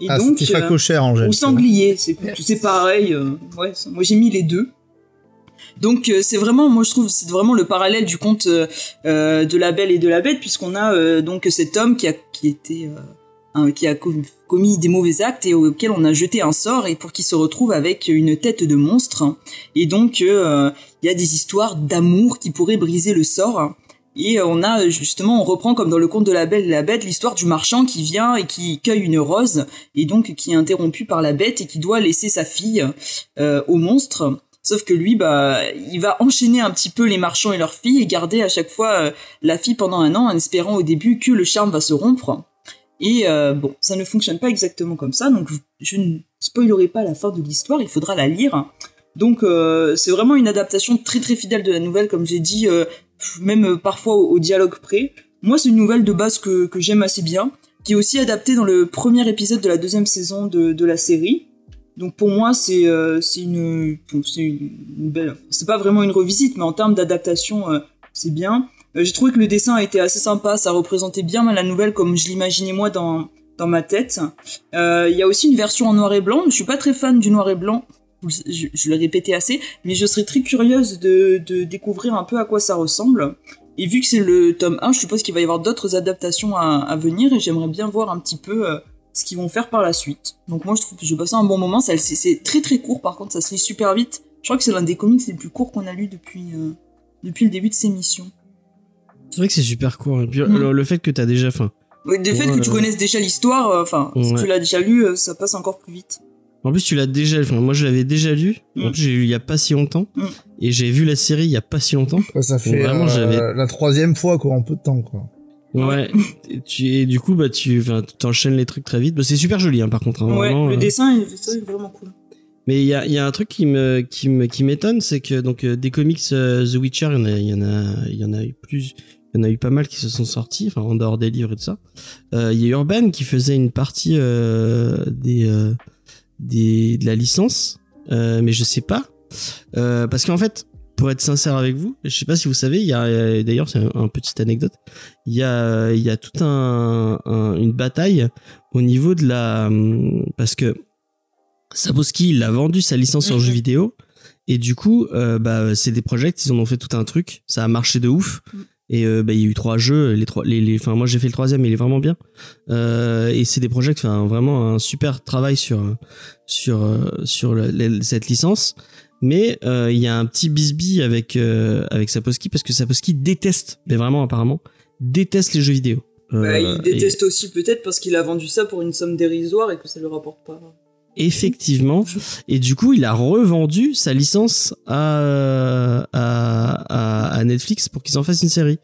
S2: Et
S3: Ah,
S2: donc, euh,
S3: Angèle.
S2: ou sanglier, c'est pareil. euh, ouais, moi j'ai mis les deux. Donc euh, c'est vraiment, moi je trouve, c'est vraiment le parallèle du conte de la Belle et de la Bête, puisqu'on a donc cet homme qui a qui était un- qui a com- commis des mauvais actes et auquel on a jeté un sort et pour qu'il se retrouve avec une tête de monstre. Et donc il y a des histoires d'amour qui pourraient briser le sort. Et euh, on a justement, on reprend comme dans le conte de la Belle et la Bête l'histoire du marchand qui vient et qui cueille une rose et donc qui est interrompu par la bête et qui doit laisser sa fille euh, au monstre. Sauf que lui, bah, il va enchaîner un petit peu les marchands et leurs filles et garder à chaque fois euh, la fille pendant un an en espérant au début que le charme va se rompre. Et euh, bon, ça ne fonctionne pas exactement comme ça, donc je, ne spoilerai pas la fin de l'histoire, il faudra la lire. Donc euh, c'est vraiment une adaptation très très fidèle de la nouvelle, comme j'ai dit, euh, même euh, parfois au, dialogue près. Moi, c'est une nouvelle de base que, j'aime assez bien, qui est aussi adaptée dans le premier épisode de la deuxième saison de, la série. Donc pour moi, c'est euh, une, belle. C'est pas vraiment une revisite, mais en termes d'adaptation, euh, c'est bien. J'ai trouvé que le dessin a été assez sympa, ça représentait bien la nouvelle comme je l'imaginais moi dans dans ma tête. Il y a aussi une version en noir et blanc. Je suis pas très fan du noir et blanc. Je, je l'ai répété assez, mais je serais très curieuse de, de découvrir un peu à quoi ça ressemble. Et vu que c'est le tome 1, je suppose qu'il va y avoir d'autres adaptations à, à venir et j'aimerais bien voir un petit peu euh, ce qu'ils vont faire par la suite. Donc moi je trouve que j'ai passé un bon moment, c'est- très très court par contre, ça se lit super vite. Je crois que c'est l'un des comics les plus courts qu'on a lu depuis euh, depuis le début de ces missions.
S1: C'est vrai que c'est super court. Et puis,
S2: Mm.
S1: le, le fait que t'as déjà faim.
S2: Ouais, Le fait que tu connaisses déjà l'histoire, euh, enfin si tu l'as déjà lu, ça passe encore plus vite.
S1: En plus, tu l'as déjà. Enfin, moi, je l'avais déjà lu. En
S2: Mm.
S1: plus, j'ai lu il y a pas si longtemps.
S2: Mm.
S1: Et j'ai vu la série il y a pas si longtemps.
S3: Ouais, ça fait
S1: Vraiment,
S3: euh,
S1: j'avais-
S3: la troisième fois quoi en peu de temps quoi.
S1: Ouais. et, tu, et du coup, bah, tu enfin, t'enchaînes les trucs très vite. Bah, c'est super joli, hein, par contre. hein,
S2: ouais,
S1: vraiment,
S2: le
S1: euh.
S2: dessin, il- ça, est vraiment cool.
S1: Mais il y a, il y a un truc qui me qui me qui m'étonne, c'est que donc euh, des comics euh, The Witcher, il y en a il y en a il y en a eu plus, il y en a eu pas mal qui se sont sortis, enfin en dehors des livres et tout ça. Euh, Il y a Urban qui faisait une partie euh, des euh, des de la licence, euh, mais je sais pas Euh, parce qu'en fait. Pour être sincère avec vous, je sais pas si vous savez, il y a euh, d'ailleurs c'est un, un petite anecdote. Il y a il y a tout un, un- une bataille au niveau de la hum, parce que Saboski il a vendu sa licence en
S2: Mhm.
S1: jeu vidéo et du coup euh, bah c'est des projets ils en ont fait tout un truc ça a marché de ouf
S2: Mhm.
S1: Et euh, bah il y a eu trois jeux les trois les les enfin moi j'ai fait le troisième il est vraiment bien. Euh, et c'est des projets qui font vraiment un super travail sur sur euh, sur le- cette licence. Mais il y a un petit bisbis avec avec Saposki parce que Saposki déteste mais vraiment apparemment déteste les jeux vidéo.
S2: Bah, il
S1: et-
S2: déteste aussi peut-être parce qu'il a vendu ça pour une somme dérisoire et que ça lui rapporte pas.
S1: Effectivement. Et du coup, il a revendu sa licence à, à, à, à Netflix pour qu'ils en fassent une série.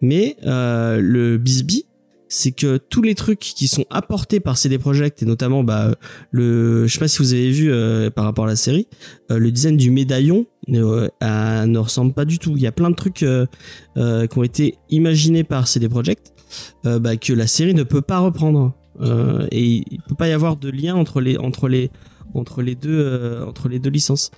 S1: Mais euh, le bisbee, c'est que tous les trucs qui sont apportés par CD Projekt et notamment bah le je sais pas si vous avez vu euh, par rapport à la série euh, le design du médaillon euh, à- ne ressemble pas du tout il y a plein de trucs qui ont été imaginés par CD Projekt bah, que la série ne peut pas reprendre Euh, et il peut pas y avoir de lien entre les entre les entre les deux euh, entre les deux licences.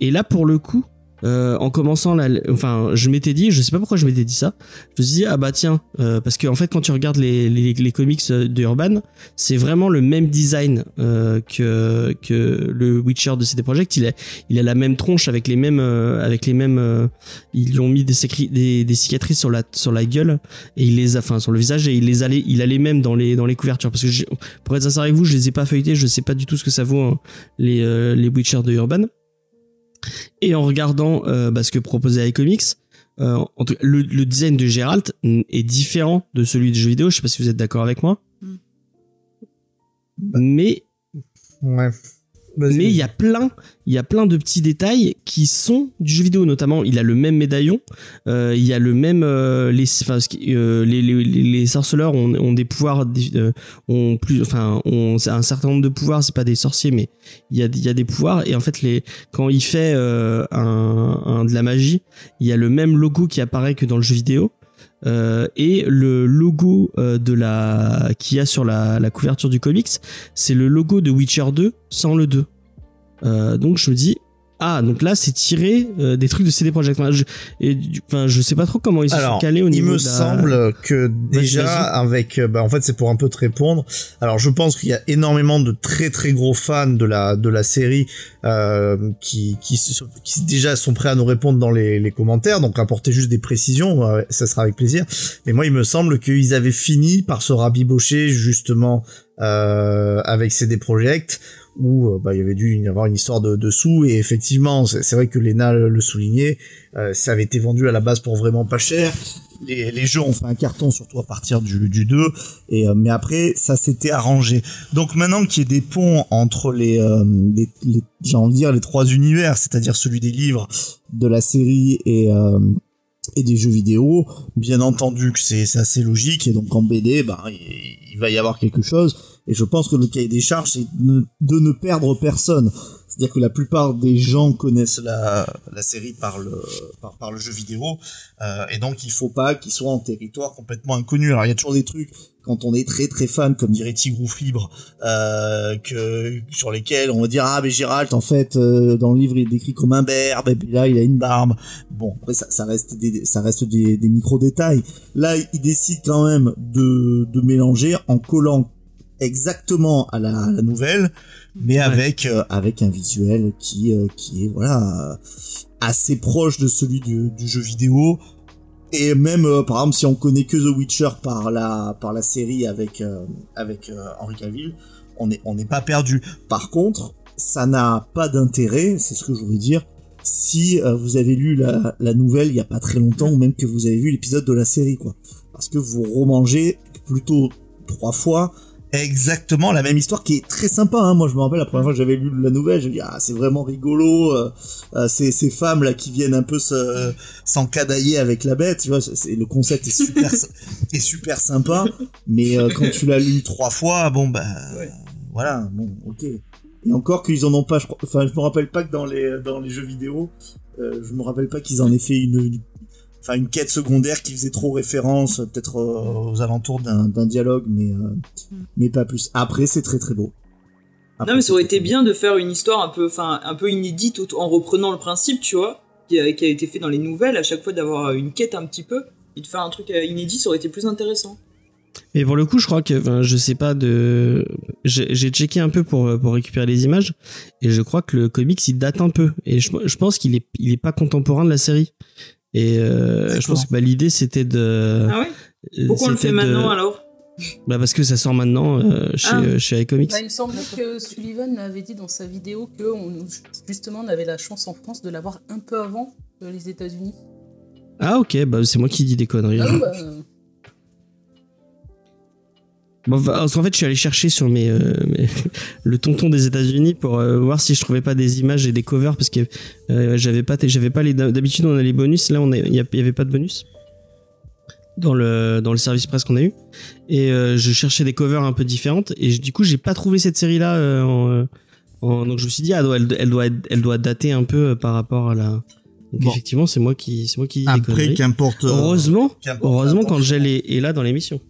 S1: Et là pour le coup euh, en commençant enfin je m'étais dit je sais pas pourquoi je m'étais dit ça. Je me suis dit ah bah tiens euh, parce que en fait quand tu regardes les, les, les comics de Urban c'est vraiment le même design euh, que que le Witcher de CD Projekt. Il a il a la même tronche avec les mêmes euh, avec les mêmes euh, ils lui ont mis des, des, des cicatrices sur la sur la gueule et il les a enfin sur le visage et il les allait il a les mêmes dans les dans les couvertures. Parce que pour être sincère avec vous je les ai pas feuilletés je sais pas du tout ce que ça vaut hein, les euh, les Witcher de Urban et en regardant euh, bah, ce que proposait iComics euh, en tout- le, le design de Geralt est différent de celui du jeu vidéo je sais pas si vous êtes d'accord avec moi
S2: Mm.
S1: mais
S3: Ouais.
S1: Mais il y a plein il y a plein de petits détails qui sont du jeu vidéo. Notamment il a le même médaillon euh, il y a le même euh, les enfin euh, les, les, les, sorceleurs ont, ont des pouvoirs euh, ont plus enfin ont un certain nombre de pouvoirs. C'est pas des sorciers mais il y a il y a des pouvoirs. Et en fait les quand il fait euh, un, un de la magie il y a le même logo qui apparaît que dans le jeu vidéo euh, et le logo euh, de la qu'il y a sur la, couverture du comics c'est le logo de Witcher 2 sans le 2 euh, donc je me dis ah donc là c'est tiré euh, des trucs de CD Projekt je, et enfin je sais pas trop comment ils se sont calés au
S3: il
S1: niveau
S3: me
S1: de la-
S3: semble que déjà avec, euh, bah, en fait, c'est pour un peu te répondre. Alors, je pense qu'il y a énormément de très très gros fans de la de la série euh, qui, qui se- qui déjà sont prêts à nous répondre dans les, les commentaires. Donc, apporter juste des précisions, euh, ça sera avec plaisir. Mais moi, il me semble qu'ils avaient fini par se rabibocher justement euh, avec CD Projekt où euh, bah, il y avait dû y avoir une histoire de, de sous. Et effectivement c'est vrai que Lena le, soulignait euh, ça avait été vendu à la base pour vraiment pas cher. Les, les jeux ont fait un carton surtout à partir du, du 2 et euh, mais après ça s'était arrangé. Donc maintenant qu'il y ait des ponts entre les, euh, les, les j'ai envie de dire les trois univers c'est-à-dire celui des livres de la série et euh, et des jeux vidéo bien entendu que c'est assez logique. Et donc en BD bah il va y avoir quelque chose et je pense que le cahier des charges c'est de, ne perdre personne c'est-à-dire que la plupart des gens connaissent la, la série par le, par le jeu vidéo, euh, et donc il faut pas qu'ils soient en territoire complètement inconnu. Alors il y a toujours des trucs quand on est très très fan, comme dirait Tigrou Fibre, euh, que sur lesquels on va dire ah mais Gérald en fait euh, dans le livre il est décrit comme un berbe et puis là il a une barbe. Bon après ça, ça reste des ça reste des, des micro détails. Là il décide quand même de de mélanger en collant exactement à la, à la nouvelle mais avec euh, avec un visuel qui euh, qui est voilà assez proche de celui du, du jeu vidéo. Et même euh, par exemple si on connaît que The Witcher par la par la série avec euh, avec euh, Henry Cavill on est on n'est pas perdu. Par contre ça n'a pas d'intérêt c'est ce que je voulais dire si euh, vous avez lu la, la nouvelle il y a pas très longtemps ou même que vous avez vu l'épisode de la série quoi. Parce que vous remangez plutôt trois fois exactement la même histoire qui est très sympa hein. moi je me rappelle la première fois que j'avais lu la nouvelle je me dis ah c'est vraiment rigolo euh, euh, ces, ces femmes là qui viennent un peu se s'encadailler avec la bête tu vois c'est le concept est super est super sympa mais euh, quand tu l'as lu trois fois bon bah
S2: Ouais.
S3: voilà bon ok et encore qu'ils en ont pas je enfin je me rappelle pas que dans les dans les jeux vidéo euh, je me rappelle pas qu'ils en aient fait une, une enfin une quête secondaire qui faisait trop référence euh, peut-être euh, aux alentours d'un dialogue mais euh, mais pas plus après c'est très très beau Après,
S2: Non, mais ça aurait été bien de faire une histoire un peu, enfin, un peu inédite en reprenant le principe, tu vois, qui a, qui a été fait dans les nouvelles, à chaque fois d'avoir une quête un petit peu, et de faire un truc inédit, ça aurait été plus intéressant.
S1: Mais pour le coup, je crois que, enfin, je sais pas de, j'ai j'ai checké un peu pour pour récupérer les images et je crois que le comics il date un peu et je, je pense qu'il est il est pas contemporain de la série. Et euh, je pense que bah, l'idée c'était de.
S2: Ah ouais? Pourquoi on le fait
S1: de-
S2: maintenant alors?
S1: Bah parce que ça sort maintenant euh, chez
S2: Ah.
S1: euh, chez iComics.
S4: Bah, il me semble que Sullivan avait dit dans sa vidéo que on, justement on avait la chance en France de l'avoir un peu avant que les États-Unis.
S1: Ah ok, bah c'est moi qui dis des conneries.
S4: Ah oui, bah, euh,
S1: Bon, bah, parce qu'en fait, je suis allé chercher sur mes, euh, mes- le tonton des États-Unis pour euh, voir si je trouvais pas des images et des covers parce que euh, j'avais pas, j'avais pas les. D'habitude, on a les bonus. Là, on il y, avait pas de bonus dans le dans le service presse qu'on a eu. Et euh, je cherchais des covers un peu différentes et je- du coup, j'ai pas trouvé cette euh, en, euh, en- donc je me suis dit, ah, elle, doit- elle doit, être- elle doit dater un peu par rapport à la. Donc
S3: Bon.
S1: effectivement, c'est moi qui, c'est moi qui
S3: après qu'importe
S1: Heureusement,
S3: qu'importe
S1: heureusement quand est, est là dans l'émission.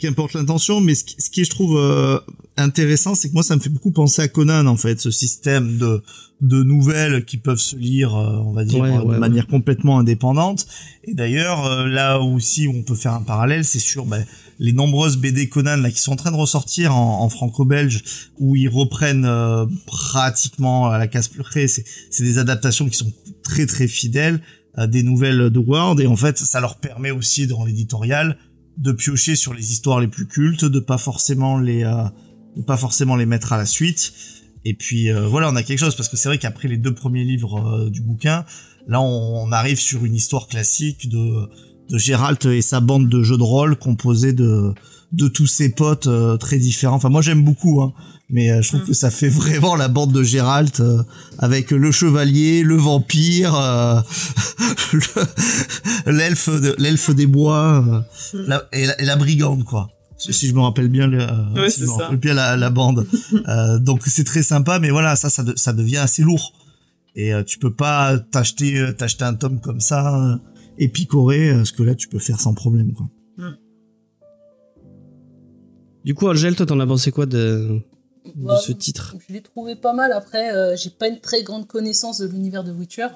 S3: Qu'importe l'intention, mais ce qui, ce qui je trouve euh, intéressant, c'est que moi ça me fait beaucoup penser à Conan en fait, ce système de de nouvelles qui peuvent se lire, euh, on va dire,
S1: Ouais,
S3: euh, de
S1: ouais,
S3: manière complètement indépendante. Et d'ailleurs, euh, là aussi où on peut faire un parallèle, c'est sur ben, les nombreuses BD Conan là qui sont en train de ressortir en, en franco-belge, où ils reprennent euh, pratiquement à la casse près. C'est des adaptations qui sont très très fidèles à des nouvelles de Ward, et en fait, ça leur permet aussi dans l'éditorial de piocher sur les histoires les plus cultes, de pas forcément les euh, de pas forcément les mettre à la suite. Et puis euh, voilà, on a quelque chose parce que c'est vrai qu'après les deux premiers livres euh, du bouquin, là on, arrive sur une histoire classique de de Gérald et sa bande de jeux de rôle composée de de tous ses potes euh, très différents. Enfin moi j'aime beaucoup hein, mais euh, je trouve
S2: Mm.
S3: que ça fait vraiment la bande de Gérald euh, avec le chevalier, le vampire, euh, le- l'elfe de- l'elfe des bois euh, la- et, la, et la brigande quoi. Si si je me rappelle bien, le, euh,
S2: Ouais,
S3: si je me rappelle bien la, la bande. Euh, donc c'est très sympa, mais voilà, ça, ça, de- ça devient assez lourd. Et euh, tu peux pas t'acheter, euh, t'acheter un tome comme ça, euh, épicoré, euh, parce que là tu peux faire sans problème, quoi.
S1: Du coup, Angel, toi, t'en as pensé quoi de, de
S4: bah,
S1: ce titre
S4: Je l'ai trouvé pas mal. Après, euh, j'ai pas une très grande connaissance de l'univers de Witcher.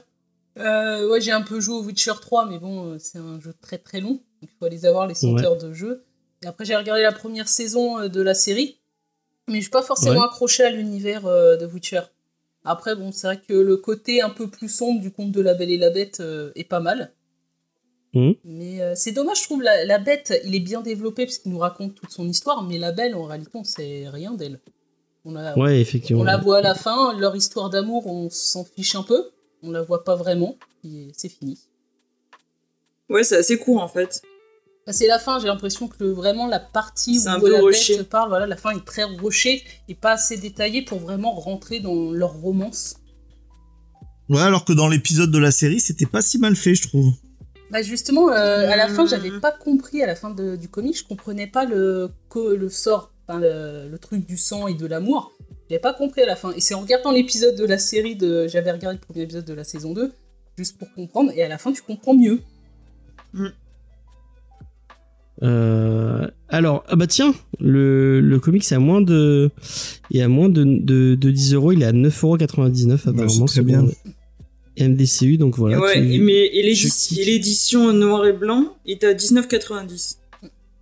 S4: Euh, ouais, j'ai un peu joué au Witcher 3, mais bon, euh, c'est un jeu très très long. Donc il faut aller avoir les 100
S1: Ouais.
S4: heures de jeu. Et après, j'ai regardé la première saison euh, de la série. Mais je suis pas forcément
S1: Ouais.
S4: accroché à l'univers de Witcher. Après, bon, c'est vrai que le côté un peu plus sombre du conte de la Belle et la Bête est pas mal.
S1: Mhm.
S4: Mais euh, c'est dommage, je trouve, la, la Bête, il est bien développé parce qu'il nous raconte toute son histoire, mais la Belle, en réalité, on sait rien d'elle. On a,
S1: Ouais, effectivement.
S4: on la voit à la fin, leur histoire d'amour, on s'en fiche un peu. On la voit pas vraiment, et c'est fini.
S2: Ouais, c'est assez court en fait.
S4: Bah, c'est la fin, j'ai l'impression que vraiment la partie où
S2: un peu
S4: la
S2: rushé.
S4: bête parle, voilà, la fin est très rushée et pas assez détaillée pour vraiment rentrer dans leur romance.
S3: Ouais, alors que dans l'épisode de la série, c'était pas si mal fait, je trouve.
S4: Bah justement, euh, à la fin,
S2: Hmm.
S4: j'avais pas compris à la fin de- du comic, je comprenais pas le, le sort, enfin le, le truc du sang et de l'amour. J'avais pas compris à la fin. Et c'est en regardant l'épisode de la série de. J'avais regardé le premier épisode de la saison 2, juste pour comprendre, et à la fin, tu comprends mieux.
S1: Euh, alors, ah bah tiens, le, le comic c'est à moins de, il est à moins de, de, de 10 euros, il est à 9,99€ apparemment.
S3: c'est bien.
S1: MDCU, donc voilà.
S2: Et ouais,
S1: tu-
S2: et mais et et l'édition noir et blanc est à 19,90.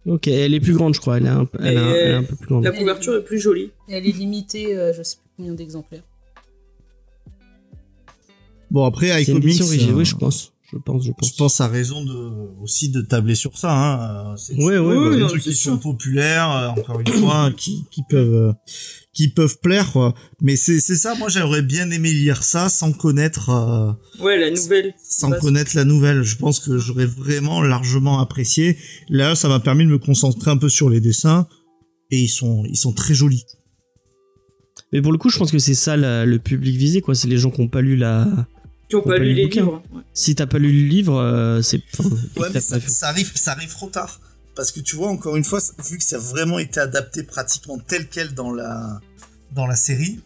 S1: Ok, elle est plus grande, je crois. Elle est un, elle est un-
S2: Mais-
S1: elle est un peu plus grande.
S2: La couverture est plus jolie.
S4: Et elle est limitée, euh, je sais plus combien d'exemplaires.
S3: Bon, après,
S1: C'est une
S3: iComics,
S1: édition rigide,
S3: euh,
S1: oui, je pense. Je pense, je pense.
S3: je pense à raison de, aussi de tabler sur ça. Hein. Euh, C'est
S1: Ouais, ouais,
S3: c'est
S1: bah,
S3: des trucs qui
S2: sûr.
S3: sont populaires, euh, encore une fois, qui, qui peuvent euh, qui peuvent plaire. Quoi. Mais c'est c'est ça, moi j'aurais bien aimé lire ça sans connaître euh,
S2: Ouais, la nouvelle.
S3: sans
S2: Bah,
S3: connaître la nouvelle. Je pense que j'aurais vraiment largement apprécié. Là, ça m'a permis de me concentrer un peu sur les dessins et ils sont ils sont très jolis.
S1: Mais pour le coup, je pense que c'est ça la- le public visé, quoi. C'est les gens qui ont pas lu la.
S2: Qui ont
S1: On
S2: pas lu
S1: les bouquins.
S2: livres. ouais.
S1: Si t'as pas lu le livre, euh, c'est. enfin,
S3: Ouais, mais ça arrive, ça arrive trop tard. Parce que tu vois, encore une fois, vu que ça a vraiment été adapté pratiquement tel quel dans la, dans la série.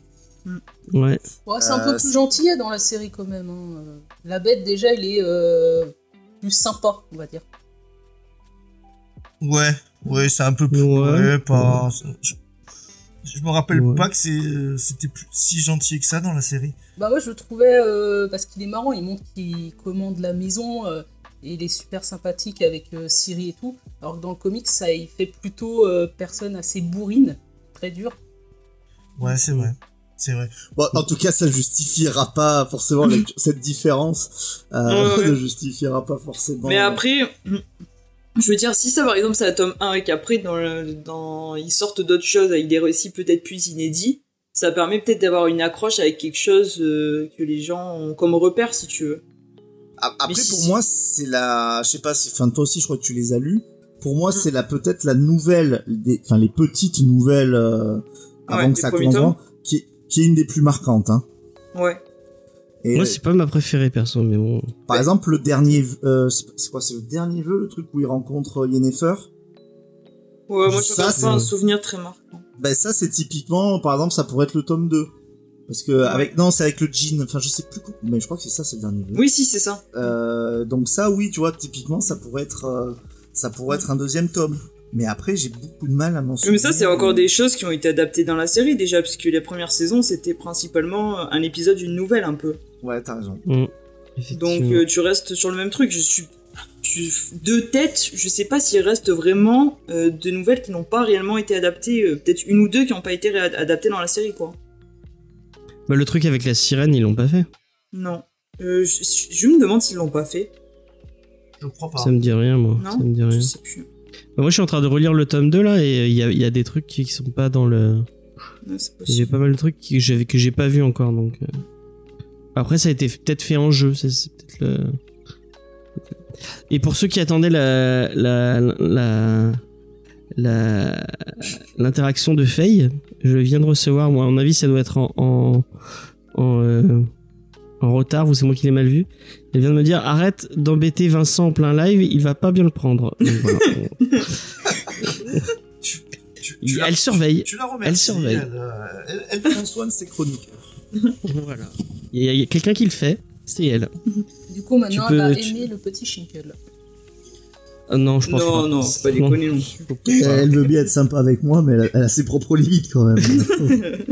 S1: Ouais.
S4: Ouais, c'est un
S3: Euh,
S4: peu plus
S3: c'est-
S4: gentil dans la série quand même. hein. Euh, La bête, déjà, il est euh, plus sympa, on va dire.
S3: Ouais, ouais, c'est un peu plus.
S1: Ouais.
S3: Ouais, pas. Je, je me rappelle
S1: Ouais.
S3: pas que c'est, c'était plus si gentil que ça dans la série.
S4: Bah moi je le trouvais euh, parce qu'il est marrant, il montre qu'il commande la maison euh, et il est super sympathique avec euh, Siri et tout. Alors que dans le comics ça il fait plutôt euh, personne assez bourrine, très dur.
S3: Ouais, c'est vrai. C'est vrai.
S5: Bon, en tout cas, ça justifiera pas forcément la- cette différence. Euh,
S2: ouais.
S5: ne justifiera pas forcément.
S2: Mais après, je veux dire, si ça par exemple c'est à tome 1 et qu'après dans le- dans, ils sortent d'autres choses avec des récits peut-être plus inédits, ça permet peut-être d'avoir une accroche avec quelque chose euh, que les gens ont comme repère si tu veux.
S5: A- Après,
S2: si-
S5: pour moi, c'est la. Je sais pas si. Enfin, toi aussi, je crois que tu les as lus. Pour moi,
S2: Mm.
S5: c'est la peut-être la nouvelle. Des... Enfin, les petites nouvelles. euh, avant
S2: Ouais,
S5: que ça vraiment, Qui, est- qui est une des plus marquantes. Hein.
S2: Ouais.
S5: Et,
S1: Moi, c'est pas ma préférée, perso, mais bon.
S5: par exemple, le dernier. euh, c'est quoi C'est le dernier vœu, le truc où il rencontre Yennefer?
S2: Ouais, moi je
S5: Ça,
S2: pas
S5: c'est-
S2: un souvenir très marquant.
S5: Ben, ça, c'est typiquement. Par exemple, ça pourrait être le tome 2. Parce que, avec. Non, c'est avec le jean. Enfin, je sais plus. quoi- Mais je crois que c'est ça, c'est le dernier vœu.
S2: Oui, si, c'est ça.
S5: Euh, donc ça, oui, tu vois, typiquement, ça pourrait être, euh, ça pourrait être un deuxième tome. Mais après, j'ai beaucoup de mal à m'en souvenir.
S2: Mais ça, c'est encore des choses qui ont été adaptées dans la série déjà, puisque les premières saisons c'était principalement un épisode d'une nouvelle un peu.
S5: Ouais, t'as raison.
S1: Mm.
S2: Donc euh, tu restes sur le même truc. Je suis tu- de tête, je sais pas s'il reste vraiment euh, de nouvelles qui n'ont pas réellement été adaptées, euh, peut-être une ou deux qui n'ont pas été adaptées dans la série quoi.
S1: Bah, le truc avec la sirène, ils l'ont pas fait.
S2: Non. Euh, je, je me demande s'ils l'ont pas fait.
S3: Je crois pas.
S1: Ça me dit rien, moi.
S2: Non
S1: ça me dit rien.
S2: Je sais plus.
S1: Bah, moi, je suis en train de relire le tome 2 là, et euh, il y a, il y a des trucs qui, qui sont pas dans le.
S2: Ouais,
S1: a pas mal de trucs que j'avais que j'ai pas vu encore, donc. euh. Après, ça a été peut-être fait en jeu, c'est c'est peut-être le. Et pour ceux qui attendaient la la la la l'interaction de Faye, je viens de recevoir. Moi, à mon avis, ça doit être en en en, euh, en retard ou c'est moi qui l'ai mal vu. Elle vient de me dire arrête d'embêter Vincent en plein live, il va pas bien le prendre. Donc, voilà.
S3: Tu- tu-
S1: Il-
S3: tu la-
S1: elle surveille.
S3: Tu la remercies.
S1: Elle surveille.
S3: Elle, euh, elle- elle prend soin de ses chroniques.
S1: voilà. Il y a, quelqu'un qui le fait, c'est elle.
S4: Du coup maintenant elle va
S1: tu-
S4: aimer le petit Shinkel.
S1: Ah non, je pense
S2: Non,
S1: pas.
S2: non, faut pas déconner non plus.
S5: Elle veut bien être sympa avec moi, mais elle a, elle a ses propres limites quand même.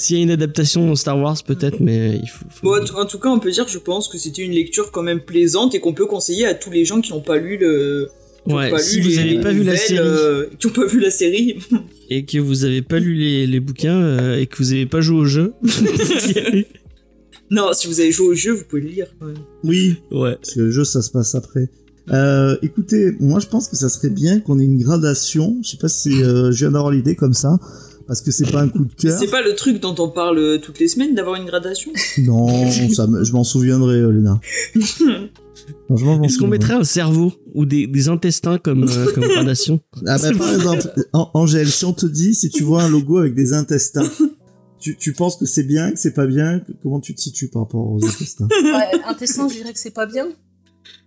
S1: S'il y a une adaptation dans Star Wars, peut-être, mais il faut. faut-
S2: Bon, en tout- cas, on peut dire que je pense que c'était une lecture quand même plaisante et qu'on peut conseiller à tous les gens qui n'ont pas lu le.
S1: Ouais,
S2: pas
S1: si
S2: lu
S1: vous n'avez
S2: les
S1: pas vu la série
S2: euh, qui ont pas vu la série.
S1: et que vous avez pas lu les, les bouquins euh, et que vous avez pas joué au jeu.
S2: non, si vous avez joué au jeu, vous pouvez le lire quand même.
S5: oui,
S1: ouais.
S5: parce que le jeu, ça se passe après. Euh, écoutez, moi, je pense que ça serait bien qu'on ait une gradation. Je sais pas si euh, je viens d'avoir l'idée comme ça.
S3: Parce que c'est pas un coup de cœur.
S2: C'est pas le truc dont on parle euh, toutes les semaines d'avoir une gradation?
S3: Non, ça, je m'en souviendrai, euh, Léna.
S1: Est-ce qu'on mettrait un cerveau ou des, des intestins comme, euh, comme gradation?
S3: Ah bah par exemple, An- Angèle, si on te dit, si tu vois un logo avec des intestins, tu, tu penses que c'est bien, que c'est pas bien, comment tu te situes par rapport aux intestins?
S4: Ouais, intestin, je dirais que c'est pas bien.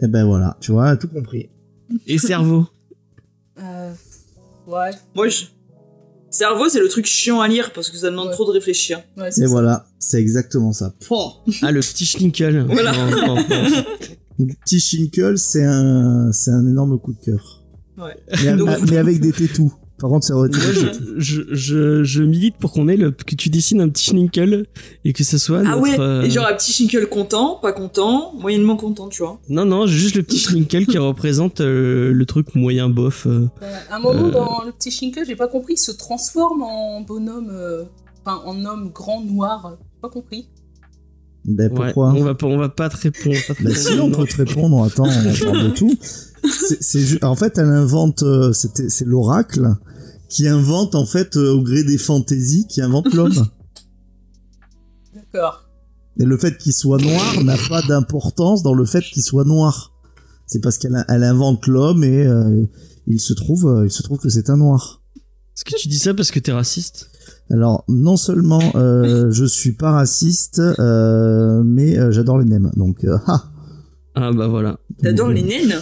S3: Eh ben voilà, tu vois, tout compris.
S1: Et cerveau?
S4: Euh, ouais,
S2: Moi, je... Cerveau, c'est le truc chiant à lire parce que ça demande
S4: Ouais.
S2: trop de réfléchir.
S4: ouais,
S3: Et
S4: ça.
S3: voilà, c'est exactement ça.
S1: Ah, le petit schnickel.
S2: Voilà.
S1: Non, non, non.
S3: Le petit Shinkle, c'est un, c'est un énorme coup de cœur.
S2: Ouais.
S3: Mais,
S2: Donc-
S3: mais avec des tétous. Par contre, c'est
S1: Moi,
S3: retiré.
S1: je, je, je, je milite pour qu'on ait le, que tu dessines un petit schnickel et que ce soit
S2: Ah
S1: notre,
S2: ouais,
S1: euh,
S2: et genre un petit Shinkle content, pas content, moyennement content, tu vois.
S1: Non, non, juste le petit schnickel qui représente euh, le truc moyen bof. euh.
S4: Euh, à un moment,
S1: Euh.
S4: dans le petit Shinkel, j'ai pas compris, il se transforme en bonhomme, euh, enfin en homme grand noir. J'ai pas compris.
S3: Ben
S1: Ouais,
S3: pourquoi
S1: on va pas, on va pas te répondre. pas te
S3: Bah
S1: répondre,
S3: si, on peut te répondre. Attends, on parle de tout. C'est, en fait, elle invente. euh, C'était, c'est l'oracle qui invente en fait euh, au gré des fantaisies, qui invente l'homme.
S4: D'accord.
S3: Et le fait qu'il soit noir n'a pas d'importance dans le fait qu'il soit noir. C'est parce qu'elle elle invente l'homme et euh, il se trouve, euh, il se trouve que c'est un noir.
S1: Est-ce que tu dis ça parce que t'es raciste?
S3: Alors non seulement euh, je suis pas raciste, euh, mais euh, j'adore les nems. Donc euh, ha.
S1: Ah bah voilà.
S2: T'adores
S3: Donc,
S2: les naines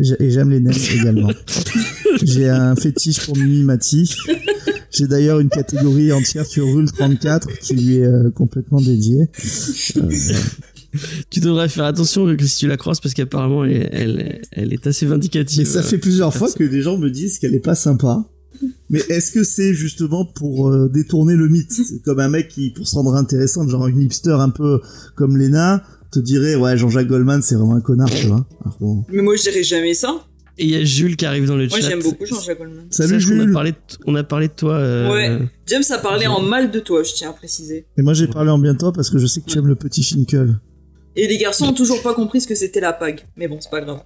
S3: J'ai- Et j'aime les nems également. J'ai un fétiche pour Mimi Mati. J'ai d'ailleurs une catégorie entière sur Rule 34 qui lui est euh, complètement dédiée. Euh,
S1: Tu devrais faire attention que si tu la croises parce qu'apparemment elle, elle, elle est assez vindicative.
S3: mais ça fait plusieurs fois que des gens me disent qu'elle est pas sympa. Mais est-ce que c'est justement pour euh, détourner le mythe? C'est Comme un mec qui, pour se rendre intéressant, genre une hipster un peu comme Lena, te dirait ouais Jean-Jacques Goldman c'est vraiment un connard, tu vois. Alors bon.
S2: Mais moi, je dirais jamais ça.
S1: Et il y a Jules qui arrive dans le
S2: Moi,
S1: chat.
S2: j'aime beaucoup Jean-Jacques Goldman.
S3: Salut
S1: Sache qu'on a
S3: Jules.
S1: parlé, de, on a parlé de toi. euh,
S2: Ouais. James a parlé
S1: Jules.
S2: en mal de toi, je tiens à préciser.
S3: Et moi j'ai parlé en bien de toi parce que je sais que tu aimes le petit Shinkle.
S2: Et les garçons ont toujours pas compris ce que c'était la PAG. Mais bon, c'est pas grave.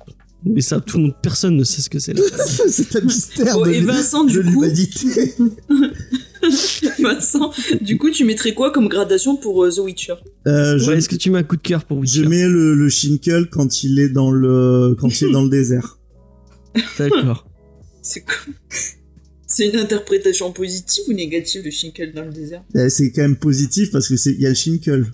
S1: Mais ça, tout le monde, personne ne sait ce que c'est. là.
S3: c'est un mystère
S2: Oh,
S3: de,
S2: et Vincent,
S3: de
S2: du coup,
S3: l'humanité.
S2: Vincent, du coup, tu mettrais quoi comme gradation pour euh, The Witcher?
S3: Euh, je,
S1: Ouais, Est-ce que tu mets un coup de cœur pour
S3: je
S1: Witcher?
S3: mets le, le Shinkle quand il est dans le quand il est dans le désert.
S1: D'accord.
S2: C'est quoi? C'est une interprétation positive ou négative le Shinkle dans le désert?
S3: Eh, C'est quand même positif parce que c'est il y a le Shinkle.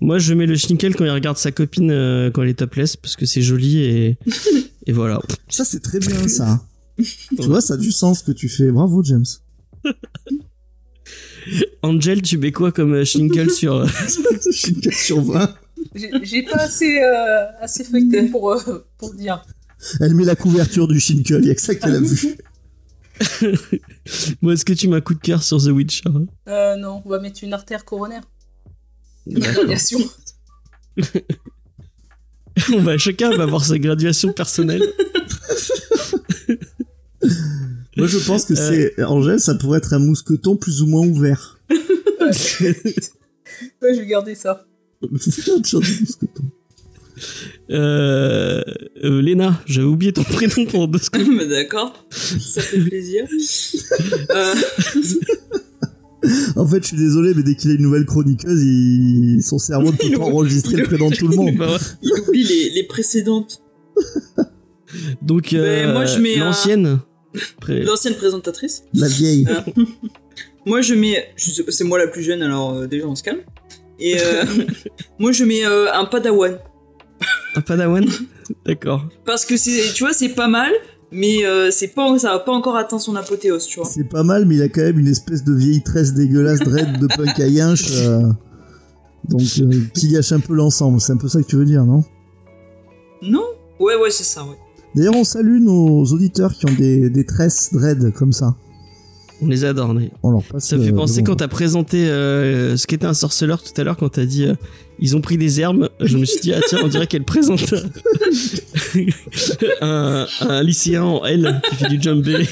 S1: Moi, je mets le schnickel quand il regarde sa copine euh, quand elle est topless parce que c'est joli et, et voilà.
S3: Ça c'est très bien ça. tu vois ça a du sens ce que tu fais. Bravo James.
S1: Angel, tu mets quoi comme euh, schnickel sur. euh,
S3: Shinkle sur 20.
S4: J'ai pas assez, euh, assez feuilleté pour, euh, pour dire.
S3: Elle met la couverture du Shinkle, il y a que ça qu'elle a vu.
S1: Moi, est-ce que tu mets un coup de cœur sur The Witcher
S4: Euh, non, on va mettre une artère coronaire.
S1: D'accord.
S4: Radiation.
S1: On va, chacun va avoir sa graduation personnelle.
S3: Moi je pense que
S1: Euh.
S3: c'est Angèle, ça pourrait être un mousqueton plus ou moins ouvert.
S4: Ouais, je vais garder ça.
S3: Sur du mousqueton.
S1: Euh, euh, Léna, j'avais oublié ton prénom pendant deux secondes.
S2: D'accord, ça fait plaisir. Euh,
S3: En fait, je suis désolé, mais dès qu'il a une nouvelle chroniqueuse, il... son cerveau ne peut pas enregistrer le prénom de tout le monde.
S1: Bah
S2: il oublie les, les précédentes.
S1: Donc,
S2: Ben,
S1: euh,
S2: moi, je mets un-
S1: l'ancienne.
S2: L'ancienne présentatrice.
S3: La vieille.
S2: Moi, je mets. C'est moi la plus jeune, alors euh, déjà on se calme. Et euh, moi, je mets euh, un padawan.
S1: Un padawan? D'accord.
S2: Parce que c'est, tu vois, c'est pas mal, mais euh, c'est pas, ça a pas encore atteint son apothéose, tu vois.
S3: C'est pas mal, mais il a quand même une espèce de vieille tresse dégueulasse dread de punk à yinche. euh, Donc, euh, qui gâche un peu l'ensemble. C'est un peu ça que tu veux dire, non?
S2: Non? Ouais, ouais, c'est ça, ouais.
S3: D'ailleurs, on salue nos auditeurs qui ont des, des tresses dread comme ça.
S1: On les adore. mais
S3: On leur passe.
S1: Ça fait
S3: euh,
S1: penser quand t'as présenté euh, ce qu'était un sorceleur tout à l'heure, quand t'as dit euh, ils ont pris des herbes. Je me suis dit, ah tiens, on dirait qu'elle présente un, un lycéen en L qui fait du jumbé.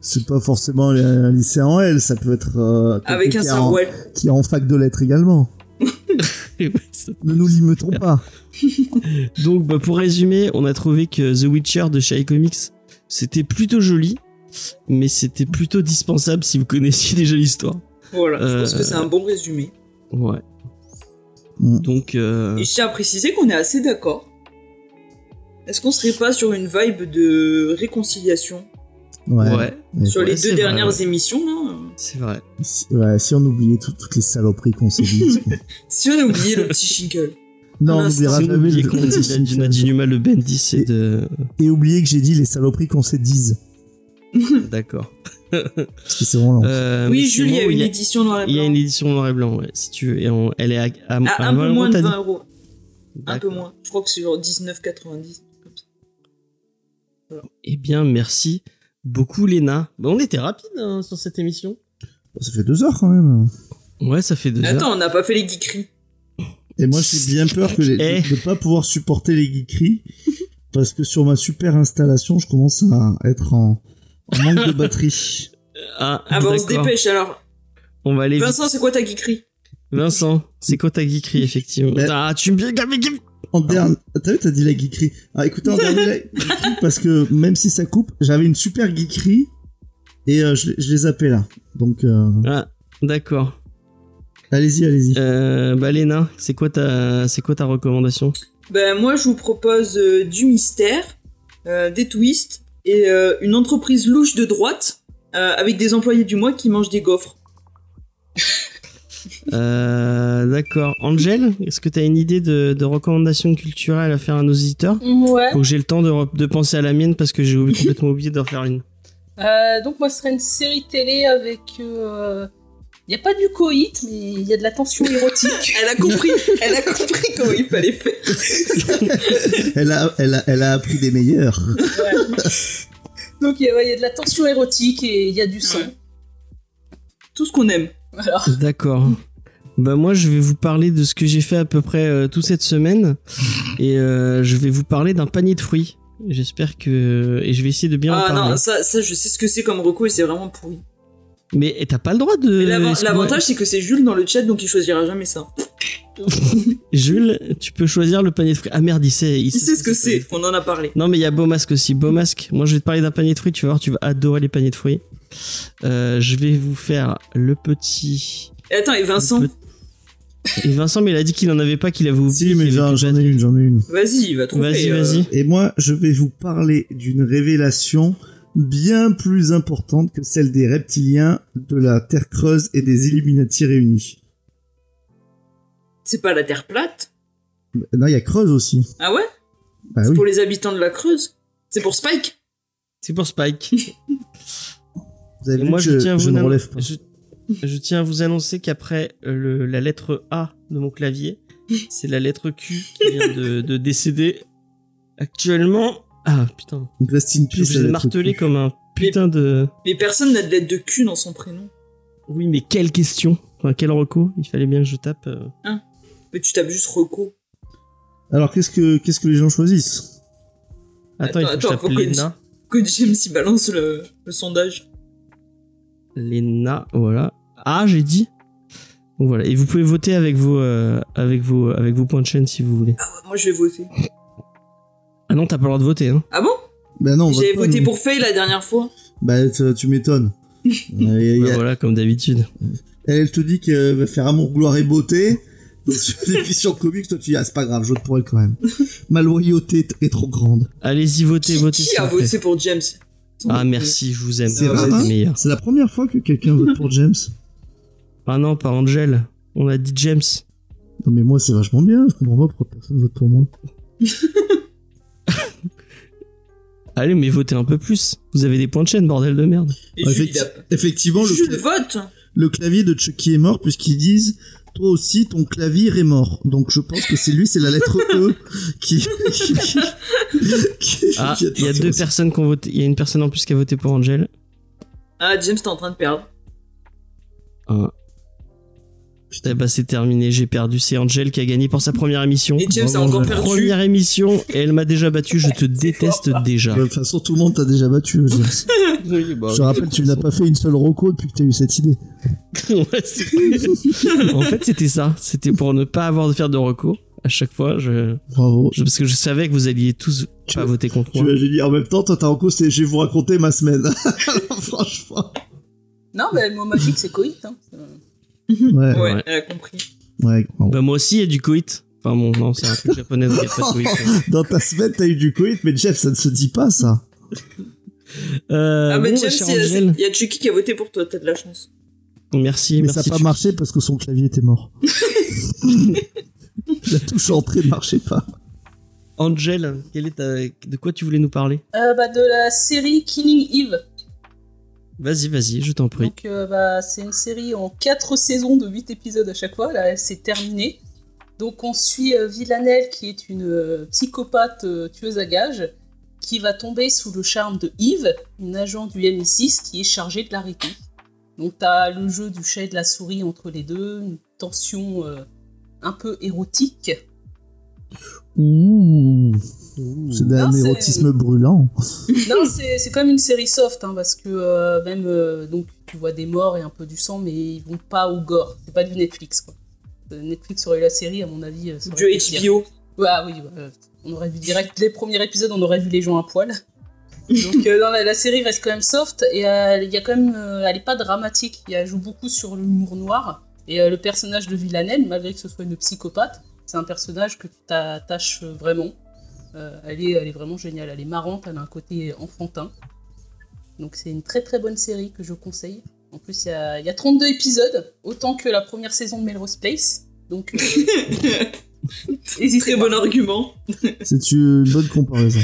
S3: C'est pas forcément un lycéen en L, ça peut être. euh,
S2: Avec un
S3: qui est en-
S2: sarouel.
S3: Qui est en fac de lettres également. Ne nous limitons pas.
S1: Donc, bah, pour résumer, on a trouvé que The Witcher de chez iComics, c'était plutôt joli. Mais c'était plutôt dispensable si vous connaissiez déjà l'histoire.
S2: Voilà, je pense
S1: Euh,
S2: que c'est un bon résumé.
S1: Ouais.
S3: Mm.
S1: Donc, euh,
S2: Et je tiens à préciser qu'on est assez d'accord. Est-ce qu'on serait pas sur une vibe de réconciliation
S3: Ouais.
S2: sur
S1: Ouais,
S2: les deux
S1: vrai,
S2: dernières
S1: ouais.
S2: émissions là
S1: c'est vrai.
S3: Si, ouais, si on oubliait tout- toutes les saloperies qu'on s'est dites. quoi.
S2: Si on a oublié le petit Shingle.
S3: Non, on
S2: Un
S3: n'oubliera
S1: Si on
S3: jamais
S1: oubliait
S3: le-
S1: dit, dit du mal de Bendis et de.
S3: Et oublier que j'ai dit les saloperies qu'on s'est dites.
S1: D'accord.
S3: Parce que c'est vraiment.
S1: Euh, mais
S2: oui, Jules, il y a une édition noir et
S1: Il y a
S2: blanc.
S1: une édition noir et blanc, ouais, si tu veux. Et on- elle est à, à- à
S2: un
S1: 20
S2: peu
S1: euros,
S2: moins de
S1: t'as dit
S2: 20 euros. Un peu moins. Je crois que c'est genre 19,90. comme ça.
S1: Eh bien, merci beaucoup, Léna. Bon, on était rapide hein, sur cette émission.
S3: Ça fait deux heures quand même.
S1: Ouais, ça fait deux heures.
S2: Attends, on n'a pas fait les geekeries.
S3: Et moi, j'ai bien peur que les,
S1: Eh.
S3: de ne pas pouvoir supporter les geekeries. Parce que sur ma super installation, je commence à être en manque de batterie.
S1: Ah,
S2: Ah bah on se dépêche alors.
S1: On va aller.
S2: Vincent, c'est quoi ta geekerie?
S1: Vincent, c'est quoi ta geekerie, effectivement?
S3: Mais-
S1: Ah, tu me gamin, gamin.
S3: En dernier, t'as vu, t'as dit la geekerie. Ah, écoutez, en dernier, la geekerie, parce que même si ça coupe, j'avais une super geekerie et euh, je, les zappé là. Donc, euh,
S1: Ah, d'accord.
S3: allez-y, allez-y.
S1: Euh, bah, Léna, c'est quoi ta, c'est quoi ta recommandation?
S2: Ben moi je vous propose euh, du mystère, euh, des twists et euh, une entreprise louche de droite euh, avec des employés du mois qui mangent des gaufres.
S1: euh, D'accord. Angel, est-ce que t'as une idée de, de recommandation culturelle à faire à nos auditeurs
S4: Ouais.
S1: Faut que j'ai le temps de, penser à la mienne parce que j'ai complètement oublié d'en faire une.
S4: Euh, donc moi, ce serait une série télé avec... Il n'y a pas du coït, mais il y a de la tension érotique.
S2: Elle a compris, elle a compris comment il fallait faire.
S3: Elle a, elle a, elle a appris des meilleurs.
S4: donc il y, a- ouais, il y a de la tension érotique et il y a du sang.
S2: Tout ce qu'on aime.
S4: Voilà.
S1: D'accord. Bah moi je vais vous parler de ce que j'ai fait à peu près euh, toute cette semaine et euh, je vais vous parler d'un panier de fruits. J'espère que et je vais essayer de bien en
S2: Ah
S1: parler.
S2: non, ça, ça je sais ce que c'est comme recours et c'est vraiment pourri.
S1: Mais t'as pas le droit de.
S2: L'avantage c'est que c'est Jules dans le chat donc il choisira jamais ça.
S1: Jules, tu peux choisir le panier de fruits. Ah merde, il sait.
S2: Il sait ce que c'est, on en a parlé.
S1: Non mais il y a Beaumasque aussi. Beaumasque. Moi je vais te parler d'un panier de fruits. Tu vas voir, tu vas adorer les paniers de fruits. Euh, je vais vous faire le petit.
S2: Et attends, et Vincent
S1: Et Vincent, mais il a dit qu'il en avait pas, qu'il avait oublié.
S3: Si, mais j'en ai une, j'en ai une.
S2: Vas-y, il va trouver.
S1: Vas-y,
S2: euh,
S1: vas-y.
S3: Et moi, je vais vous parler d'une révélation bien plus importante que celle des reptiliens, de la Terre creuse et des Illuminati réunis.
S2: C'est pas la Terre plate?
S3: Non, il y a Creuse aussi.
S2: Ah ouais?
S3: Bah
S2: C'est
S3: oui.
S2: pour les habitants de la Creuse? C'est pour Spike?
S1: C'est pour Spike.
S3: Vous avez vu
S1: moi,
S3: que
S1: je tiens, à
S3: je
S1: vous
S3: ne relève pas.
S1: je, je tiens à vous annoncer qu'après euh, la lettre A de mon clavier, c'est la lettre Q qui vient de, de décéder actuellement. Ah putain,
S3: Rest in
S1: je
S3: peace, lettre
S1: marteler
S3: Q.
S1: comme un putain de.
S2: Mais personne n'a de lettre de cul dans son prénom.
S1: Oui, mais quelle question Enfin, quel reco Il fallait bien que je tape. euh.
S2: Mais tu tapes juste Reco.
S3: Alors, qu'est-ce que, qu'est-ce que les gens choisissent?
S1: Attends, il faut
S2: Attends,
S1: je tape
S2: faut que-
S1: Lena.
S2: Que James y balance le, le sondage.
S1: Lena, voilà. Ah, j'ai dit. Donc voilà, et vous pouvez voter avec vos, euh, avec vos, avec vos points de chaîne si vous voulez.
S2: Ah ouais, moi je vais voter.
S1: Ah non, t'as pas le droit de voter, hein.
S2: Ah bon?
S3: Non,
S2: J'avais
S3: pas,
S2: voté pour Faye la dernière fois.
S3: Bah, tu, m'étonnes. Euh,
S1: Bah
S3: a-
S1: voilà, comme d'habitude.
S3: Elle te dit qu'elle va faire amour, gloire et beauté. Donc, sur l'émission comics, toi, tu dis, ah, c'est pas grave, je vote pour elle quand même. Ma loyauté est trop grande.
S1: Allez-y, votez,
S2: Qui,
S1: votez.
S2: qui a voté pour James?
S1: Ah merci, je vous aime.
S3: C'est hein? C'est la première fois que quelqu'un vote pour James.
S1: Ah non, pas Angel. On a dit James.
S3: Non, mais moi, c'est vachement bien. Je comprends pas pourquoi personne vote pour moi.
S1: Allez, mais votez un peu plus. Vous avez des points de chaîne, bordel de merde.
S2: Et
S3: effecti-
S2: a-
S3: Effectivement, le,
S2: Jules
S3: cla-
S2: vote
S3: le clavier de Chucky est mort puisqu'ils disent toi aussi ton clavier est mort. Donc je pense que c'est lui, c'est la lettre E qui.
S1: Ah, il y a deux personnes qui ont voté. Il y a une personne en plus qui a voté pour Angel.
S2: Ah, James, t'es en train de perdre.
S1: Ah. Eh bah c'est terminé, j'ai perdu. C'est Angel qui a gagné pour sa première émission.
S2: Et James a
S3: Bravo,
S2: encore perdu.
S1: Première émission et elle m'a déjà battu. Je te déteste déjà.
S3: De toute façon, tout le monde t'a déjà battu. James.
S1: Oui, bah,
S3: Je te rappelle, tu n'as pas fait une seule roco depuis que t'as eu cette idée.
S1: Ouais, c'est- en fait, c'était ça. C'était pour ne pas avoir de faire de recours. à chaque fois. Je,
S3: Bravo.
S1: je- parce que je savais que vous alliez tous
S3: Tu
S1: pas
S3: veux-
S1: voter contre
S3: Tu
S1: moi.
S3: j'ai dit en même temps, toi t'as en cause, c'est- je vais vous raconter ma semaine. Franchement.
S4: Non, mais le mot magique, c'est coït. Hein.
S3: Ouais,
S2: Ouais,
S1: Ouais.
S2: elle a compris.
S3: ouais.
S1: Bah moi aussi, il y a du coït. Enfin bon, non, c'est un truc japonais, donc il y a pas de coït.
S3: Dans ta semaine, t'as eu du coït, mais Jeff, ça ne se dit pas ça.
S1: Euh,
S2: ah, mais
S1: bon, cher
S2: il y a- Chucky qui a voté pour toi, t'as de la chance.
S1: merci,
S3: mais
S1: merci.
S3: ça n'a pas
S1: Chucky.
S3: marché parce que son clavier était mort. La touche entrée ne marchait pas.
S1: Angel, quelle est ta... de quoi tu voulais nous parler?
S4: Euh, bah, de la série Killing Eve.
S1: Vas-y, vas-y, je t'en prie.
S4: Donc, euh, bah, c'est une série en 4 saisons de 8 épisodes à chaque fois. Là, elle s'est terminée. Donc, on suit euh, Villanelle, qui est une euh, psychopathe tueuse à gages, qui va tomber sous le charme de Eve, une agent du MI6 qui est chargée de l'arrêter. Donc, t'as le jeu du chat et de la souris entre les deux, une tension un peu érotique.
S3: Ouh. C'est d'un érotisme brûlant.
S4: Non, c'est c'est comme une série soft, hein, parce que euh, même euh, donc tu vois des morts et un peu du sang, mais ils vont pas au gore. C'est pas du Netflix, quoi. Euh, Netflix aurait eu la série, à mon avis.
S2: Du. HBO.
S4: Ouais, ah oui, ouais, on aurait vu direct les premiers épisodes, on aurait vu les gens à poil. Donc euh, non, la, la série reste quand même soft et euh, il y a quand même, euh, elle est pas dramatique. Elle joue beaucoup sur l'humour noir et euh, le personnage de Villanelle, malgré que ce soit une psychopathe, c'est un personnage que tu t'attaches vraiment. Euh, elle est, elle est vraiment géniale. Elle est marrante, elle a un côté enfantin. Donc c'est une très très bonne série que je conseille. En plus, il y a, y a 32 épisodes, autant que la première saison de Melrose Place. Donc, euh,
S2: Très
S4: pas.
S2: bon argument.
S3: C'est une bonne comparaison.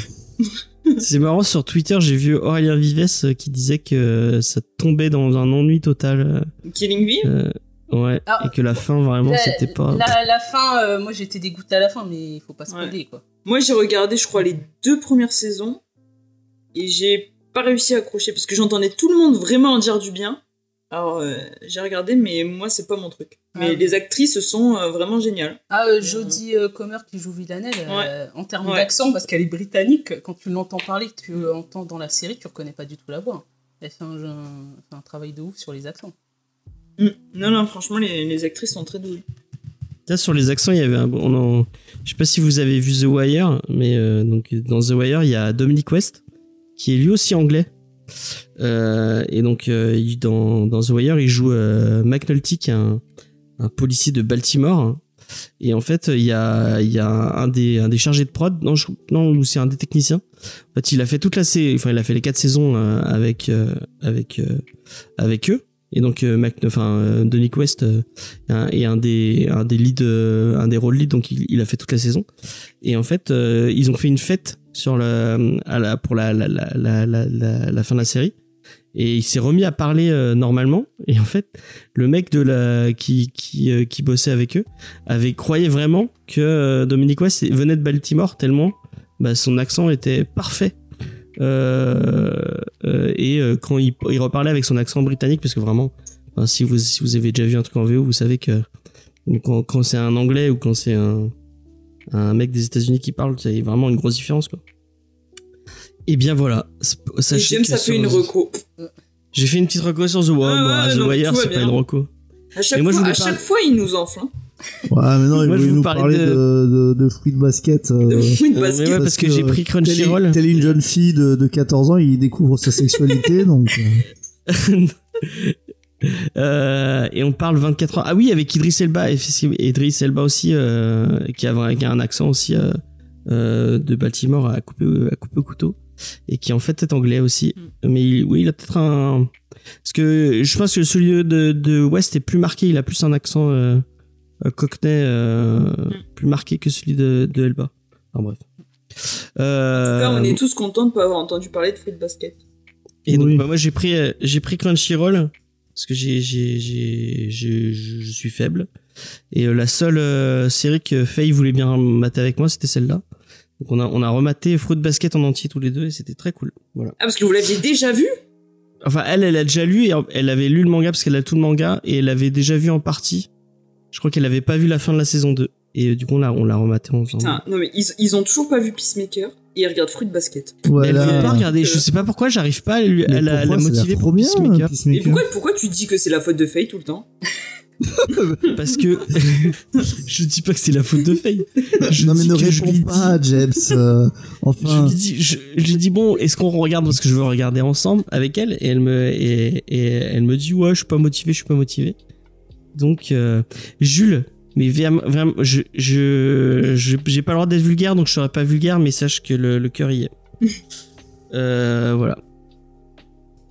S1: C'est marrant, sur Twitter, j'ai vu Aurélien Vives qui disait que ça tombait dans un ennui total.
S2: Killing Eve?
S1: Euh, ouais,
S4: Ah.
S1: et que la fin, vraiment,
S4: La-
S1: c'était pas...
S4: La, la fin, euh, moi j'étais dégoûtée à la fin, mais il faut pas spoiler quoi.
S2: Moi, j'ai regardé, je crois, les deux premières saisons et j'ai pas réussi à accrocher parce que j'entendais tout le monde vraiment en dire du bien. Alors, euh, j'ai regardé, mais moi, c'est pas mon truc. Mais
S4: Ah.
S2: les actrices sont euh, vraiment géniales.
S4: Ah, euh, Jodie euh, Comer qui joue Villanelle, euh, en termes
S2: Ouais.
S4: d'accent, parce qu'elle est britannique, quand tu l'entends parler, que tu l'entends dans la série, tu reconnais pas du tout la voix. Elle fait un, un travail de ouf sur les accents.
S2: Mm. Non, non, franchement, les, les actrices sont très douées.
S1: Là, sur les accents, il y avait un... on en- Je sais pas si vous avez vu The Wire, mais euh, donc dans The Wire, il y a Dominic West, qui est lui aussi anglais. Euh, et donc, euh, dans, dans The Wire, il joue McNulty, qui est un, policier de Baltimore. Et en fait, il y a, il y a un des, un des chargés de prod, non, je, non, c'est un des techniciens. En fait, il a fait toute la enfin, il a fait les quatre saisons avec, avec, avec eux. Et donc, euh, Mac, enfin, euh, Dominic West euh, un- est un des, un des leads, un des rôles leads, donc il, il a fait toute la saison. Et en fait, ils ont fait une fête sur pour la, la, la, la, la, fin de la série. Et il s'est remis à parler normalement. Et en fait, le mec de la qui qui, qui bossait avec eux avait croyait vraiment que Dominic West venait de Baltimore tellement bah, son accent était parfait. Euh, euh, et euh, quand il, il reparlait avec son accent britannique, parce que vraiment, enfin, si vous si vous avez déjà vu un truc en VO, vous savez que quand, quand c'est un anglais ou quand c'est un un mec des États-Unis qui parle, a vraiment une grosse différence quoi. Et bien voilà. Sachez
S2: James,
S1: que
S2: ça fait une reco.
S1: j'ai fait une petite reco sur The Wire.
S2: Ah
S1: The Wire, c'est pas une reco.
S2: À chaque,
S1: Et moi, je
S2: fois, à
S1: parler-
S2: chaque fois, il nous enfle. hein.
S3: Ouais, mais non, il
S1: Moi, je
S3: voulait
S1: vous
S3: nous parler
S1: de-
S3: de, de, de fruits de basket. euh,
S2: De foot
S1: Euh,
S2: basket.
S1: ouais, parce que j'ai pris Crunchyroll.
S3: telle une jeune fille de, de 14 ans, il découvre sa sexualité, donc... euh,
S1: Euh, et on parle 24 heures. Ah oui, avec Idris Elba, Idris Elba aussi, euh, qui, a, qui a un accent aussi euh, de Baltimore à couper, à couper au couteau. Et qui en fait est anglais aussi. Mais il- oui, il a peut-être un. Parce que je pense que celui de, de West est plus marqué, il a plus un accent cockney euh, plus marqué que celui de, de Elba. Enfin bref.
S2: En
S1: Euh,
S2: tout cas, on est tous contents de pas avoir entendu parler de foot basket.
S1: et donc,
S3: Oui.
S1: bah, moi, j'ai pris, euh, j'ai pris Crunchyroll parce que j'ai, j'ai, j'ai, j'ai- je suis faible. Et euh, la seule euh, série que Faye voulait bien mater avec moi, c'était celle-là. Donc on a, on a rematé Fruit Basket en entier tous les deux et c'était très cool. Voilà.
S2: Ah, parce que vous l'aviez déjà vu?
S1: Enfin, elle, elle a déjà lu et elle avait lu le manga parce qu'elle a tout le manga et elle l'avait déjà vu en partie. Je crois qu'elle avait pas vu la fin de la saison 2. Et euh, du coup, on l'a, on l'a rematé ensemble.
S2: Putain, non mais ils, ils ont toujours pas vu Peacemaker et ils regardent fruit basket.
S1: Mais elle
S3: voilà.
S1: veut pas regarder. Je sais pas pourquoi, j'arrive pas à, lui- à la, à motiver pour
S3: bien,
S1: Peacemaker.
S2: Et pourquoi, pourquoi tu dis que c'est la faute de Faye tout le temps?
S1: Parce que je dis pas que c'est la faute de Faye. Je
S6: non mais ne
S1: je
S6: réponds
S1: dis-
S6: pas, James. euh,
S1: Je
S6: enfin,
S1: lui dis, je, je lui dis bon, est-ce qu'on regarde parce que je veux regarder ensemble avec elle et elle me et, et elle me dit ouais, je suis pas motivé, je suis pas motivé. Donc euh, Jules, mais vraiment, vraiment je je je- j'ai pas le droit d'être vulgaire donc je serai pas vulgaire, mais sache que le, le cœur y est. euh, voilà.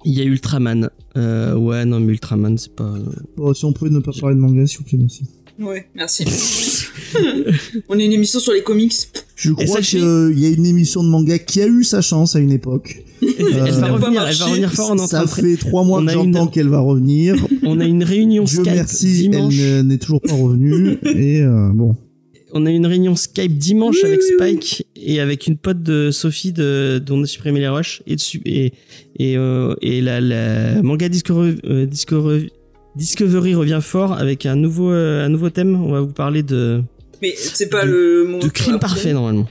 S1: Il y a Ultraman. Euh, ouais, non, mais Ultraman, c'est pas.
S6: bon, si on pouvait ne pas parler de manga, s'il vous plaît, merci.
S2: Ouais, merci. On est une émission sur les comics.
S6: Je crois qu'il y a une émission de manga qui a eu sa chance à une époque.
S1: Elle, elle
S6: Euh,
S1: va
S2: pas
S1: revenir, elle va revenir fort. En
S6: Ça fait trois mois que j'entends
S1: une-
S6: qu'elle va revenir.
S1: On a une réunion
S6: Dieu
S1: Skype
S6: merci,
S1: dimanche.
S6: elle ne- n'est toujours pas revenue. Et euh, bon,
S1: On a une réunion Skype dimanche avec Spike et avec une pote de Sophie de dont on a supprimé les rushs et et et euh, et la, la manga Discovery, euh, Discovery revient fort avec un nouveau euh, un nouveau thème. On va vous parler de
S2: Mais c'est pas
S1: De-
S2: le moment.
S1: de crime parfait normalement.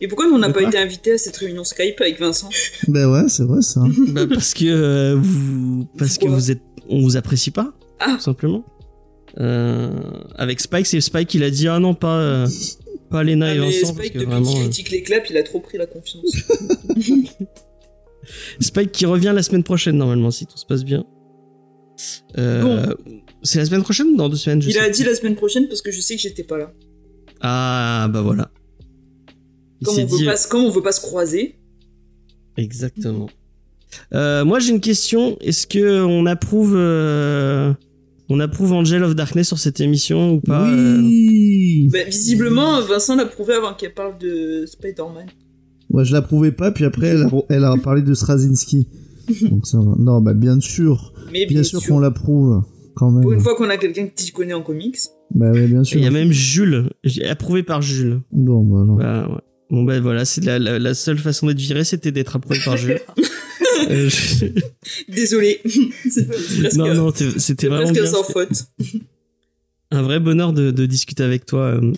S2: Et pourquoi on n'a pas été invités à cette réunion Skype avec Vincent
S6: ben ouais, c'est vrai ça.
S1: Bah, parce que euh, vous parce que vous êtes on vous apprécie pas
S2: Ah.
S1: tout simplement. Euh, avec Spike, c'est Spike il a dit ah non pas euh, pas Lena
S2: Ah,
S1: et Vincent parce
S2: Spike,
S1: que
S2: depuis
S1: vraiment
S2: qu'il
S1: euh,
S2: critique les claps, il a trop pris la confiance.
S1: Spike qui revient la semaine prochaine normalement si tout se passe bien. Euh, C'est la semaine prochaine ou dans deux semaines je
S2: il
S1: sais
S2: a
S1: plus.
S2: dit la semaine prochaine parce que je sais que j'étais pas là.
S1: Ah bah voilà. Il
S2: Comme on, veut
S1: dit
S2: pas, se- comme on veut pas se croiser.
S1: exactement. Euh, moi j'ai une question. Est-ce que on approuve euh, on approuve Angel of Darkness sur cette émission ou pas euh,
S6: oui.
S2: Bah, visiblement, Vincent l'a prouvé avant qu'elle parle de Spider-Man.
S6: Moi, je l'approuvais pas, puis après, elle a, elle a parlé de Straczynski. Donc ça va. Non, bah bien sûr.
S2: Mais
S6: Bien,
S2: bien,
S6: sûr, qu'on l'approuve, quand
S2: Pour une
S6: même.
S2: fois qu'on a quelqu'un qui connaît en comics.
S6: Bah ouais, bien
S1: Il
S6: sûr.
S1: y a même Jules, approuvé par Jules.
S6: Bon, bah non.
S1: Bah, ouais. Bon bah voilà, c'est la, la, la seule façon d'être viré, c'était d'être approuvé par Jules. Euh, je-
S2: Désolé. presque,
S1: Non non, c'était
S2: c'est
S1: vraiment
S2: presque
S1: bien.
S2: sans faute.
S1: Un vrai bonheur de, de discuter avec toi, euh,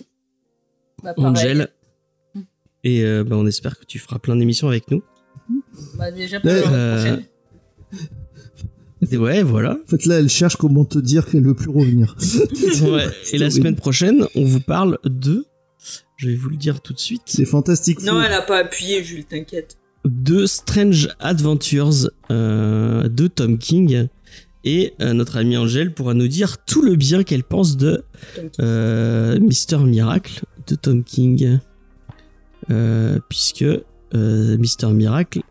S4: Bah.
S1: Angel. Et euh, bah, on espère que tu feras plein d'émissions avec nous.
S4: Bah, déjà pour
S6: Ouais.
S4: la
S1: Euh,
S4: prochaine.
S1: Et ouais, voilà.
S6: En fait, là, elle cherche comment te dire qu'elle veut plus revenir.
S1: Ouais. Et la semaine prochaine, on vous parle de. Je vais vous le dire tout de suite.
S6: C'est fantastique.
S2: Non, elle a pas appuyé, Jules, t'inquiète.
S1: De Strange Adventures euh, de Tom King. Et euh, notre amie Angèle pourra nous dire tout le bien qu'elle pense de euh, Mister Miracle de Tom King. Euh, puisque euh, Mister Miracle,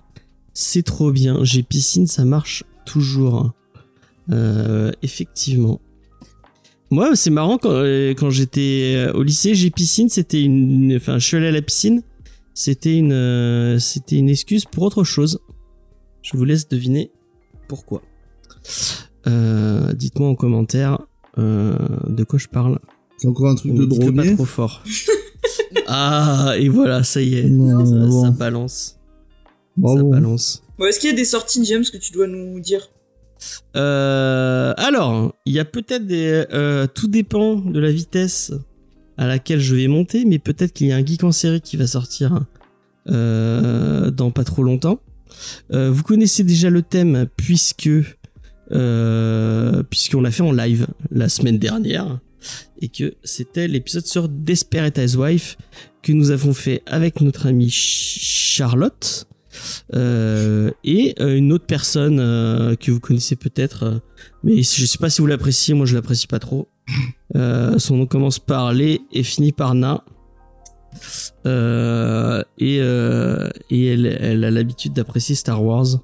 S1: c'est trop bien. J'ai piscine, ça marche toujours. Euh, effectivement. Moi, c'est marrant quand, euh, quand j'étais euh, au lycée, j'ai piscine, c'était une, enfin, je suis allé à la piscine, c'était une, euh, c'était une excuse pour autre chose. Je vous laisse deviner pourquoi. Dites-moi en commentaire de quoi je parle.
S6: C'est encore un truc
S1: On
S6: de
S1: que pas trop fort. ah, et voilà, ça y est.
S6: Non,
S1: ça,
S6: bon.
S1: ça balance. Ça
S6: Bravo.
S1: balance.
S2: Bon, est-ce qu'il y a des sorties James que tu dois nous dire?
S1: Euh, alors, il y a peut-être des. euh, tout dépend de la vitesse à laquelle je vais monter, mais peut-être qu'il y a un geek en série qui va sortir euh, dans pas trop longtemps. Euh, vous connaissez déjà le thème puisque euh, puisqu'on l'a fait en live la semaine dernière et que c'était l'épisode sur Desperate Housewife que nous avons fait avec notre amie Ch- Charlotte euh, et euh, une autre personne euh, que vous connaissez peut-être, mais je sais pas si vous l'appréciez, moi je l'apprécie pas trop. Son nom commence par les et finit par na. Et et elle, elle a l'habitude d'apprécier Star Wars.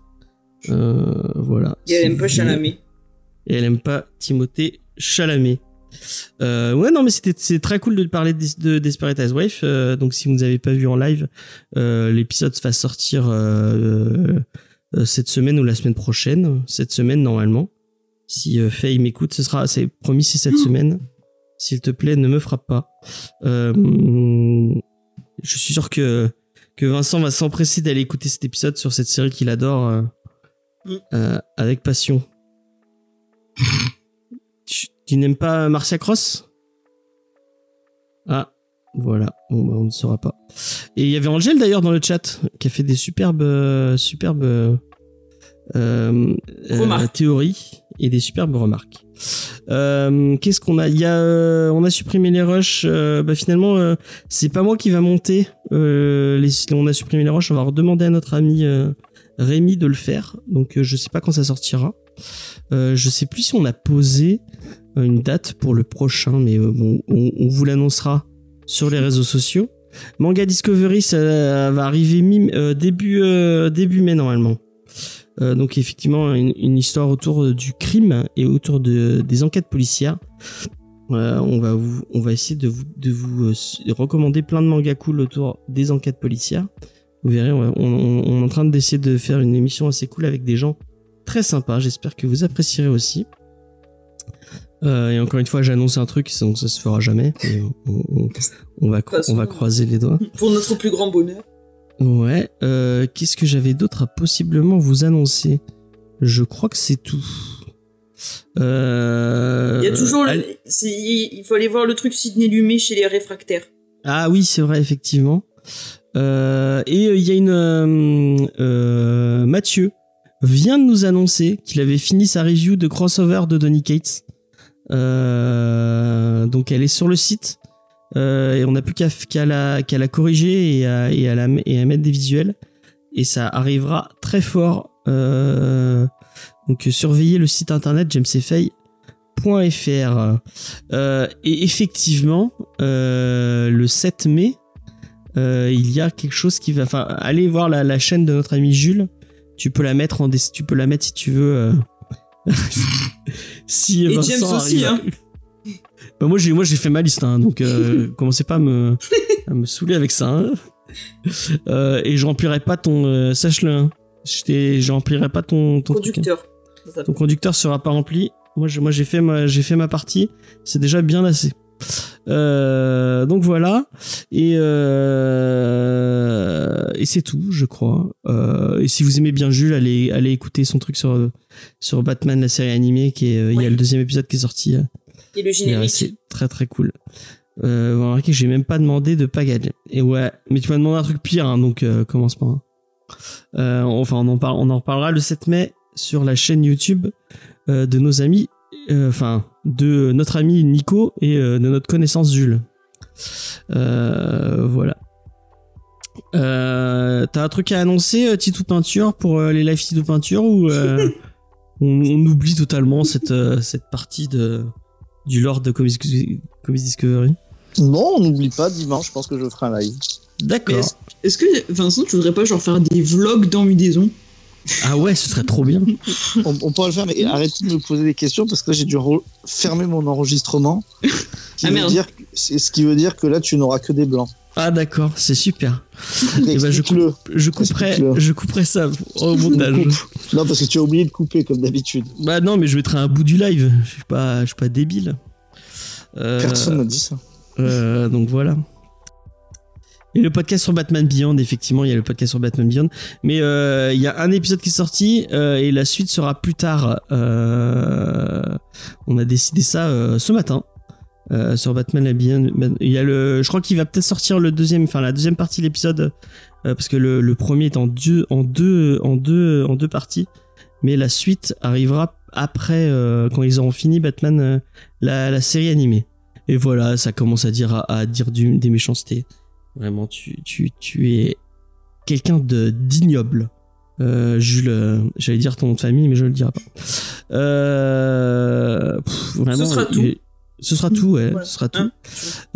S1: Voilà.
S2: Et elle aime pas Chalamet.
S1: et elle aime pas Timothée Chalamet. Euh, ouais, non, mais c'était c'est très cool de parler de, de Desperate Housewife. Euh, donc, si vous ne avez pas vu en live, euh, l'épisode va sortir euh, euh, cette semaine ou la semaine prochaine. Cette semaine, normalement. Si Faye m'écoute, ce sera, c'est promis, c'est cette semaine. S'il te plaît, ne me frappe pas. Je suis sûr que que Vincent va s'empresser d'aller écouter cet épisode sur cette série qu'il adore
S2: Mm.
S1: avec passion. tu n'aimes pas Marcia Cross? Ah, voilà. Bon, bah, on ne saura pas. Et il y avait Angèle d'ailleurs dans le chat qui a fait des superbes, euh, superbes euh, euh, théories et des superbes remarques. Euh, Qu'est-ce qu'on a? Il y a, euh, on a supprimé les rushs. euh, bah finalement, euh, c'est pas moi qui va monter. Euh, les, on a supprimé les rushs. On va redemander à notre ami Rémi de le faire. Donc, je sais pas quand ça sortira. Euh, je sais plus si on a posé une date pour le prochain, mais euh, bon, on, vous l'annoncera sur les réseaux sociaux. Manga Discovery, ça va arriver euh, début euh, mai normalement. Euh, donc effectivement une, histoire autour du crime et autour de, des enquêtes policières. Euh, on va essayer de vous, euh, recommander plein de mangas cool autour des enquêtes policières. Vous verrez, on, on- on est en train d'essayer de faire une émission assez cool avec des gens très sympas. J'espère que vous apprécierez aussi. Euh, et encore une fois, j'annonce un truc, donc ça se fera jamais. mais on, on- on va, on croiser les doigts.
S2: Pour notre plus grand bonheur.
S1: Ouais. Euh, Qu'est-ce que j'avais d'autre à possiblement vous annoncer? Je crois que c'est tout. Euh,
S2: Il y a toujours, le-
S1: allez-
S2: c'est- il faut aller voir le truc Sidney Lumet chez les réfractaires.
S1: Ah oui, c'est vrai, effectivement. Euh, et il y a une... Mathieu vient de nous annoncer qu'il avait fini sa review de crossover de Donny Cates. Euh, donc elle est sur le site. Euh, et on n'a plus qu'à la, corriger et à, et, mettre des visuels. Et ça arrivera très fort. Euh, donc surveillez le site internet jamesfay.fr. Et effectivement, le 7 mai, il y a quelque chose qui va. Enfin, allez voir la, chaîne de notre ami Jules. Tu peux la mettre en. Tu peux la mettre si tu veux. si
S2: Et
S1: Vincent
S2: James aussi,
S1: arrive à-
S2: hein.
S1: Bah, moi j'ai moi j'ai fait ma liste, hein, donc euh, commencez pas à me à me saouler avec ça. hein. Euh, et je remplirai pas ton. euh, Sache-le. hein. Je remplirai pas ton ton hein.
S2: Conducteur.
S1: Ton conducteur sera pas rempli. Moi, je- moi j'ai fait ma, j'ai fait ma partie. C'est déjà bien assez. Euh, donc voilà. Et, euh, et c'est tout, je crois. Euh, et si vous aimez bien Jules, allez, allez écouter son truc sur, sur Batman, la série animée, qui est, il y a le deuxième épisode qui est sorti.
S2: Et le générique.
S1: C'est très très cool. Euh, vous remarquez que j'ai même pas demandé de pagager. Et ouais, mais tu m'as demandé un truc pire, hein, donc euh, commence pas. hein. Euh, enfin, on en, parle, on en reparlera le 7 mai sur la chaîne YouTube de nos amis, euh, enfin, de notre ami Nico et euh, de notre connaissance Jules. Euh, voilà. Euh, T'as un truc à annoncer, Titou Peinture, pour euh, les live Titou Peinture ou euh, on, on oublie totalement cette, euh, cette partie de, du Lord de Comics, Comics Discovery?
S7: Non, on n'oublie pas, dimanche, je pense que je ferai un live.
S1: D'accord.
S2: est-ce- que, Vincent, tu voudrais pas genre faire des vlogs dans Mudaison?
S1: Ah ouais, ce serait trop bien.
S7: On, on pourra le faire, mais arrêtez de me poser des questions parce que là, j'ai dû fermer mon enregistrement. Qui
S2: Ah,
S7: veut
S2: merde.
S7: dire, que- c'est ce qui veut dire que là, tu n'auras que des blancs.
S1: Ah d'accord, c'est super. Eh ben, je
S7: Explique-le.
S1: Je couperai,
S7: Explique-le.
S1: je couperai ça au montage.
S7: Coupe. Non, parce que tu as oublié de couper comme d'habitude.
S1: Bah non, mais je mettrai un bout du live. Je suis pas, je suis pas débile. Euh,
S7: Personne n'a dit ça.
S1: Euh, donc voilà. Et le podcast sur Batman Beyond, effectivement, il y a le podcast sur Batman Beyond. Mais euh, il y a un épisode qui est sorti euh, et la suite sera plus tard. Euh, on a décidé ça ce matin. sur Batman Beyond. Il y a le, je crois qu'il va peut-être sortir le deuxième, enfin la deuxième partie de l'épisode, parce que le, premier est en deux, en deux, en deux, en deux parties. Mais la suite arrivera après, quand ils auront fini Batman, la, série animée. Et voilà, ça commence à dire, à, dire des méchancetés. Vraiment, tu, tu, tu es quelqu'un de d'ignoble. Euh, Jules, euh, j'allais dire ton nom de famille, mais je le dirai pas. Euh, pff, vraiment,
S2: Ce sera tout.
S1: Ce sera tout, ouais,
S2: Voilà.
S1: ce sera tout.
S2: Hein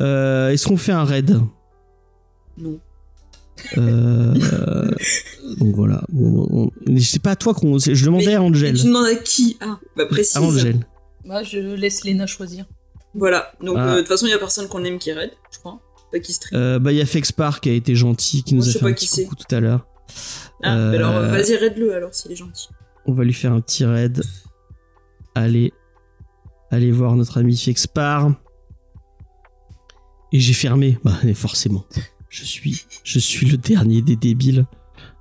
S1: Euh, Est-ce qu'on fait un raid?
S2: Non.
S1: Euh, donc voilà. Bon, on- mais c'est pas à toi qu'on. Je demandais
S2: Mais-
S1: à Angel.
S2: Tu demandes à qui? Ah, bah précise.
S1: À Angel.
S4: Moi, je laisse Léna choisir.
S2: Voilà. Donc,
S1: Ah.
S2: euh, de toute façon, il y a personne qu'on aime qui raid, je crois. Pas qui stream.
S1: Euh, bah, il y a Fexpar qui a été gentil, qui
S2: Moi,
S1: nous a fait un petit coucou tout à l'heure.
S2: Ah, mais alors,
S1: euh,
S2: vas-y, raid-le alors, s'il est gentil.
S1: On va lui faire un petit raid. Allez. Allez voir notre ami Fexpar. Et j'ai fermé. Bah, mais forcément. Je suis, je suis le dernier des débiles.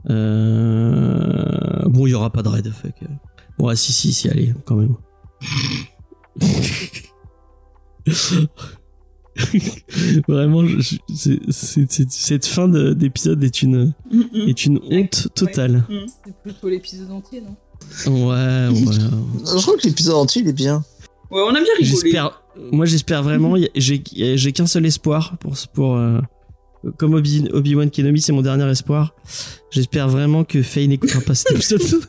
S1: Euh... Bon, il y aura pas de raid, fuck. Bon, ah, si, si, si, allez, quand même. Vraiment, je- cette fin de- d'épisode est une,
S2: Mm, mm.
S1: est une honte totale.
S4: C'est plutôt l'épisode entier, non?
S1: Ouais, ouais.
S7: Je crois que l'épisode entier, il est bien.
S2: Ouais, on a bien rigolé.
S1: Moi j'espère vraiment, j'ai j'ai qu'un seul espoir pour, pour euh, comme Obi, Obi-Wan Kenobi, c'est mon dernier espoir. J'espère vraiment que Faye n'écoutera pas cet épisode.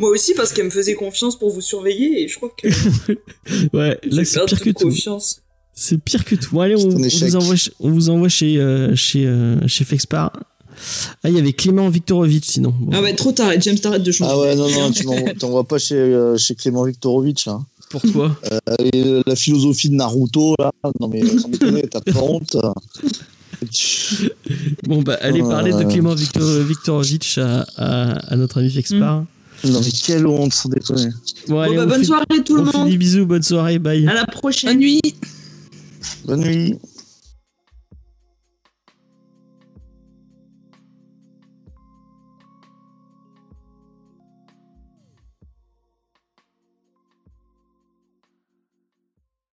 S2: Moi aussi, parce qu'elle me faisait confiance pour vous surveiller, et je crois que
S1: ouais, là c'est pire que tout.
S2: confiance.
S1: C'est pire que tout. Bon, allez, on, vous envoie, on vous envoie chez, euh, chez, euh, chez Fexpar. Ah, il y avait Clément Viktorovitch sinon. Bon,
S2: Ah ouais, trop tard, James, t'arrêtes de changer.
S3: Ah ouais, non, non, tu m'envoies- t'envoies pas chez, euh, chez Clément Viktorovitch, là.
S1: Pourquoi
S3: Euh, et, euh, la philosophie de Naruto, là. Non, mais sans déconner, t'as pas honte.
S1: Bon, bah, allez
S3: Euh,
S1: parler de Clément Viktor, Viktorovitch à, à, à notre ami Fexpar.
S3: Non, mais quelle honte, sans déconner.
S1: Bon,
S2: Bon,
S1: allez,
S2: bah,
S1: on
S2: bonne
S1: fait-
S2: soirée tout le monde.
S1: des bisous, bonne soirée, bye.
S2: À la prochaine.
S4: Bonne nuit.
S3: Bonne nuit.